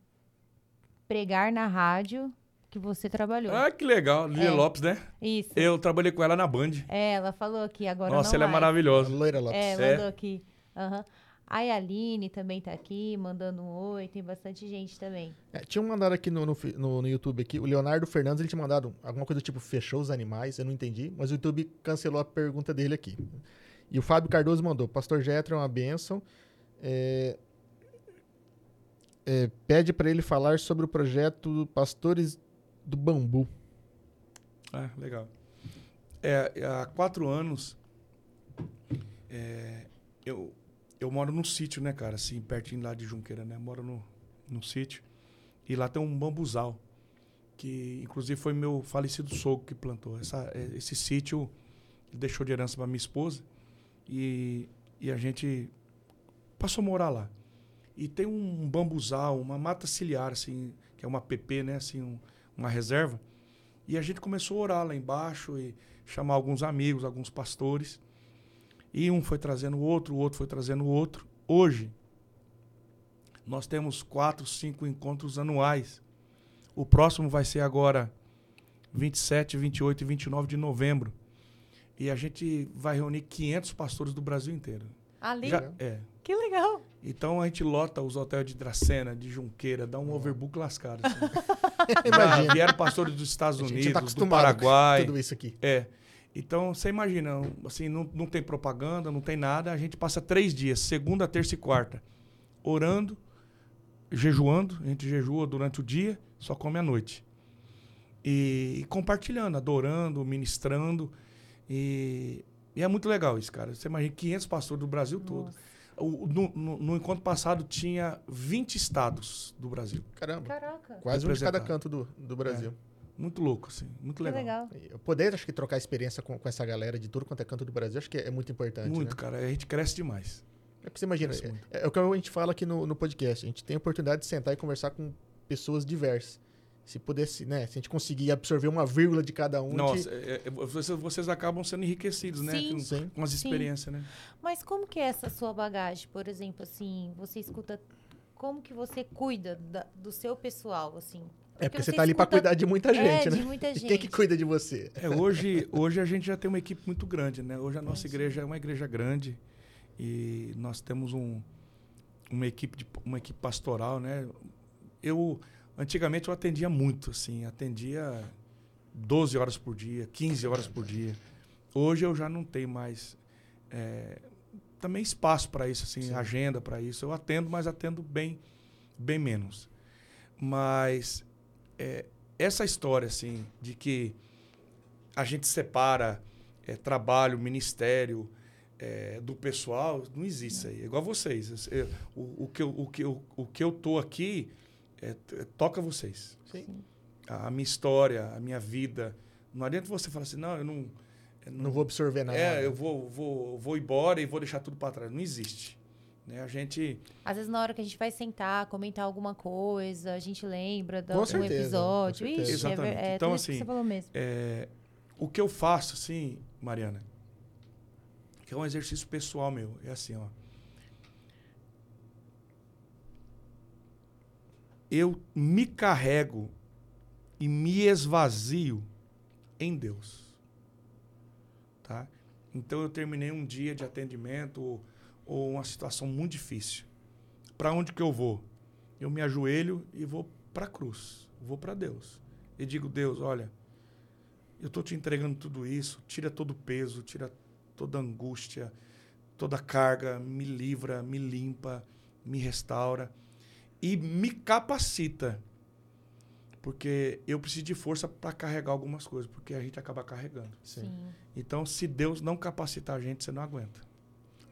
pregar na rádio que você trabalhou. Ah, que legal. Lília É. Lopes, né? Isso. Eu trabalhei com ela na Band. É, ela falou aqui agora Nossa, não ela é mais. maravilhosa. Loira Lopes. É, É. mandou aqui. Aham. A Aline também tá aqui, mandando um oi. Tem bastante gente também. É, tinha um mandado aqui no, no, no- no YouTube aqui, o Leonardo Fernandes, ele tinha mandado alguma coisa tipo, fechou os animais, eu não entendi, mas o YouTube cancelou a pergunta dele aqui. E o Fábio Cardoso mandou, Pastor Getro é uma bênção, é, é, pede para ele falar sobre o projeto Pastores do Bambu. Ah, legal. É, há quatro anos, é, eu, eu moro num sítio, né, cara? Assim, pertinho lá de Junqueira, né? Moro no, num sítio. E lá tem um bambuzal, que inclusive foi meu falecido sogro que plantou. Essa, é, esse sítio deixou de herança para minha esposa e, e a gente passou a morar lá. E tem um bambuzal, uma mata ciliar, assim, que é uma PP, né? Assim, um- uma reserva. E a gente começou a orar lá embaixo e chamar alguns amigos, alguns pastores. E um foi trazendo o outro, o outro foi trazendo o outro. Hoje, nós temos quatro, cinco encontros anuais. O próximo vai ser agora 27, 28 e 29 de novembro. E a gente vai reunir 500 pastores do Brasil inteiro. Ali? Já- é. Que legal. Então a gente lota os hotéis de Dracena, de Junqueira, dá um overbook lascado. Assim. Imagina. vieram pastores dos Estados A gente Unidos, tá do Paraguai. com tudo isso aqui. É. Então, você imagina, assim, não, não tem propaganda, não tem nada. A gente passa três dias, segunda, terça e quarta, orando, jejuando. A gente jejua durante o dia, só come à noite. E, e compartilhando, adorando, ministrando. E, e é muito legal isso, cara. Você imagina 500 pastores do Brasil todo. Nossa. O- no, no- no encontro passado tinha 20 estados do Brasil. Caramba, Caraca. quase um de cada canto do, do Brasil. Muito louco, assim. Muito legal. legal. Eu poder, acho que, trocar experiência com, com essa galera de tudo quanto é canto do Brasil, acho que é muito importante, Muito, né? cara. A gente cresce demais. É porque você imagina, é, muito. é o que a gente fala aqui no, no podcast. A gente tem a oportunidade de sentar e conversar com pessoas diversas. Se pudesse, né? Se a gente conseguir absorver uma vírgula de cada um. Nossa, de- é- é- vocês, vocês acabam sendo enriquecidos, né? Sim. Com, Sim. com as Sim. experiências, né? Mas como que é essa sua bagagem, por exemplo, assim, você escuta como que você cuida da- do seu pessoal, assim? É porque você você tá ali escuta- cuidar de muita gente, é, né? de muita E gente. quem que cuida de você? É, hoje, hoje a gente já tem uma equipe muito grande, né? Hoje a nossa Isso. igreja é uma igreja grande e nós temos um, uma, equipe de, uma equipe pastoral, né? Eu, antigamente, eu atendia muito, assim, atendia 12 horas por dia, 15 horas por dia. Hoje eu já não tenho mais é, também espaço para isso, assim, Sim. agenda para isso. Eu atendo, mas atendo bem, bem menos. Mas é, essa história, assim, de que a gente separa é, trabalho, ministério é, do pessoal, não existe isso aí. É igual vocês. Eu- o, o, que eu, o, que eu, o que eu tô aqui é, t- toca vocês. Sim. A, a minha história, a minha vida. Não adianta você falar assim, não, eu não. eu Não vou absorver nada. É, eu vou, vou, vou embora e vou deixar tudo para trás. Não existe. Né? A gente. Às vezes na hora que a gente vai sentar, comentar alguma coisa, a gente lembra de Com um certeza, episódio. com certeza. Ixi, é, Exatamente. é Então, isso que assim, você falou mesmo. é, o que eu faço, assim, Mariana, que é um exercício pessoal meu, é assim, ó. Eu me carrego e me esvazio em Deus. Tá? Então eu terminei um dia de atendimento ou, uma situação muito difícil. Para onde que eu vou? Eu me ajoelho e vou para a cruz, vou para Deus. E digo, Deus, olha, eu estou te entregando tudo isso, tira todo o peso, tira toda a angústia, toda a carga, me livra, me limpa, me restaura e me capacita. Porque eu preciso de força para carregar algumas coisas, porque a gente acaba carregando. Sim. Então, se Deus não capacitar a gente, você não aguenta.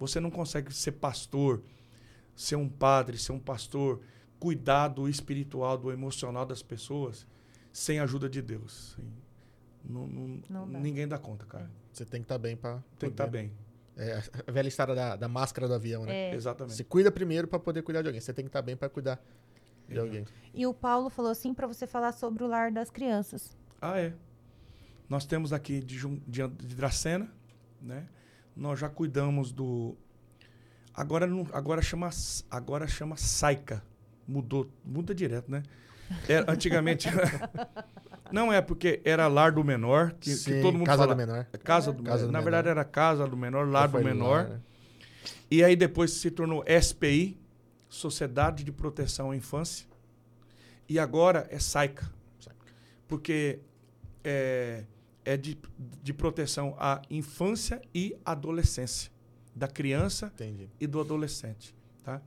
Você não consegue ser pastor, ser um padre, ser um pastor, cuidar do espiritual, do emocional das pessoas, sem a ajuda de Deus. Sim. não- não- Não dá. ninguém dá conta, cara. Você tem que estar bem pra. Tem que estar poder- bem. É a velha história da, da máscara do avião, né? É. Exatamente. Se cuida primeiro pra poder cuidar de alguém. Você tem que estar bem pra cuidar de Exato. alguém. E o Paulo falou assim pra você falar sobre o lar das crianças. Ah, é. Nós temos aqui de, de, de Dracena, né? Nós já cuidamos do. Agora não, agora chama agora chama Saica. Mudou, muda direto, né? Era- antigamente não é porque era lar do menor que, que Sim, todo mundo casa fala. do menor. É Casa do Casa menor. do Na menor. verdade era casa do menor, lar do menor. lá, né? E aí depois se tornou SPI, Sociedade de Proteção à Infância. E agora é SAICA. Saica. Porque é, é de, de proteção à infância e adolescência. Da criança Entendi. e do adolescente. Tá?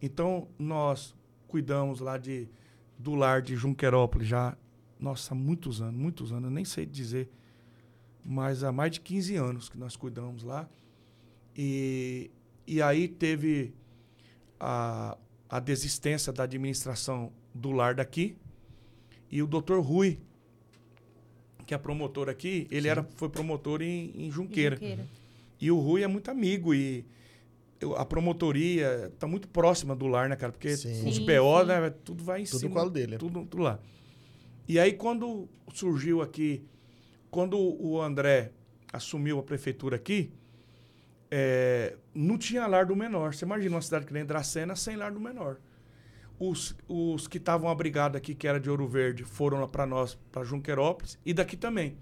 Então, nós cuidamos lá de, do lar de Junquerópolis já, nossa, há muitos anos, muitos anos, eu nem sei dizer, mas há mais de 15 anos que nós cuidamos lá. E, e aí teve a, a desistência da administração do lar daqui, e o doutor Rui, que é promotor aqui, ele Sim. era, foi promotor em, em Junqueira. Junqueira. E o Rui é muito amigo e eu- a promotoria está muito próxima do lar, né, cara? Porque Sim. os PO, sim. né, tudo vai em Tudo no cima. colo dele. Tudo, tudo lá. E aí, quando surgiu aqui, quando o André assumiu a prefeitura aqui, é, não tinha lar do menor. Você imagina uma cidade que nem Dracena sem lar do menor. Os, os que estavam abrigados aqui, que era de Ouro Verde, foram para nós, para Junqueirópolis, e daqui também.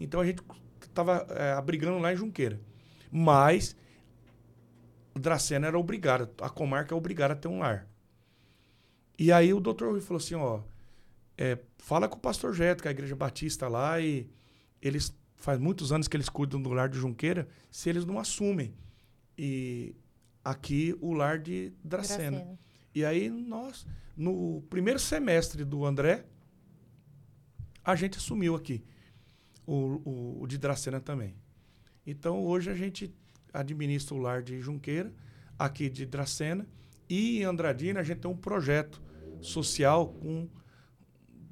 Então a gente estava abrigando lá em Junqueira. Mas Dracena era obrigada, a comarca é obrigada a ter um lar. E aí o doutor Rui falou assim, ó, é, fala com o pastor Jeto, que é a igreja batista lá, e eles faz muitos anos que eles cuidam do lar de Junqueira, se eles não assumem. E aqui o lar de Dracena. Dracena. E aí nós, no primeiro semestre do André, a gente assumiu aqui o, o, o de Dracena também. Então hoje a gente administra o lar de Junqueira, aqui de Dracena, e em Andradina a gente tem um projeto social com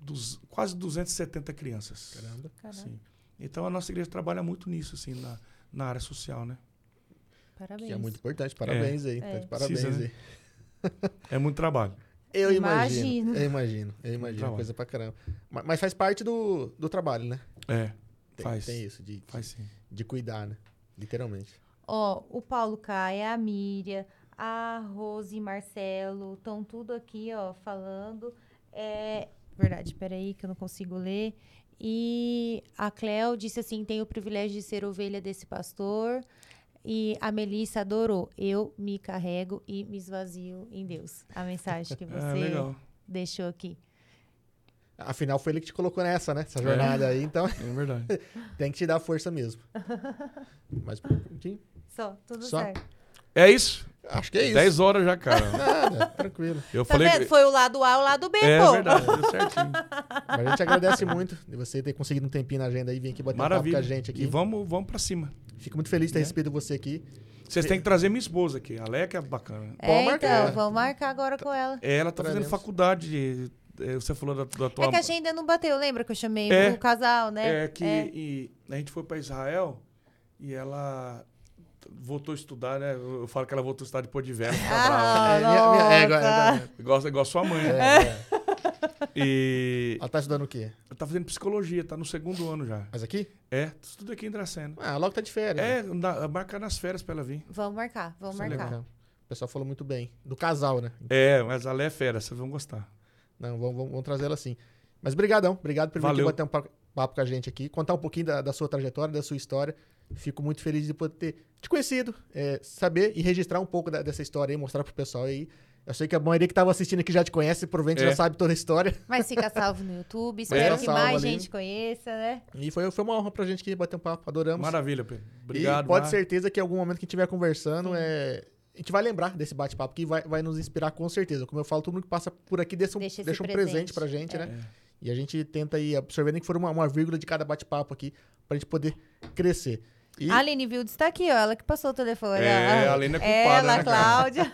dos, quase 270 crianças. Caramba. Caramba. Sim. Então a nossa igreja trabalha muito nisso, assim, na, na área social, né? Parabéns. Que é muito importante. Parabéns aí. É. Tá de parabéns Precisa, né? É muito trabalho. Eu imagino. Imagino. Eu imagino. Eu imagino. Trabalho. Coisa pra caramba. Ma- Mas faz parte do, do trabalho, né? É, Tem, Faz. tem isso, de, faz sim. de cuidar, né? Literalmente. Ó, o Paulo Caia, a Miriam, a Rose e Marcelo, estão tudo aqui, ó, falando. É, verdade, peraí que eu não consigo ler. E a Cleo disse assim, tenho o privilégio de ser ovelha desse pastor. E a Melissa adorou. Eu me carrego e me esvazio em Deus. A mensagem que É, você deixou aqui. Afinal, foi ele que te colocou nessa, né? Essa jornada aí. Então, É verdade. tem que te dar força mesmo. Mas, por um pouquinho, Só, tudo Só? certo. É isso. acho que é isso. 10 horas já, cara. Nada, tranquilo. Eu Tá falei. vendo? Foi o lado A e o lado B, É pô. verdade, deu certinho. Mas a gente agradece muito de você ter conseguido um tempinho na agenda aí, vir aqui bater um papo Maravilha. com a gente aqui. E vamos, vamos pra cima. Fico muito feliz de ter É. recebido você aqui. Vocês têm que trazer minha esposa aqui. A Leia que é bacana. É, Pode marcar. então, vamos marcar agora com ela. É, Ela tá fazendo Traremos. faculdade. de- é, Você falou da, da tua. É que a agenda não bateu, lembra que eu chamei É. o casal, né? É que e a gente foi pra Israel e ela voltou a estudar, né? Eu falo que ela voltou a estudar depois de brava. Ah, É, minha- minha égua, nossa. é, Igual, igual sua mãe. é, né? É. E Ela tá estudando o quê? ela tá fazendo psicologia, tá no segundo ano já. Mas aqui? É, tudo aqui em Dracena. Ah, logo tá de férias. É, na, marcar nas férias pra ela vir. Vamos marcar, vamos Isso é marcar. Então, O pessoal falou muito bem. Do casal, né? É, mas a Leia é fera, vocês vão gostar. Não, vamos, vamos, vamos trazer ela sim. Mas brigadão. Obrigado por vir bater um pa- papo com a gente aqui. Contar um pouquinho da, da sua trajetória, da sua história. Fico muito feliz de poder ter te conhecido, é, saber e registrar um pouco da- dessa história aí, mostrar pro pessoal aí. Eu sei que a maioria que tava assistindo aqui já te conhece, provavelmente É. já sabe toda a história. Mas fica salvo no YouTube. Espero É, que mais ali. gente conheça, né? E foi, foi uma honra pra gente aqui bater um papo. Adoramos. Maravilha, Pedro. Obrigado. E pode Mar. certeza que em algum momento que a gente estiver conversando, Sim. é, a gente vai lembrar desse bate-papo que vai, vai nos inspirar com certeza. Como eu falo, todo mundo que passa por aqui deixa um, Deixa deixa um presente. presente pra gente, É. né? E a gente tenta ir absorvendo nem que for uma, uma vírgula de cada bate-papo aqui pra gente poder crescer. E- A Aline Wildes tá aqui, ó. Ela que passou o telefone. É, a Aline é culpada, Ela, né? Cláudia.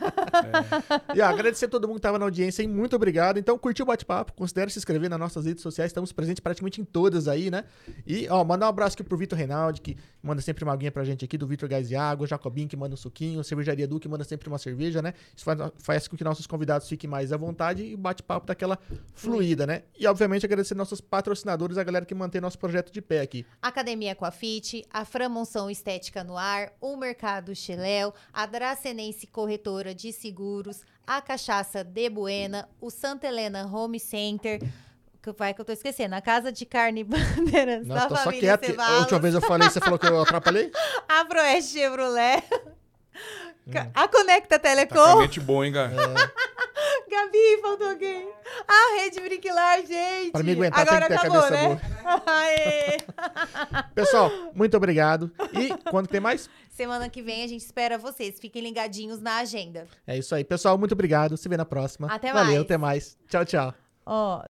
E ó, agradecer a todo mundo que estava na audiência, hein? Muito obrigado. Então, curtiu o bate-papo, considere se inscrever nas nossas redes sociais, estamos presentes praticamente em todas aí, né? E, ó, mandar um abraço aqui pro Vitor Reinaldi, que manda sempre uma aguinha pra gente aqui, do Vitor Gás e Água, Jacobin, que manda um suquinho, Cervejaria Du, que manda sempre uma cerveja, né? Isso faz, faz com que nossos convidados fiquem mais à vontade e o bate-papo daquela fluida, né? E, obviamente, agradecer nossos patrocinadores, a galera que mantém nosso projeto de pé aqui. Academia Coafite, a Estética no Ar, o Mercado Cheléu, a Dracenense Corretora de Seguros, a Cachaça de Buena, o Santa Helena Home Center, que vai que eu tô esquecendo, a Casa de Carne e Bandeiras Nossa, da tô só família quieto. que Ceballos, A última vez eu falei, você falou que eu atrapalhei? a Proeste Chevrolet, Hum. A Conecta Tá Telecom, mente boa, hein, cara? Gabi, faltou alguém, a Rede Brinquilar, gente. Pra me aguentar, tem Agora que ter a acabou, cabeça né? Aê. Pessoal, muito obrigado. E quando tem mais? Semana que vem a gente espera vocês. Fiquem ligadinhos na agenda. É isso aí. Pessoal, muito obrigado. Se vê na próxima. Até Valeu, mais. até mais. Tchau, tchau. Ó,